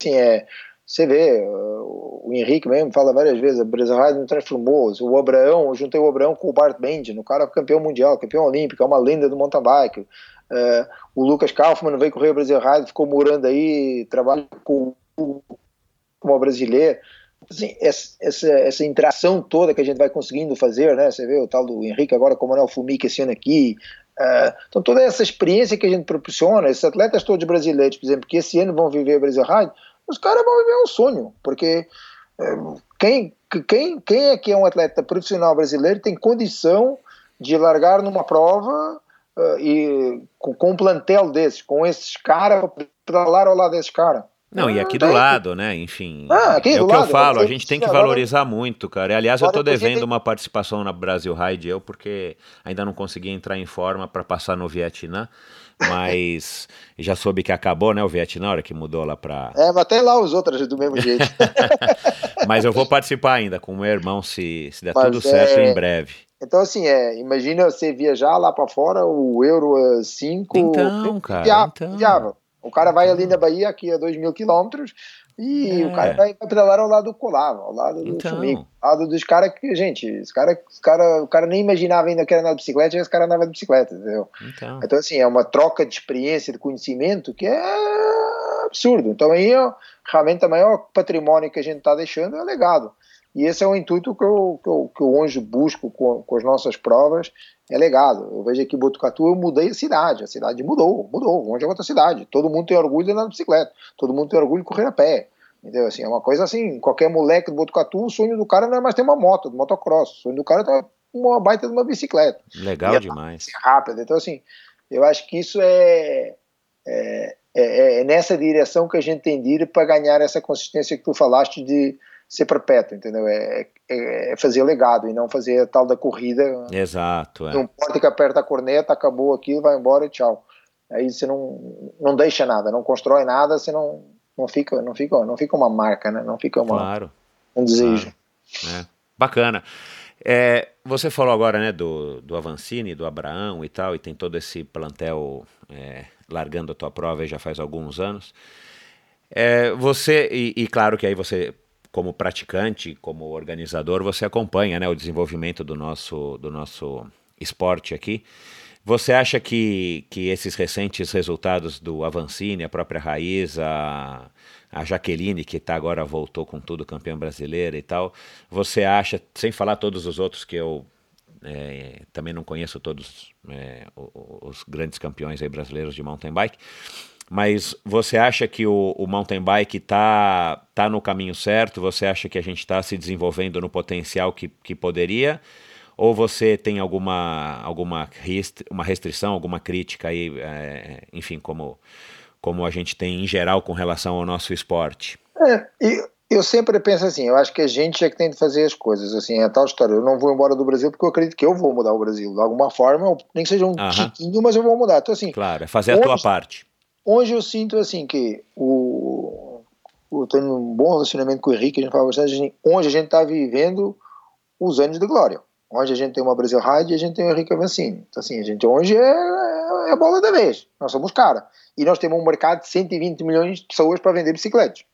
Speaker 1: Assim, é, você vê, o Henrique mesmo fala várias vezes, a Brasil Ride não transformou, o Abraão, eu juntei o Abraão com o Bart Benjamin, o cara campeão mundial, campeão olímpico, é uma lenda do mountain bike. Uh, o Lucas Kaufmann veio correr o Brasil Ride, ficou morando aí, trabalha com, com uma brasileira assim, essa, essa, interação toda que a gente vai conseguindo fazer, né? Você vê o tal do Henrique agora com o Manuel Fumica esse ano aqui. Uh, então, toda essa experiência que a gente proporciona, esses atletas todos brasileiros, por exemplo, que esse ano vão viver o Brasil Ride, os caras vão viver um sonho, porque uh, quem, quem, quem é que é um atleta profissional brasileiro tem condição de largar numa prova uh, e com, com um plantel desses, com esses caras, lá ao lado desses caras?
Speaker 2: Não, e aqui do lado, né? Enfim. Ah, aqui é o que lado, eu falo, a gente tem que valorizar muito, cara. E, aliás, eu tô devendo uma participação na Brasil Ride, eu, porque ainda não consegui entrar em forma para passar no Vietnã. mas já soube que acabou, né, o Vietnã, hora que mudou lá para.
Speaker 1: É, mas até lá os outros do mesmo jeito.
Speaker 2: mas eu vou participar ainda com o meu irmão, se, se der mas tudo certo é... em breve.
Speaker 1: Então, assim, é, imagina você viajar lá para fora, o euro 5.
Speaker 2: Então, cara. Viava,
Speaker 1: então... viava. O cara vai ali na Bahia, aqui a 2 mil quilômetros, e é. o cara vai, vai pedalar ao lado do Colava, ao lado do então. Fumigo, ao lado dos caras que, gente, os cara, os cara, o cara nem imaginava ainda que era andar de bicicleta, e esse cara andava de bicicleta, entendeu? Então. então, assim, é uma troca de experiência, de conhecimento que é absurdo. Então, aí, realmente, o maior patrimônio que a gente está deixando é o legado. E esse é o intuito que eu, que eu, que eu hoje busco com, com as nossas provas, é legado. Eu vejo aqui em Botucatu, eu mudei a cidade, a cidade mudou, mudou, onde é outra cidade. Todo mundo tem orgulho de andar de bicicleta, todo mundo tem orgulho de correr a pé. Entendeu? Assim, é uma coisa assim, qualquer moleque do Botucatu, o sonho do cara não é mais ter uma moto, de motocross, o sonho do cara é ter uma baita de uma bicicleta.
Speaker 2: Legal é demais.
Speaker 1: Rápida. Então, assim, eu acho que isso é, é, é, é nessa direção que a gente tem de ir para ganhar essa consistência que tu falaste de ser perpétuo, entendeu? É, é, é, fazer legado e não fazer a tal da corrida.
Speaker 2: Exato. É.
Speaker 1: Não importa que aperta a corneta, acabou aquilo, vai embora e tchau. Aí você não, não deixa nada, não constrói nada, você não, não, fica, não, fica, não fica uma marca, né? Não fica uma,
Speaker 2: claro.
Speaker 1: um desejo.
Speaker 2: Claro. É. Bacana. É, você falou agora né, do, do Avancini, do Abraão e tal, e tem todo esse plantel é, largando a tua prova já faz alguns anos. É, você, e, e, claro que aí você como praticante, como organizador, você acompanha né, o desenvolvimento do nosso, do nosso esporte aqui. Você acha que, que esses recentes resultados do Avancini, a própria Raiz, a, a Jaqueline, que tá agora voltou com tudo, campeã brasileira e tal, você acha, sem falar todos os outros que eu é, também não conheço todos é, os, grandes campeões brasileiros de mountain bike, mas você acha que o, o mountain bike está tá no caminho certo? Você acha que a gente está se desenvolvendo no potencial que, que poderia? Ou você tem alguma, alguma restri uma restrição, alguma crítica aí, é, enfim, como, como a gente tem em geral com relação ao nosso esporte?
Speaker 1: É, eu, eu sempre penso assim, eu acho que a gente é que tem de fazer as coisas, assim, é tal história, eu não vou embora do Brasil porque eu acredito que eu vou mudar o Brasil, de alguma forma, nem que seja um uh -huh. tiquinho, mas eu vou mudar, então assim...
Speaker 2: Claro, é fazer a tua parte.
Speaker 1: Hoje eu sinto assim que o, eu tenho um bom relacionamento com o Henrique, a gente fala bastante, assim, onde a gente está vivendo os anos de glória. Onde a gente tem uma Brasil Ride e a gente tem o Henrique Avancini. Então, assim, a gente hoje é, é a bola da vez. Nós somos cara. E nós temos um mercado de 120 milhões de pessoas para vender bicicletas.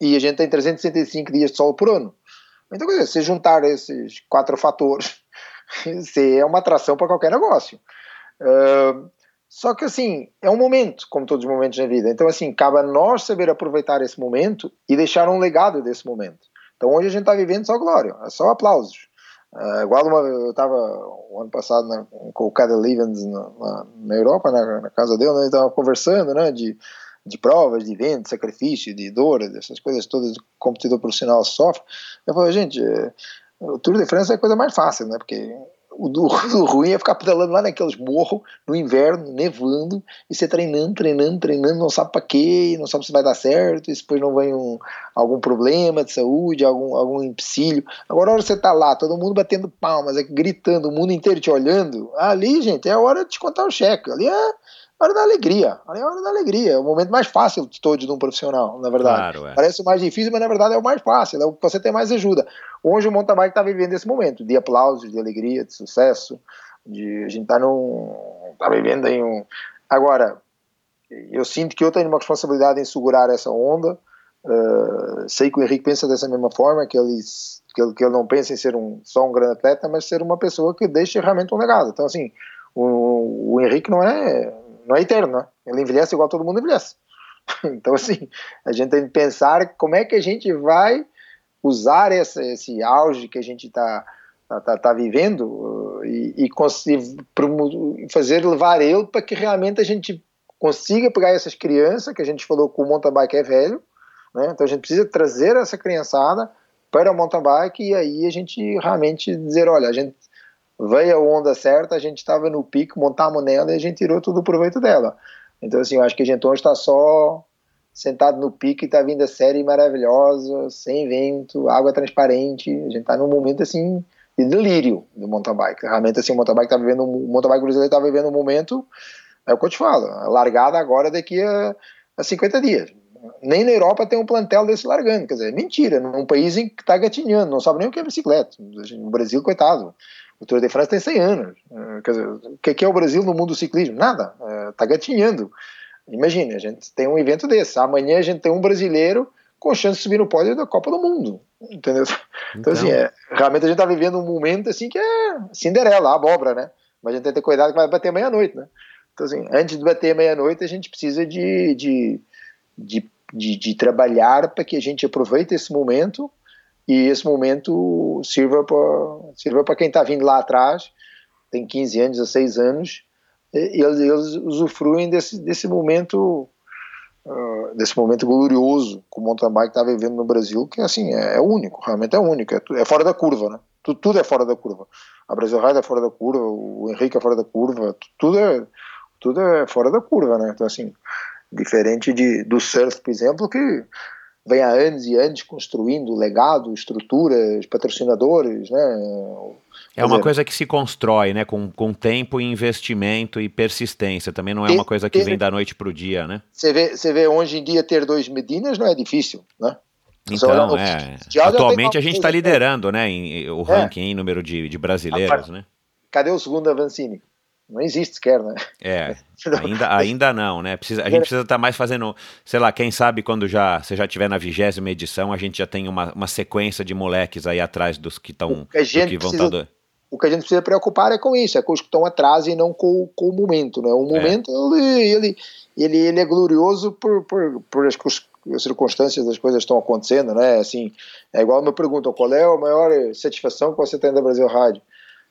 Speaker 1: E a gente tem 365 dias de sol por ano. Então, quer dizer, se juntar esses quatro fatores, é uma atração para qualquer negócio. Uh, só que assim, é um momento, como todos os momentos na vida. Então, assim, cabe a nós saber aproveitar esse momento e deixar um legado desse momento. Então, hoje a gente está vivendo só glória, é só aplausos. Uh, igual uma, eu estava o ano passado na, com o Cadel Evans na, na, Europa, na, na, casa dele, né, estava conversando né, de, de provas, de evento, de sacrifício, de dor, dessas coisas todas que o competidor profissional sofre. Eu falei, gente, eh, o Tour de France é a coisa mais fácil, né? Porque o, do, o ruim é ficar pedalando lá naqueles morros no inverno, nevando, e você treinando, treinando, treinando, não sabe para quê, não sabe se vai dar certo, e depois não vem um, algum problema de saúde, algum, algum empecilho. Agora, a hora que você tá lá, todo mundo batendo palmas, gritando, o mundo inteiro te olhando, ali, gente, é a hora de te contar o cheque. Ali é hora da alegria. Ali é a hora da alegria. É o momento mais fácil de todo de um profissional, na verdade. Claro, é. Parece o mais difícil, mas na verdade é o mais fácil. É o que você tem mais ajuda. Hoje o mountain bike está vivendo esse momento de aplausos, de alegria, de sucesso. De, a gente está num. Está vivendo em um. Agora, eu sinto que eu tenho uma responsabilidade em segurar essa onda. Uh, sei que o Henrique pensa dessa mesma forma, que ele, que ele, que ele não pensa em ser um, só um grande atleta, mas ser uma pessoa que deixe realmente um legado. Então, assim, o, o Henrique não é não é eterno, né? Ele envelhece igual todo mundo envelhece. Então, assim, a gente tem que pensar como é que a gente vai usar esse, auge que a gente está tá, tá, tá, vivendo uh, e, e conseguir fazer levar ele para que realmente a gente consiga pegar essas crianças, que a gente falou que o mountain bike é velho, né? então a gente precisa trazer essa criançada para o mountain bike e aí a gente realmente dizer, olha, a gente veio a onda certa, a gente estava no pico, montamos nela e a gente tirou todo o proveito dela. Então, assim, eu acho que a gente hoje está só sentado no pico e está vindo a série maravilhosa, sem vento, água transparente. A gente está num momento, assim, de delírio do mountain bike. Realmente, assim, o mountain bike está vivendo, o mountain bike brasileiro está vivendo um momento É o que eu te falo. Largada agora daqui a, a 50 dias. Nem na Europa tem um plantel desse largando. Quer dizer, mentira. Num país em que está gatinhando, não sabe nem o que é bicicleta. No Brasil, coitado. O Tour de France tem 100 anos. Eh, quer dizer, o que é o Brasil no mundo do ciclismo? Nada. Está gatinhando. Imagina, a gente tem um evento desse. Amanhã a gente tem um brasileiro com chance de subir no pódio da Copa do Mundo. Entendeu? Então, então assim, é, realmente a gente está vivendo um momento assim que é Cinderela, a abóbora, né? Mas a gente tem que ter cuidado que vai bater meia-noite, né? Então, assim, antes de bater meia-noite, a gente precisa de, de, de, de, de trabalhar para que a gente aproveite esse momento e esse momento sirva para sirva quem está vindo lá atrás, tem 15 anos, 16 anos, eles, eles usufruem desse, desse momento uh, desse momento glorioso que o mountain bike está vivendo no Brasil, que assim, é, é único, realmente é único, é, é, fora da curva, né? Tudo, tudo é fora da curva. A Brasil Ride é fora da curva, o Henrique é fora da curva, tudo é, tudo é fora da curva, né? Então, assim, diferente de, do surf, por exemplo, que vem há anos e anos construindo legado, estruturas, patrocinadores, né?
Speaker 2: É uma coisa que se constrói, né? Com, com tempo, investimento e persistência. Também não é uma coisa que vem da noite para o dia, né?
Speaker 1: Você vê, você vê hoje em dia ter dois Medinas não é difícil, né?
Speaker 2: Então, é. Atualmente a gente está liderando, né? Em, o é. ranking em número de, de brasileiros, né?
Speaker 1: Cadê o segundo Avancini? Não existe sequer, né?
Speaker 2: É, ainda, ainda não, né? Precisa, a gente precisa estar tá mais fazendo, sei lá, quem sabe quando já você já tiver na vigésima edição, a gente já tem uma, uma sequência de moleques aí atrás dos que estão que vão estar. Tá
Speaker 1: o que a gente precisa preocupar é com isso, é com os que estão atrás e não com, com o momento, né? O é. momento é. ele, ele, ele, ele, é glorioso por, por, por as, as circunstâncias das coisas estão acontecendo, né? Assim, é igual me perguntam qual é a maior satisfação que você tem da Brasil Rádio.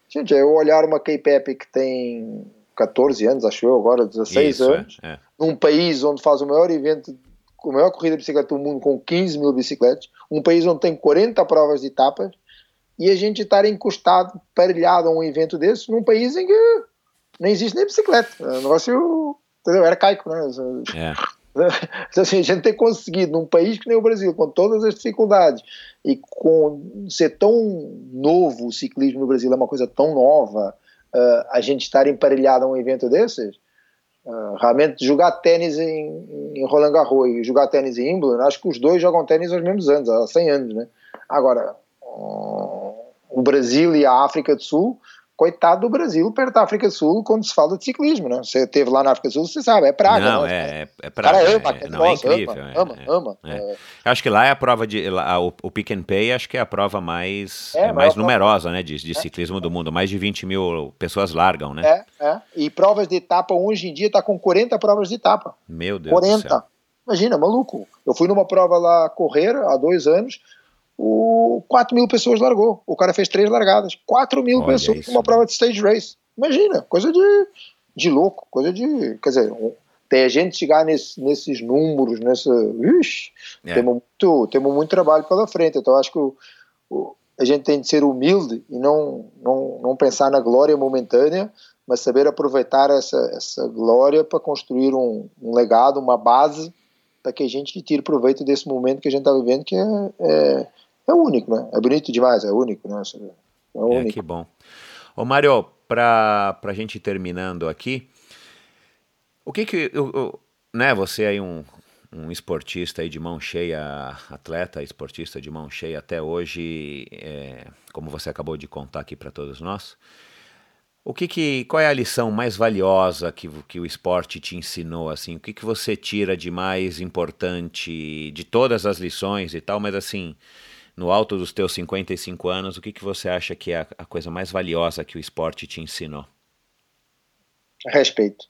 Speaker 1: Gente, é eu olhar uma K-Pep que tem 14 anos, acho eu, agora 16 Isso, é, anos, é, é. num país onde faz o maior evento, a maior corrida de bicicleta do mundo com 15 mil bicicletas, um país onde tem 40 provas de etapas, e a gente estar encostado, parelhado a um evento desse, num país em que não existe nem bicicleta. É um negócio, entendeu? Era caico, né? É. Assim, a gente ter conseguido, num país que nem o Brasil, com todas as dificuldades, e com ser tão novo o ciclismo no Brasil, é uma coisa tão nova, uh, a gente estar emparelhado a um evento desses, uh, realmente jogar tênis em, em Roland Garros e jogar tênis em Wimbledon, acho que os dois jogam tênis aos mesmos anos, há 100 anos, né? Agora, uh, o Brasil e a África do Sul coitado do Brasil perto da África do Sul quando se fala de ciclismo, né? Você esteve lá na África do Sul, você sabe, é praga.
Speaker 2: Não, é, é praga. Cara, ama, é, não, é incrível. Ama, é, ama, é, ama. É. Acho que lá é a prova de. Lá, o, o Pick and Pay acho que é a prova mais, é, mais numerosa, prova. né? De, de ciclismo do mundo. Mais de 20 mil pessoas largam, né?
Speaker 1: É, é. E provas de etapa hoje em dia está com 40 provas de etapa.
Speaker 2: Meu Deus
Speaker 1: 40. Imagina, maluco. Eu fui numa prova lá correr há dois anos o 4 mil pessoas largou. O cara fez três largadas. 4 mil Olha pessoas numa prova de stage race. Imagina, coisa de, de louco, coisa de. Quer dizer, tem a gente chegar nesse, nesses números, nessa. Ixi, é. temos, muito, temos muito trabalho pela frente. Então acho que o, o, a gente tem de ser humilde e não, não, não pensar na glória momentânea, mas saber aproveitar essa, essa glória para construir um, um legado, uma base para que a gente tire proveito desse momento que a gente está vivendo, que é, é é único, né? É bonito demais, é único, né?
Speaker 2: É, é único. É, que bom. Ô Mário, para a gente ir terminando aqui, o que que, eu, né, você aí um, um esportista aí de mão cheia, atleta, esportista de mão cheia até hoje, é, como você acabou de contar aqui para todos nós, o que que, qual é a lição mais valiosa que, que o esporte te ensinou, assim, o que que você tira de mais importante de todas as lições e tal, mas assim, no alto dos teus 55 anos, o que, que você acha que é a, coisa mais valiosa que o esporte te ensinou?
Speaker 1: Respeito.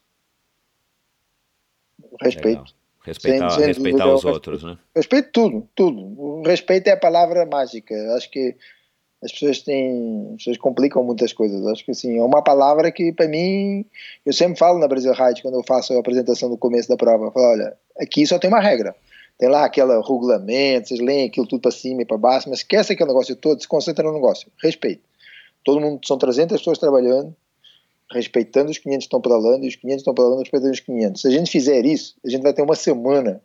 Speaker 1: Respeito. Legal.
Speaker 2: Respeitar, sem, sem respeitar os outros, né?
Speaker 1: Respeito tudo, tudo. O respeito é a palavra mágica. Acho que as pessoas têm, as pessoas complicam muitas coisas. Acho que assim, é uma palavra que para mim, eu sempre falo na Brasil Ride quando eu faço a apresentação no começo da prova, eu falo, olha, aqui só tem uma regra tem lá aquele regulamento, vocês leem aquilo tudo para cima e para baixo, mas esquece aquele negócio todo, se concentra no negócio. Respeito. Todo mundo, são 300 pessoas trabalhando, respeitando os 500 que estão pedalando e os 500 estão pedalando respeitando os 500. Se a gente fizer isso, a gente vai ter uma semana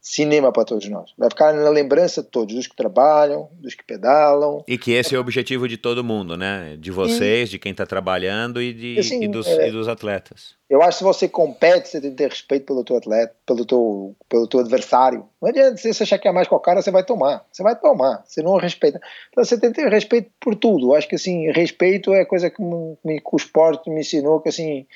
Speaker 1: cinema para todos nós. Vai ficar na lembrança de todos, dos que trabalham, dos que pedalam.
Speaker 2: E que esse é o objetivo de todo mundo, né? De vocês, e, de quem está trabalhando e, de, assim, e, dos, é, e, dos, atletas.
Speaker 1: Eu acho que se você compete, você tem que ter respeito pelo teu atleta, pelo teu, pelo teu adversário. Não adianta se você achar que é mais com o cara, você vai tomar. Você vai tomar. Você não respeita. Então você tem que ter respeito por tudo. Eu acho que assim, respeito é coisa que, me, que o esporte me ensinou que assim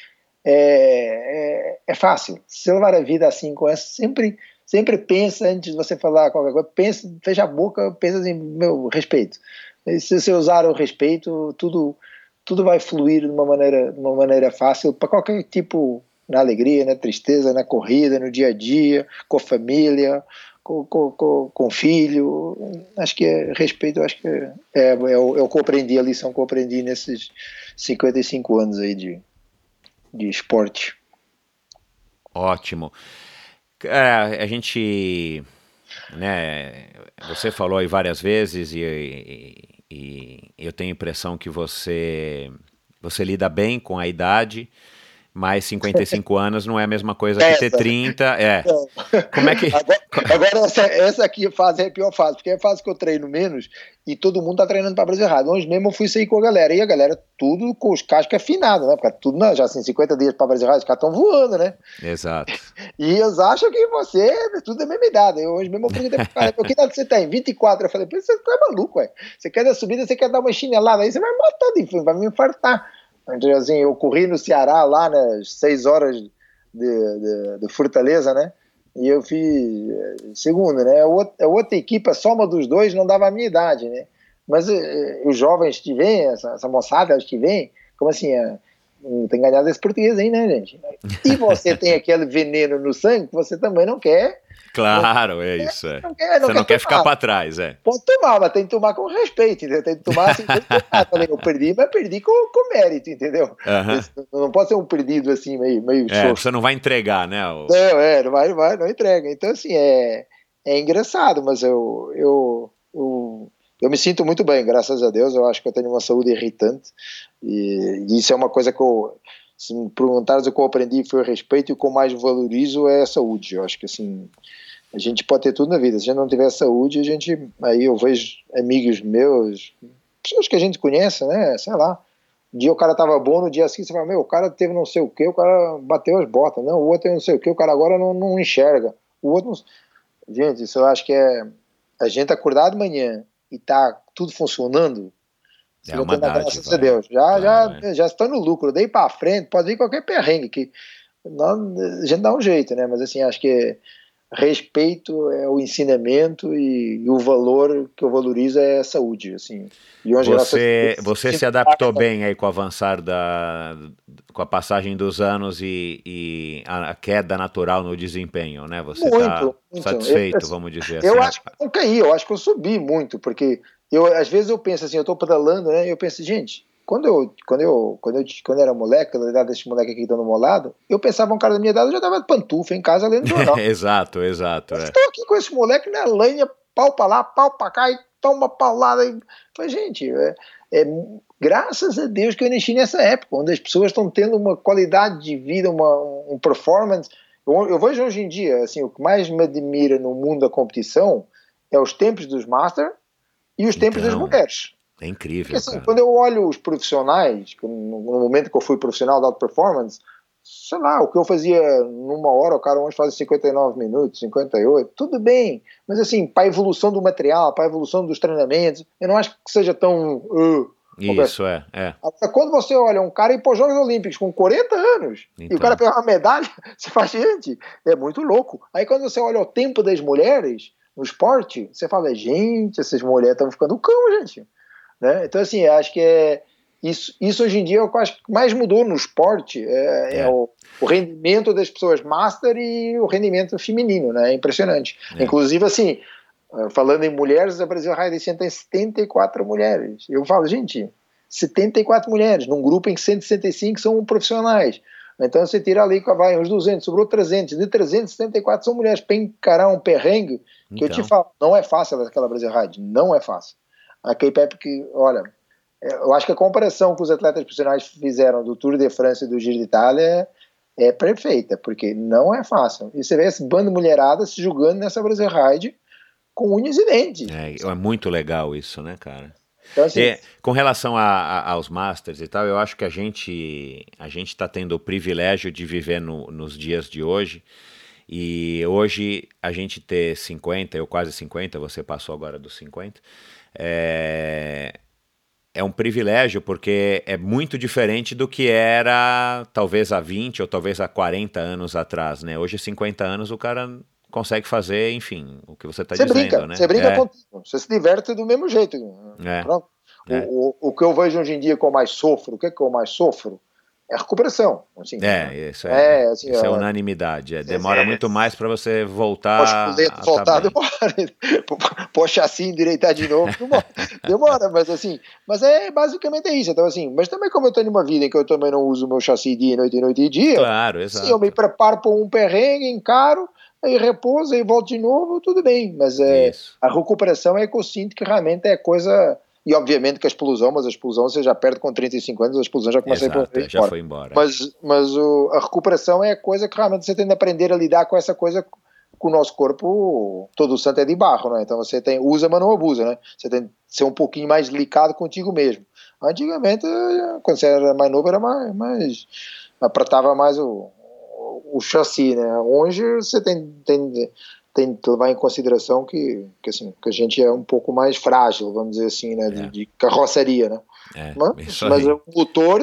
Speaker 1: é, é, é fácil. Se levar a vida assim com essa, sempre Sempre pensa antes de você falar qualquer coisa, pensa, fecha a boca, pensa assim, meu, respeito. E se você usar o respeito, tudo tudo vai fluir de uma maneira, de uma maneira fácil para qualquer tipo, na alegria, na tristeza, na corrida, no dia a dia, com a família, com, com, com, com filho. Acho que é respeito, acho que é, é, é, é que eu aprendi, a lição que eu aprendi nesses 55 anos aí de, de esporte.
Speaker 2: Ótimo. É, a gente, né, você falou aí várias vezes e, e, e, eu tenho a impressão que você, você lida bem com a idade, mas 55 anos não é a mesma coisa que ter 30. É.
Speaker 1: Como é que. Agora, agora essa, essa, aqui fase é a pior fase, porque é a fase que eu treino menos e todo mundo tá treinando para Brasil errado. Hoje mesmo eu fui sair com a galera e a galera tudo com os cascos afinados, né? Porque tudo, não, já assim, 50 dias para Brasil errado, os caras estão voando, né?
Speaker 2: Exato.
Speaker 1: E eles acham que você é tudo da mesma idade. Eu, hoje mesmo eu perguntei pro cara, que idade você tem? 24. Eu falei, você é maluco, ué. Você quer dar subida, você quer dar uma chinelada aí, você vai matar de vai me infartar. Então, assim, eu corri no Ceará lá nas seis horas de, de, de, Fortaleza, né? E eu fiz eh, segundo, né? A outra, a outra equipe, a soma dos dois não dava a minha idade, né? Mas eh, os jovens que vêm, essa, essa moçada que vem, como assim, é, tem ganhado esse português aí, né, gente? E você tem aquele veneno no sangue que você também não quer
Speaker 2: Claro, é isso. É. Não quer, não Você quer não quer ficar para trás, é.
Speaker 1: Pode tomar, mas tem que tomar com respeito, entendeu? Tem que tomar assim, também. Eu perdi, mas perdi com, com mérito, entendeu? Não pode ser um perdido assim, meio, meio
Speaker 2: é, Você não vai entregar, né? O...
Speaker 1: Não, é, não vai, vai, não entrega. Então, assim, é, é engraçado, mas eu, eu, eu, eu me sinto muito bem, graças a Deus. Eu acho que eu tenho uma saúde irritante e, e isso é uma coisa que eu se me perguntares o que eu aprendi foi o respeito e o que eu mais valorizo é a saúde. Eu acho que assim, a gente pode ter tudo na vida. Se a gente não tiver saúde, a gente. Aí eu vejo amigos meus, pessoas que a gente conhece, né? Sei lá. Um dia o cara tava bom, no dia seguinte você fala, meu, o cara teve não sei o que, o cara bateu as botas. Não, o outro teve não sei o que, o cara agora não, não enxerga. O outro não... Gente, isso eu acho que é. A gente acordar de manhã e tá tudo funcionando.
Speaker 2: É uma dádiva,
Speaker 1: graças a Deus. Já, já, já está no lucro. Dei para frente, pode vir qualquer perrengue que não, a gente dá um jeito, né? Mas assim, acho que respeito é o ensinamento e, e, o valor que eu valorizo é a saúde, assim.
Speaker 2: você você se adaptou bem aí com o avançar da com a passagem dos anos e, e a queda natural no desempenho, né? Você está satisfeito, eu, vamos dizer
Speaker 1: assim. Eu acho que não caí, eu acho que eu subi muito, porque eu às vezes eu penso assim, eu estou pedalando, né? Eu penso, gente, quando eu, quando eu, quando eu, quando eu era moleque, na idade desse moleque aqui que estão no meu lado, eu pensava um cara da minha idade, eu já dava pantufa em casa lendo jornal.
Speaker 2: exato, exato.
Speaker 1: É. Estou aqui com esse moleque na lenha, pau pra lá, pau pra cá, e toma paulada. E... Falei, gente, é, é, graças a Deus que eu nasci nessa época, onde as pessoas estão tendo uma qualidade de vida, uma, um performance. Eu, eu vejo hoje em dia, assim, o que mais me admira no mundo da competição é os tempos dos Master e os tempos então... das mulheres.
Speaker 2: É incrível.
Speaker 1: Porque, assim, quando eu olho os profissionais, no momento que eu fui profissional da performance, sei lá, o que eu fazia numa hora, o cara hoje faz 59 minutos, 58, tudo bem, mas assim, para a evolução do material, para a evolução dos treinamentos, eu não acho que seja tão. Uh,
Speaker 2: isso, é, é.
Speaker 1: Quando você olha um cara ir para os Jogos Olímpicos com 40 anos então. e o então. cara pega uma medalha, você faz, gente, é muito louco. Aí quando você olha o tempo das mulheres no esporte, você fala, gente, essas mulheres estão ficando cão, gente. Né? Então, assim, acho que é, isso, isso hoje em dia é o que mais mudou no esporte, é, é. é o, o, rendimento das pessoas master e o rendimento feminino, né? É impressionante. É. Inclusive, assim, falando em mulheres, a Brasil Raio tem 74 mulheres. Eu falo, gente, 74 mulheres, num grupo em que 165 são profissionais. Então você tira ali, vai, uns 200, sobrou 300. De 374 são mulheres. Para encarar um perrengue, que então. eu te então. falo, não é fácil aquela Brasil Ride, não é fácil a K-Pep que, olha, é, eu acho que a comparação que os atletas profissionais fizeram do Tour de França e do Giro de Itália é perfeita, porque não é fácil. E você vê esse bando mulherada se jogando nessa Brasil Ride com unhas e dentes.
Speaker 2: É, é muito legal isso, né, cara? Então, assim, é, com relação a, a, aos Masters e tal, eu acho que a gente a gente está tendo o privilégio de viver no, nos dias de hoje. E hoje a gente ter 50, eu quase 50, você passou agora dos 50, é, é um privilégio porque é muito diferente do que era talvez há 20 ou talvez há 40 anos atrás, né? Hoje, 50 anos, o cara consegue fazer, enfim, o que você está dizendo,
Speaker 1: brinca,
Speaker 2: né?
Speaker 1: Você brinca é. contigo, você se diverte do mesmo jeito. É. É. O, o, o, que eu vejo hoje em dia que eu mais sofro, o que é que eu mais sofro? É a recuperação. Assim,
Speaker 2: é, isso é, é, assim, isso é unanimidade. É, demora é, muito mais para você voltar.
Speaker 1: Poxa, voltar demora. Pô, chassi endireitar de novo, demora, demora, mas assim, mas é basicamente é isso. Então, assim, mas também como eu tenho uma vida em que eu também não uso meu chassi dia, noite, noite e dia,
Speaker 2: claro, exato.
Speaker 1: Assim, eu me preparo para um perrengue, encaro, aí repouso, aí volto de novo, tudo bem. Mas é, a recuperação é que eu sinto que realmente é coisa. E obviamente que a explosão, mas a explosão você já perde com 35 anos, a explosão já começa
Speaker 2: Exato,
Speaker 1: a ir
Speaker 2: já foi embora.
Speaker 1: Mas, mas o, a recuperação é a coisa que realmente você tem de aprender a lidar com essa coisa com o nosso corpo, todo o santo é de barro, né? Então você tem, usa, mas não abusa, né? Você tem de ser um pouquinho mais delicado contigo mesmo. Antigamente, quando você era mais novo, era mais, mais apertava mais o, o chassi, né? Hoje você tem, tem, tem que levar em consideração que, que, assim, que a gente é um pouco mais frágil, vamos dizer assim, né? De, é. de carroceria, né?
Speaker 2: É,
Speaker 1: mas, mas o motor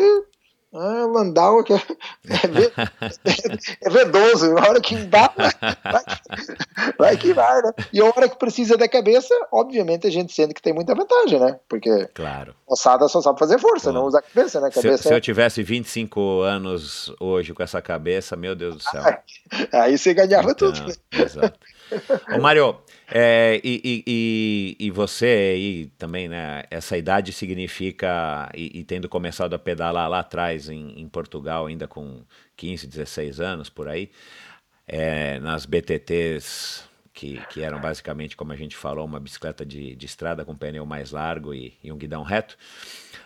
Speaker 1: ah, Landau que é, é, é vedoso, na hora que dá, vai, vai, que vai, né? E a hora que precisa da cabeça, obviamente a gente sente que tem muita vantagem, né? Porque
Speaker 2: claro.
Speaker 1: ossada só sabe fazer força, Bom, não usa a cabeça, né? cabeça
Speaker 2: se, se, eu tivesse 25 anos hoje com essa cabeça, meu Deus do céu.
Speaker 1: Aí você ganhava então, tudo.
Speaker 2: Exato. Ô Mário, é, e, e, e, você aí também, né? Essa idade significa, e, e tendo começado a pedalar lá atrás em, em, Portugal, ainda com 15, 16 anos por aí, é, nas BTTs que, que, eram basicamente, como a gente falou, uma bicicleta de, de estrada com pneu mais largo e, e um guidão reto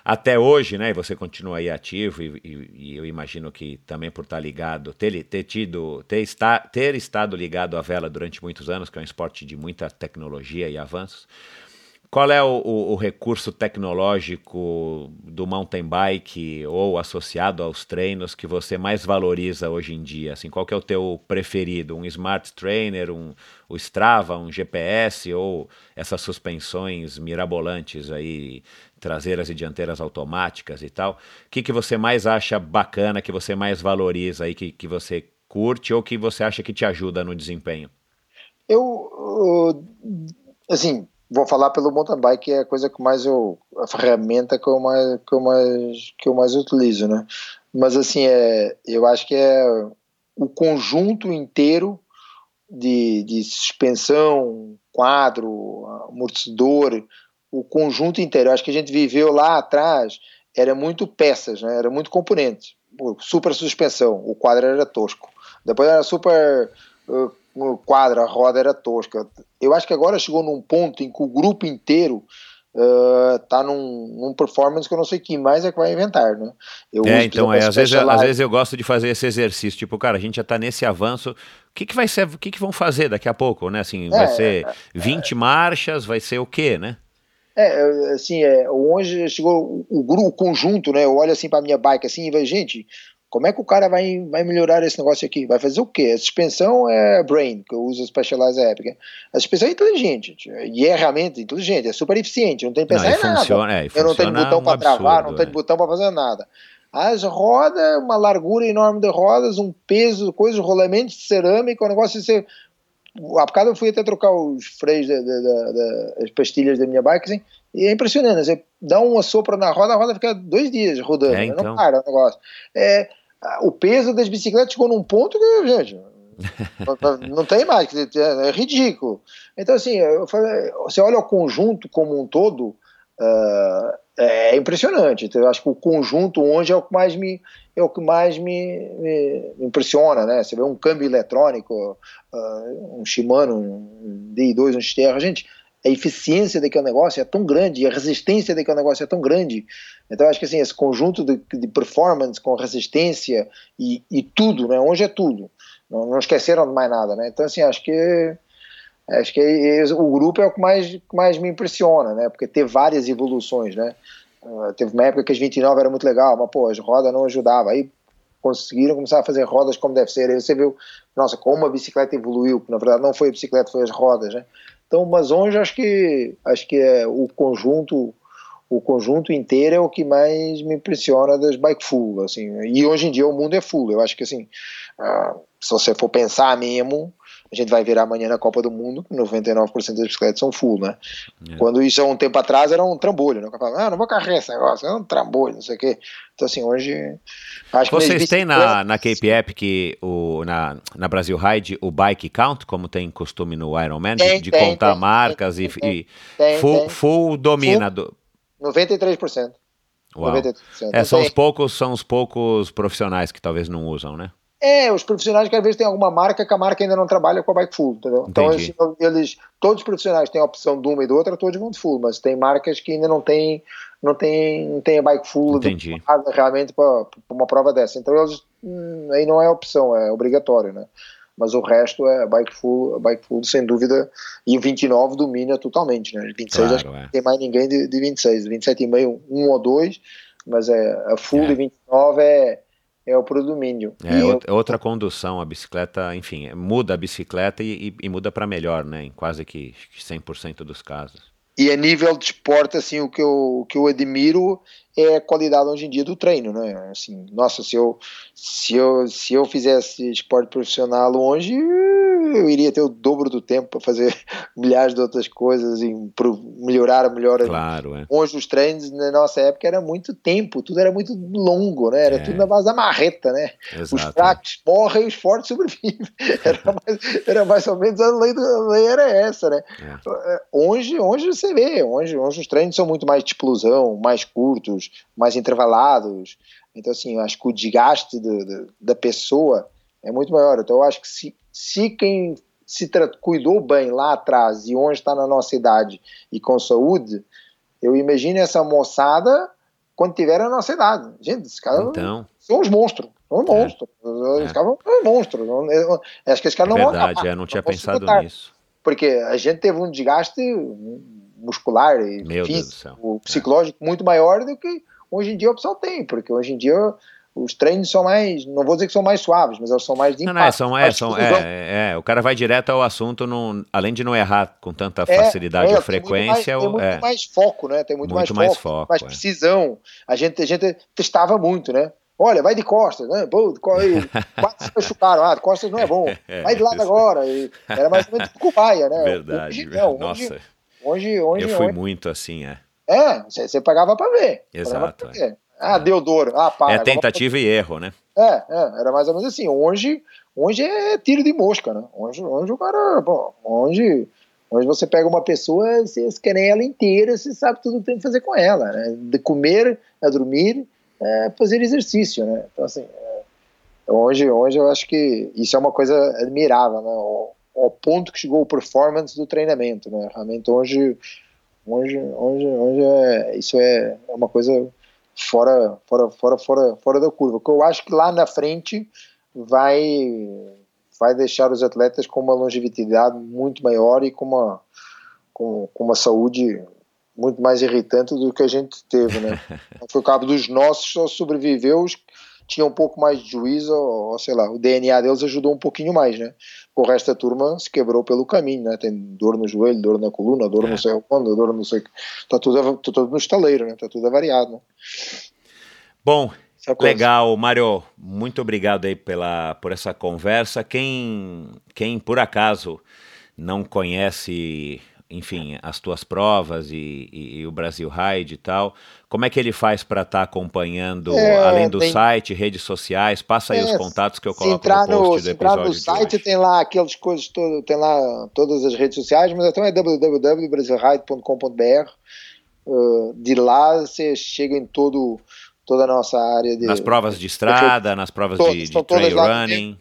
Speaker 2: até hoje, né? E você continua aí ativo e, e, e, eu imagino que também por estar ligado, ter, ter tido, ter, está, ter estado ligado à vela durante muitos anos, que é um esporte de muita tecnologia e avanços. Qual é o, o, o, recurso tecnológico do mountain bike ou associado aos treinos que você mais valoriza hoje em dia? Assim, qual é o teu preferido? Um smart trainer, um, o Strava, um GPS ou essas suspensões mirabolantes aí traseiras e dianteiras automáticas e tal. O que, que você mais acha bacana, que você mais valoriza aí, que, que você curte ou que você acha que te ajuda no desempenho?
Speaker 1: Eu, assim, vou falar pelo mountain bike, é a coisa que mais eu, a ferramenta que eu mais, que eu mais, que eu mais utilizo, né? Mas assim, é, eu acho que é o conjunto inteiro de, de suspensão, quadro, amortecedor, o conjunto inteiro. Eu acho que a gente viveu lá atrás, era muito peças, né? era muito componentes. Super suspensão, o quadro era tosco. Depois era super uh, quadro, a roda era tosca. Eu acho que agora chegou num ponto em que o grupo inteiro está uh, num, num, performance que eu não sei quem mais é que vai inventar, né?
Speaker 2: Eu é, então, é, às, vezes, às vezes eu gosto de fazer esse exercício, tipo, cara, a gente já está nesse avanço, o que, que vai ser, o que, que vão fazer daqui a pouco, né? Assim, vai é, ser 20 é, marchas, vai ser o quê, né?
Speaker 1: É, assim, é, onde chegou o, grupo, o conjunto, né? Eu olho assim para minha bike assim e vejo, gente, como é que o cara vai, vai melhorar esse negócio aqui? Vai fazer o quê? A suspensão é Brain, que eu uso Specialized Epic. A suspensão é inteligente, e é realmente inteligente, é super eficiente, não tem que pensar não, em
Speaker 2: funciona,
Speaker 1: nada.
Speaker 2: É, eu
Speaker 1: não tenho botão um para travar, não tenho é. botão para fazer nada. As rodas, uma largura enorme de rodas, um peso, coisa, rolamento de cerâmica, um negócio de ser há bocado eu fui até trocar os freios, as pastilhas da minha bike, assim, e é impressionante, você dá um assopro na roda, a roda fica dois dias rodando, é, então. não para o negócio. É, o peso das bicicletas chegou num ponto que, gente, não tem mais, é, é ridículo. Então, assim, falei, você olha o conjunto como um todo, uh, é impressionante. Então, eu acho que o conjunto hoje é o que mais me, é o que mais me, me, me impressiona, né? Você vê um câmbio eletrônico, uh, um Shimano, um D2, um Xterra, gente, a eficiência daquele negócio é tão grande a resistência daquele negócio é tão grande. Então acho que assim, esse conjunto de, de performance com resistência e, e, tudo, né? Hoje é tudo. Não, não, esqueceram de mais nada, né? Então assim, acho que acho que é, é, o grupo é o que mais, mais me impressiona, né? Porque teve várias evoluções, né? Uh, teve uma época que as 29 era muito legal, mas pô, as rodas não ajudavam. Aí conseguiram começar a fazer rodas como deve ser. Aí você viu, nossa, como a bicicleta evoluiu, na verdade não foi a bicicleta, foi as rodas, né? Então, mas hoje acho que acho que é o conjunto o conjunto inteiro é o que mais me impressiona das bike full, assim. E hoje em dia o mundo é full. Eu acho que assim, uh, se você for pensar mesmo, a gente vai ver amanhã na Copa do Mundo, 99% das bicicletas são full, né? É. Quando isso há um tempo atrás era um trambolho, né? Falava, ah, não vou carregar esse negócio, é um trambolho, não sei o quê. Então, assim, hoje.
Speaker 2: Acho Vocês que têm na, na Cape Epic, o, na, na Brasil Ride, o bike count, como tem costume no Ironman, tem, de, tem, contar tem, marcas e, e full, full domina. Full,
Speaker 1: 93%.
Speaker 2: Uau. 93%. É, são os poucos, são os poucos profissionais que talvez não usam, né?
Speaker 1: É, os profissionais que às vezes tem alguma marca que a marca ainda não trabalha com a bike full, entendeu? Então, Entendi. Então eles, todos os profissionais têm a opção de uma e do outra, todos vão de full, mas tem marcas que ainda não tem, não tem, não tem a bike full
Speaker 2: Entendi.
Speaker 1: realmente para uma prova dessa. Então eles, hum, aí não é opção, é obrigatório, né? Mas o resto é bike full, bike full sem dúvida, e o 29 domina totalmente, né? 26 claro, acho que é. não tem mais ninguém de, de 26, 27,5 um ou dois, mas é a full é. de 29 é é o predomínio.
Speaker 2: É eu... É outra condução, a bicicleta, enfim, muda a bicicleta e, e, e muda para melhor, né? Em quase que 100% dos casos.
Speaker 1: E a nível de esporte, assim, o que eu, o que eu admiro é a qualidade hoje em dia do treino, né? Assim, nossa, se eu, se eu, se eu fizesse esporte profissional hoje, eu iria ter o dobro do tempo para fazer milhares de outras coisas e melhorar, melhorar.
Speaker 2: Claro, é.
Speaker 1: Hoje os treinos na nossa época era muito tempo, tudo era muito longo, né? Era é. tudo na base da marreta, né? Exato. Os fracos morrem e os fortes sobrevivem. Era mais, era mais ou menos a lei, a lei era essa, né? É. Hoje, hoje você vê, hoje, hoje os treinos são muito mais de explosão, mais curtos, mais intervalados. Então, assim, eu acho que o desgaste do, do, da pessoa é muito maior. Então, eu acho que se, se quem se cuidou bem lá atrás e hoje está na nossa idade e com saúde, eu imagino essa moçada quando tiver a nossa idade. Gente, esses caras então. são os monstros. São os é. monstros. É. Esses caras são monstros. Acho que esses caras
Speaker 2: é
Speaker 1: não
Speaker 2: verdade, vão Verdade, eu não tinha pensado nisso.
Speaker 1: Porque a gente teve um desgaste muscular e Meu físico, psicológico é. muito maior do que hoje em dia o pessoal tem, porque hoje em dia os treinos são mais, não vou dizer que são mais suaves, mas eles são mais de
Speaker 2: impacto. Não, não, são, é, são, é, é, o cara vai direto ao assunto, não, além de não errar com tanta é, facilidade é, ou frequência.
Speaker 1: Tem muito, mais, tem muito mais foco, né? Tem muito, muito mais, mais foco, foco, mais é. precisão. A gente, a gente testava muito, né? Olha, vai de costas, né? Pô, quatro se machucaram, ah, costas não é bom. Vai de lado agora. E era mais ou menos cobaia, né?
Speaker 2: Verdade. Hoje, não,
Speaker 1: Nossa. Hoje, hoje,
Speaker 2: Eu fui muito assim, é.
Speaker 1: É, você pagava para ver.
Speaker 2: Exato.
Speaker 1: Pra ver. Ah, deu dor. Ah.
Speaker 2: É tentativa e erro, né?
Speaker 1: É, é, era mais ou menos assim. Hoje, hoje é tiro de mosca, né? Hoje, hoje o cara, bom, hoje, hoje você pega uma pessoa, você quer ela inteira, você sabe tudo que tem que fazer com ela, né? De comer a dormir, é fazer exercício, né? Então, assim, é, hoje, hoje eu acho que isso é uma coisa admirável, né? O, o ponto que chegou o performance do treinamento, né? Realmente hoje, hoje, hoje, hoje é, isso é uma coisa fora, fora, fora, fora, fora da curva. Que eu acho que lá na frente vai, vai deixar os atletas com uma longevidade muito maior e com uma, com, com uma saúde muito mais irritante do que a gente teve, né? Foi o cabo dos nossos, só sobreviveu os tinha um pouco mais de juízo, ou, ou, sei lá, o DNA deles ajudou um pouquinho mais, né? O resto da turma se quebrou pelo caminho, né? Tem dor no joelho, dor na coluna, dor é. não sei quando, dor não sei Tá tudo, tá tudo no estaleiro, né? Tá tudo variado, né?
Speaker 2: Bom, legal, Mário, muito obrigado aí pela, por essa conversa. Quem, quem por acaso não conhece enfim, as tuas provas e, e, e, o Brasil Ride e tal. Como é que ele faz para estar tá acompanhando, é, além do tem... site, redes sociais? Passa aí é, os contatos que eu coloco
Speaker 1: entrar
Speaker 2: no post
Speaker 1: do episódio entrar no site, tem lá aquelas coisas, todo, tem lá todas as redes sociais, mas então é www.brasilride.com.br. Uh, de lá você chega em todo, toda a nossa área. De,
Speaker 2: nas provas de estrada, nas provas todas, de, de trail running.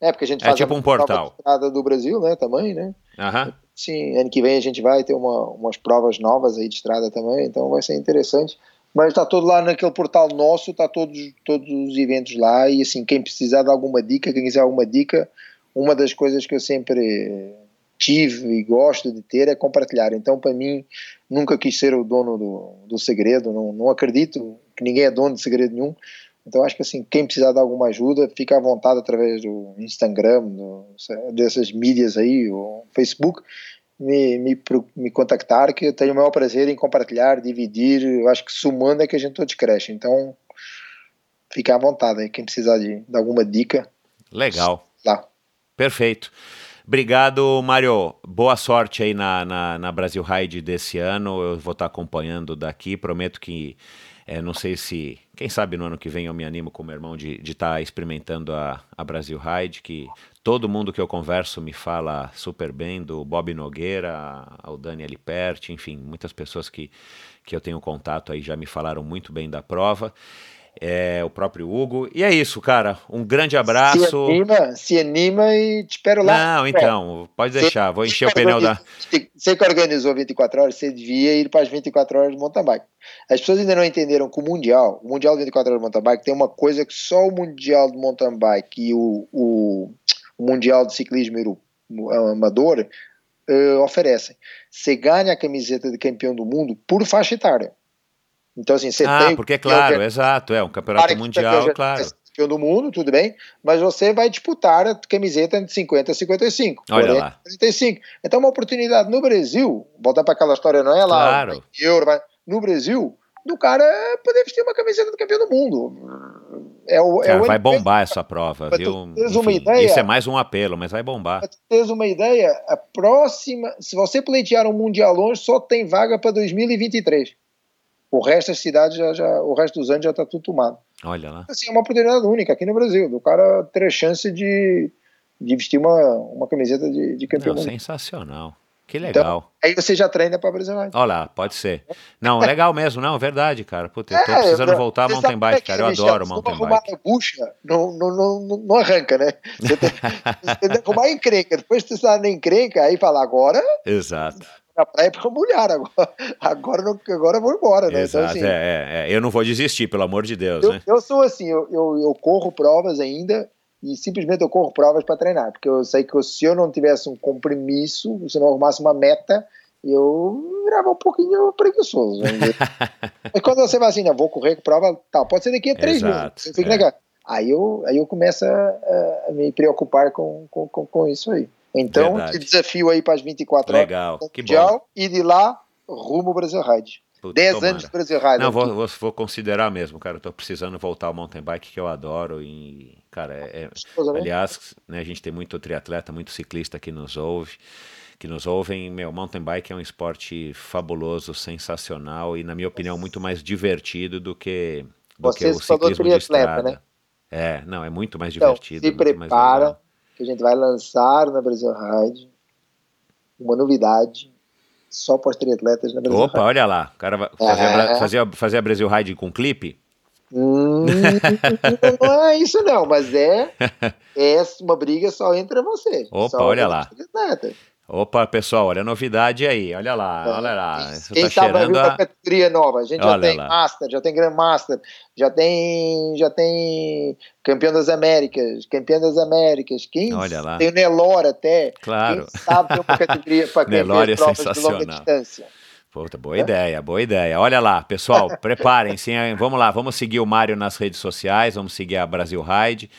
Speaker 1: É, porque a gente
Speaker 2: é
Speaker 1: faz
Speaker 2: tipo um portal.
Speaker 1: estrada do Brasil, né, também, né?
Speaker 2: Aham.
Speaker 1: Sim, ano que vem a gente vai ter uma, umas provas novas aí de estrada também, então vai ser interessante. Mas está tudo lá naquele portal nosso, está todos, todos os eventos lá e assim, quem precisar de alguma dica, quem quiser alguma dica, uma das coisas que eu sempre tive e gosto de ter é compartilhar. Então, para mim, nunca quis ser o dono do, do segredo, não, não acredito que ninguém é dono de segredo nenhum. Então, acho que assim, quem precisar de alguma ajuda, fica à vontade através do Instagram, do, dessas mídias aí, o Facebook, me, me, me contactar, que eu tenho o maior prazer em compartilhar, dividir. Eu acho que sumando é que a gente todos cresce. Então, fica à vontade aí, quem precisar de, de alguma dica.
Speaker 2: Legal.
Speaker 1: Lá.
Speaker 2: Perfeito. Obrigado, Mário. Boa sorte aí na, na, na, Brasil Ride desse ano. Eu vou estar acompanhando daqui. Prometo que, é, não sei se, quem sabe no ano que vem eu me animo com meu irmão de estar tá experimentando a, a Brasil Ride, que Todo mundo que eu converso me fala super bem do Bob Nogueira, ao Dani Aliperti, enfim, muitas pessoas que, que eu tenho contato aí já me falaram muito bem da prova. É, o próprio Hugo. E é isso, cara. Um grande abraço. Se
Speaker 1: anima, se anima e te espero lá.
Speaker 2: Não, então, pode deixar. Vou encher o pneu da.
Speaker 1: Você que organizou 24 horas, você devia ir para as 24 horas de mountain bike. As pessoas ainda não entenderam que o Mundial, o Mundial de 24 horas de mountain bike, tem uma coisa que só o Mundial de mountain bike e o, o o Mundial de Ciclismo Amador uh, oferecem. Você ganha a camiseta de campeão do mundo por faixa etária. Então, assim, você
Speaker 2: ah,
Speaker 1: tem.
Speaker 2: porque, é claro, exato, é um campeonato mundial, é claro.
Speaker 1: Campeão do mundo, tudo bem, mas você vai disputar a camiseta de 50 a 55.
Speaker 2: Olha 40, lá.
Speaker 1: 35. Então, uma oportunidade no Brasil, voltar para aquela história, não é lá,
Speaker 2: claro.
Speaker 1: euro, vai, no Brasil, do cara poder vestir uma camiseta do campeão do mundo.
Speaker 2: É o, é cara, o vai bombar essa prova, viu? Enfim, ideia, isso é mais um apelo, mas vai bombar. Pra
Speaker 1: teres uma ideia, a próxima, se você pleitear um Mundial longe, só tem vaga para 2023. O resto das cidades, já, já, o resto dos anos já está tudo tomado.
Speaker 2: Olha lá.
Speaker 1: Assim, é uma oportunidade única aqui no Brasil, do cara ter a chance de, de vestir uma, uma camiseta de, de campeão. Não,
Speaker 2: sensacional. Que então, legal. Então,
Speaker 1: aí você já treina para Brasil
Speaker 2: Olha lá, pode ser. Não, legal mesmo, não, verdade, cara. Puta, eu tô é, precisando voltar a mountain bike, cara. Eu adoro mountain bike.
Speaker 1: a bucha, não, não, não, não arranca, né? Você tem, você tem que arrumar encrenca. Depois você está na encrenca, aí fala, agora.
Speaker 2: Exato.
Speaker 1: Na praia para mulher, agora, agora, não, agora eu vou embora, né?
Speaker 2: Então, Exato, então, assim, é, é, é, eu não vou desistir, pelo amor de Deus,
Speaker 1: eu,
Speaker 2: né?
Speaker 1: Eu sou assim, eu, eu, eu corro provas ainda, e simplesmente eu corro provas para treinar, porque eu sei que se eu não tivesse um compromisso, se eu não arrumasse uma meta, eu virava um pouquinho preguiçoso. Mas quando você vai assim, não, vou correr com prova, tal, pode ser daqui a três Exato, meses. É. Aí eu, aí eu começo a, a me preocupar com, com, com, com isso aí. Então, te desafio aí para as 24
Speaker 2: Legal,
Speaker 1: horas
Speaker 2: que mundial, bom.
Speaker 1: e de lá rumo Brasil Ride. 10 anos de Brasil Ride.
Speaker 2: Não, vou, vou, vou, considerar mesmo, cara. Eu tô precisando voltar ao mountain bike que eu adoro e Cara, é, é aliás, né, a gente tem muito triatleta, muito ciclista que nos ouve, que nos ouvem. Meu, mountain bike é um esporte fabuloso, sensacional e, na minha opinião, muito mais divertido do que, do que o ciclismo de estrada. Né? É, não, é muito mais então, divertido.
Speaker 1: Se prepara, que a gente vai lançar na Brasil Ride uma novidade só para os triatletas na Brasil
Speaker 2: Opa, olha lá, o cara vai fazer, é. a, fazer, fazer a Brasil Ride com clipe?
Speaker 1: Hum, não é isso não, mas é, é uma briga só entre vocês.
Speaker 2: Opa, olha lá. Opa, pessoal, olha a novidade aí, olha lá, é. olha lá.
Speaker 1: Isso Quem tá vir a... categoria nova. A gente olha já tem lá. Master, já tem Grand Master, já tem, já tem campeão das Américas, campeão das Américas. Quem
Speaker 2: olha lá.
Speaker 1: tem o Nelore até.
Speaker 2: Claro.
Speaker 1: Quem sabe tem uma categoria para
Speaker 2: Nelore é sensacional. de longa distância. Puta, boa é? ideia, boa ideia. Olha lá, pessoal, preparem-se. Vamos lá, vamos seguir o Mário nas redes sociais, vamos seguir a Brasil Ride.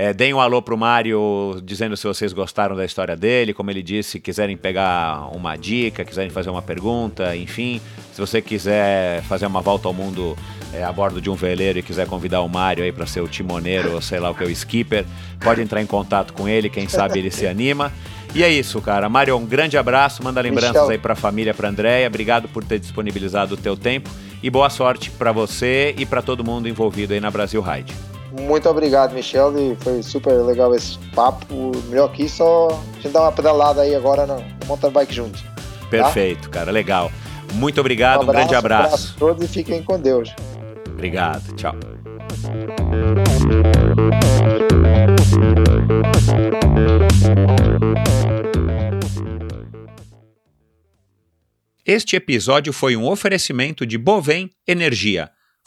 Speaker 2: É, deem um alô pro Mário dizendo se vocês gostaram da história dele, como ele disse, quiserem pegar uma dica, quiserem fazer uma pergunta, enfim. Se você quiser fazer uma volta ao mundo é, a bordo de um veleiro e quiser convidar o Mário aí para ser o timoneiro ou sei lá o que, o skipper, pode entrar em contato com ele, quem sabe ele se anima. E é isso, cara. Mário, um grande abraço, manda lembranças Michel. aí para a família, para Andréia. Obrigado por ter disponibilizado o teu tempo e boa sorte para você e para todo mundo envolvido aí na Brasil Ride.
Speaker 1: Muito obrigado, Michel, e foi super legal esse papo. Melhor que isso, só a gente dar uma pedalada aí agora no mountain bike junto. Tá?
Speaker 2: Perfeito, tá? cara, legal. Muito obrigado, um, abraço, um grande abraço. Um abraço
Speaker 1: a todos e fiquem com Deus.
Speaker 2: Obrigado, tchau. Este episódio foi um oferecimento de Bovem Energia.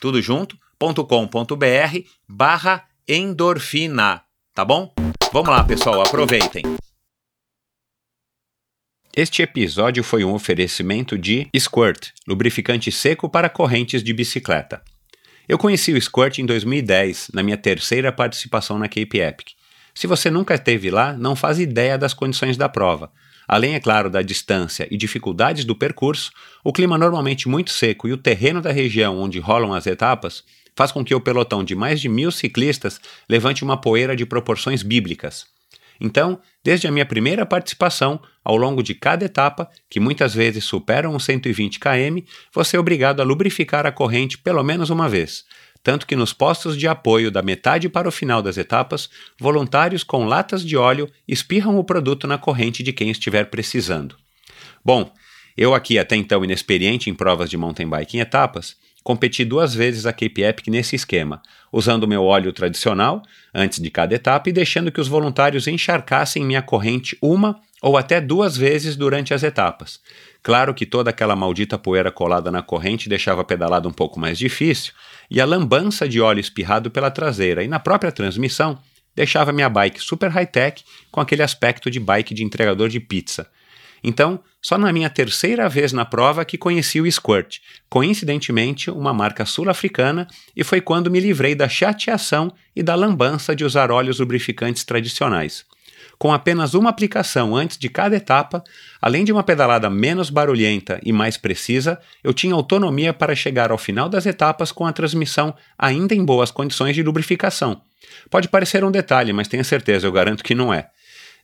Speaker 2: tudo junto, .com.br barra endorfina, tá bom? Vamos lá, pessoal, aproveitem. Este episódio foi um oferecimento de Squirt, lubrificante seco para correntes de bicicleta. Eu conheci o Squirt em 2010, na minha terceira participação na Cape Epic. Se você nunca esteve lá, não faz ideia das condições da prova. Além, é claro, da distância e dificuldades do percurso, o clima normalmente muito seco e o terreno da região onde rolam as etapas faz com que o pelotão de mais de mil ciclistas levante uma poeira de proporções bíblicas. Então, desde a minha primeira participação, ao longo de cada etapa, que muitas vezes superam os 120 km, você é obrigado a lubrificar a corrente pelo menos uma vez, tanto que nos postos de apoio da metade para o final das etapas, voluntários com latas de óleo espirram o produto na corrente de quem estiver precisando. Bom, eu aqui até então inexperiente em provas de mountain bike em etapas, competi duas vezes a Cape Epic nesse esquema, usando meu óleo tradicional antes de cada etapa e deixando que os voluntários encharcassem minha corrente uma ou até duas vezes durante as etapas. Claro que toda aquela maldita poeira colada na corrente deixava a pedalada um pouco mais difícil, e a lambança de óleo espirrado pela traseira e na própria transmissão deixava minha bike super high-tech com aquele aspecto de bike de entregador de pizza. Então, só na minha terceira vez na prova que conheci o Squirt, coincidentemente uma marca sul-africana, e foi quando me livrei da chateação e da lambança de usar óleos lubrificantes tradicionais. Com apenas uma aplicação antes de cada etapa, além de uma pedalada menos barulhenta e mais precisa, eu tinha autonomia para chegar ao final das etapas com a transmissão ainda em boas condições de lubrificação. Pode parecer um detalhe, mas tenha certeza, eu garanto que não é.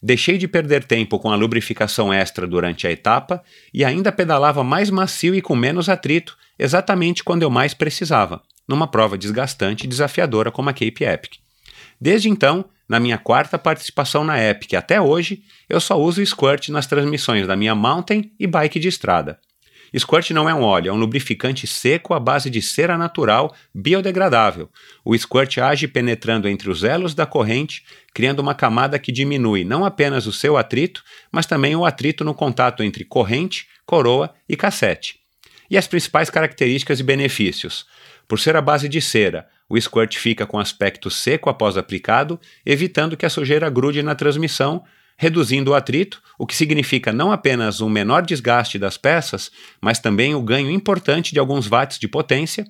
Speaker 2: Deixei de perder tempo com a lubrificação extra durante a etapa e ainda pedalava mais macio e com menos atrito, exatamente quando eu mais precisava, numa prova desgastante e desafiadora como a Cape Epic. Desde então, na minha quarta participação na Epic. Até hoje, eu só uso Squirt nas transmissões da minha mountain e bike de estrada. Squirt não é um óleo, é um lubrificante seco à base de cera natural biodegradável. O Squirt age penetrando entre os elos da corrente, criando uma camada que diminui não apenas o seu atrito, mas também o atrito no contato entre corrente, coroa e cassete. E as principais características e benefícios. Por ser a base de cera, o squirt fica com aspecto seco após aplicado, evitando que a sujeira grude na transmissão, reduzindo o atrito, o que significa não apenas um menor desgaste das peças, mas também o ganho importante de alguns watts de potência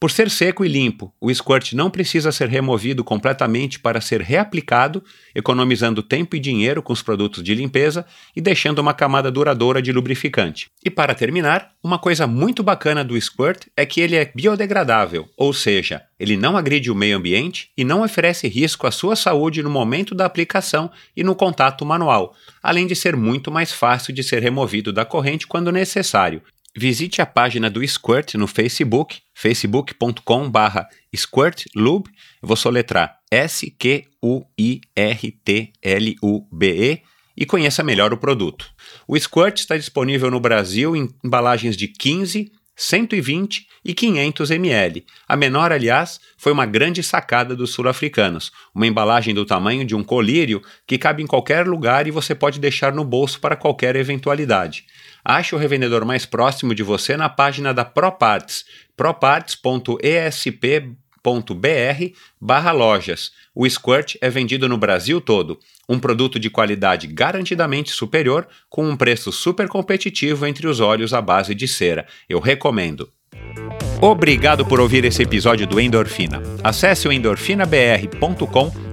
Speaker 2: por ser seco e limpo, o squirt não precisa ser removido completamente para ser reaplicado, economizando tempo e dinheiro com os produtos de limpeza e deixando uma camada duradoura de lubrificante. E para terminar, uma coisa muito bacana do squirt é que ele é biodegradável, ou seja, ele não agride o meio ambiente e não oferece risco à sua saúde no momento da aplicação e no contato manual, além de ser muito mais fácil de ser removido da corrente quando necessário, Visite a página do Squirt no Facebook, facebook.com.br squirtlube. vou soletrar S-Q-U-I-R-T-L-U-B-E e conheça melhor o produto. O Squirt está disponível no Brasil em embalagens de 15, 120 e 500 ml. A menor, aliás, foi uma grande sacada dos sul-africanos, uma embalagem do tamanho de um colírio que cabe em qualquer lugar e você pode deixar no bolso para qualquer eventualidade. Ache o revendedor mais próximo de você na página da ProParts, proparts.esp.br barra lojas. O Squirt é vendido no Brasil todo. Um produto de qualidade garantidamente superior, com um preço super competitivo entre os óleos à base de cera. Eu recomendo. Obrigado por ouvir esse episódio do Endorfina. Acesse o endorfinabr.com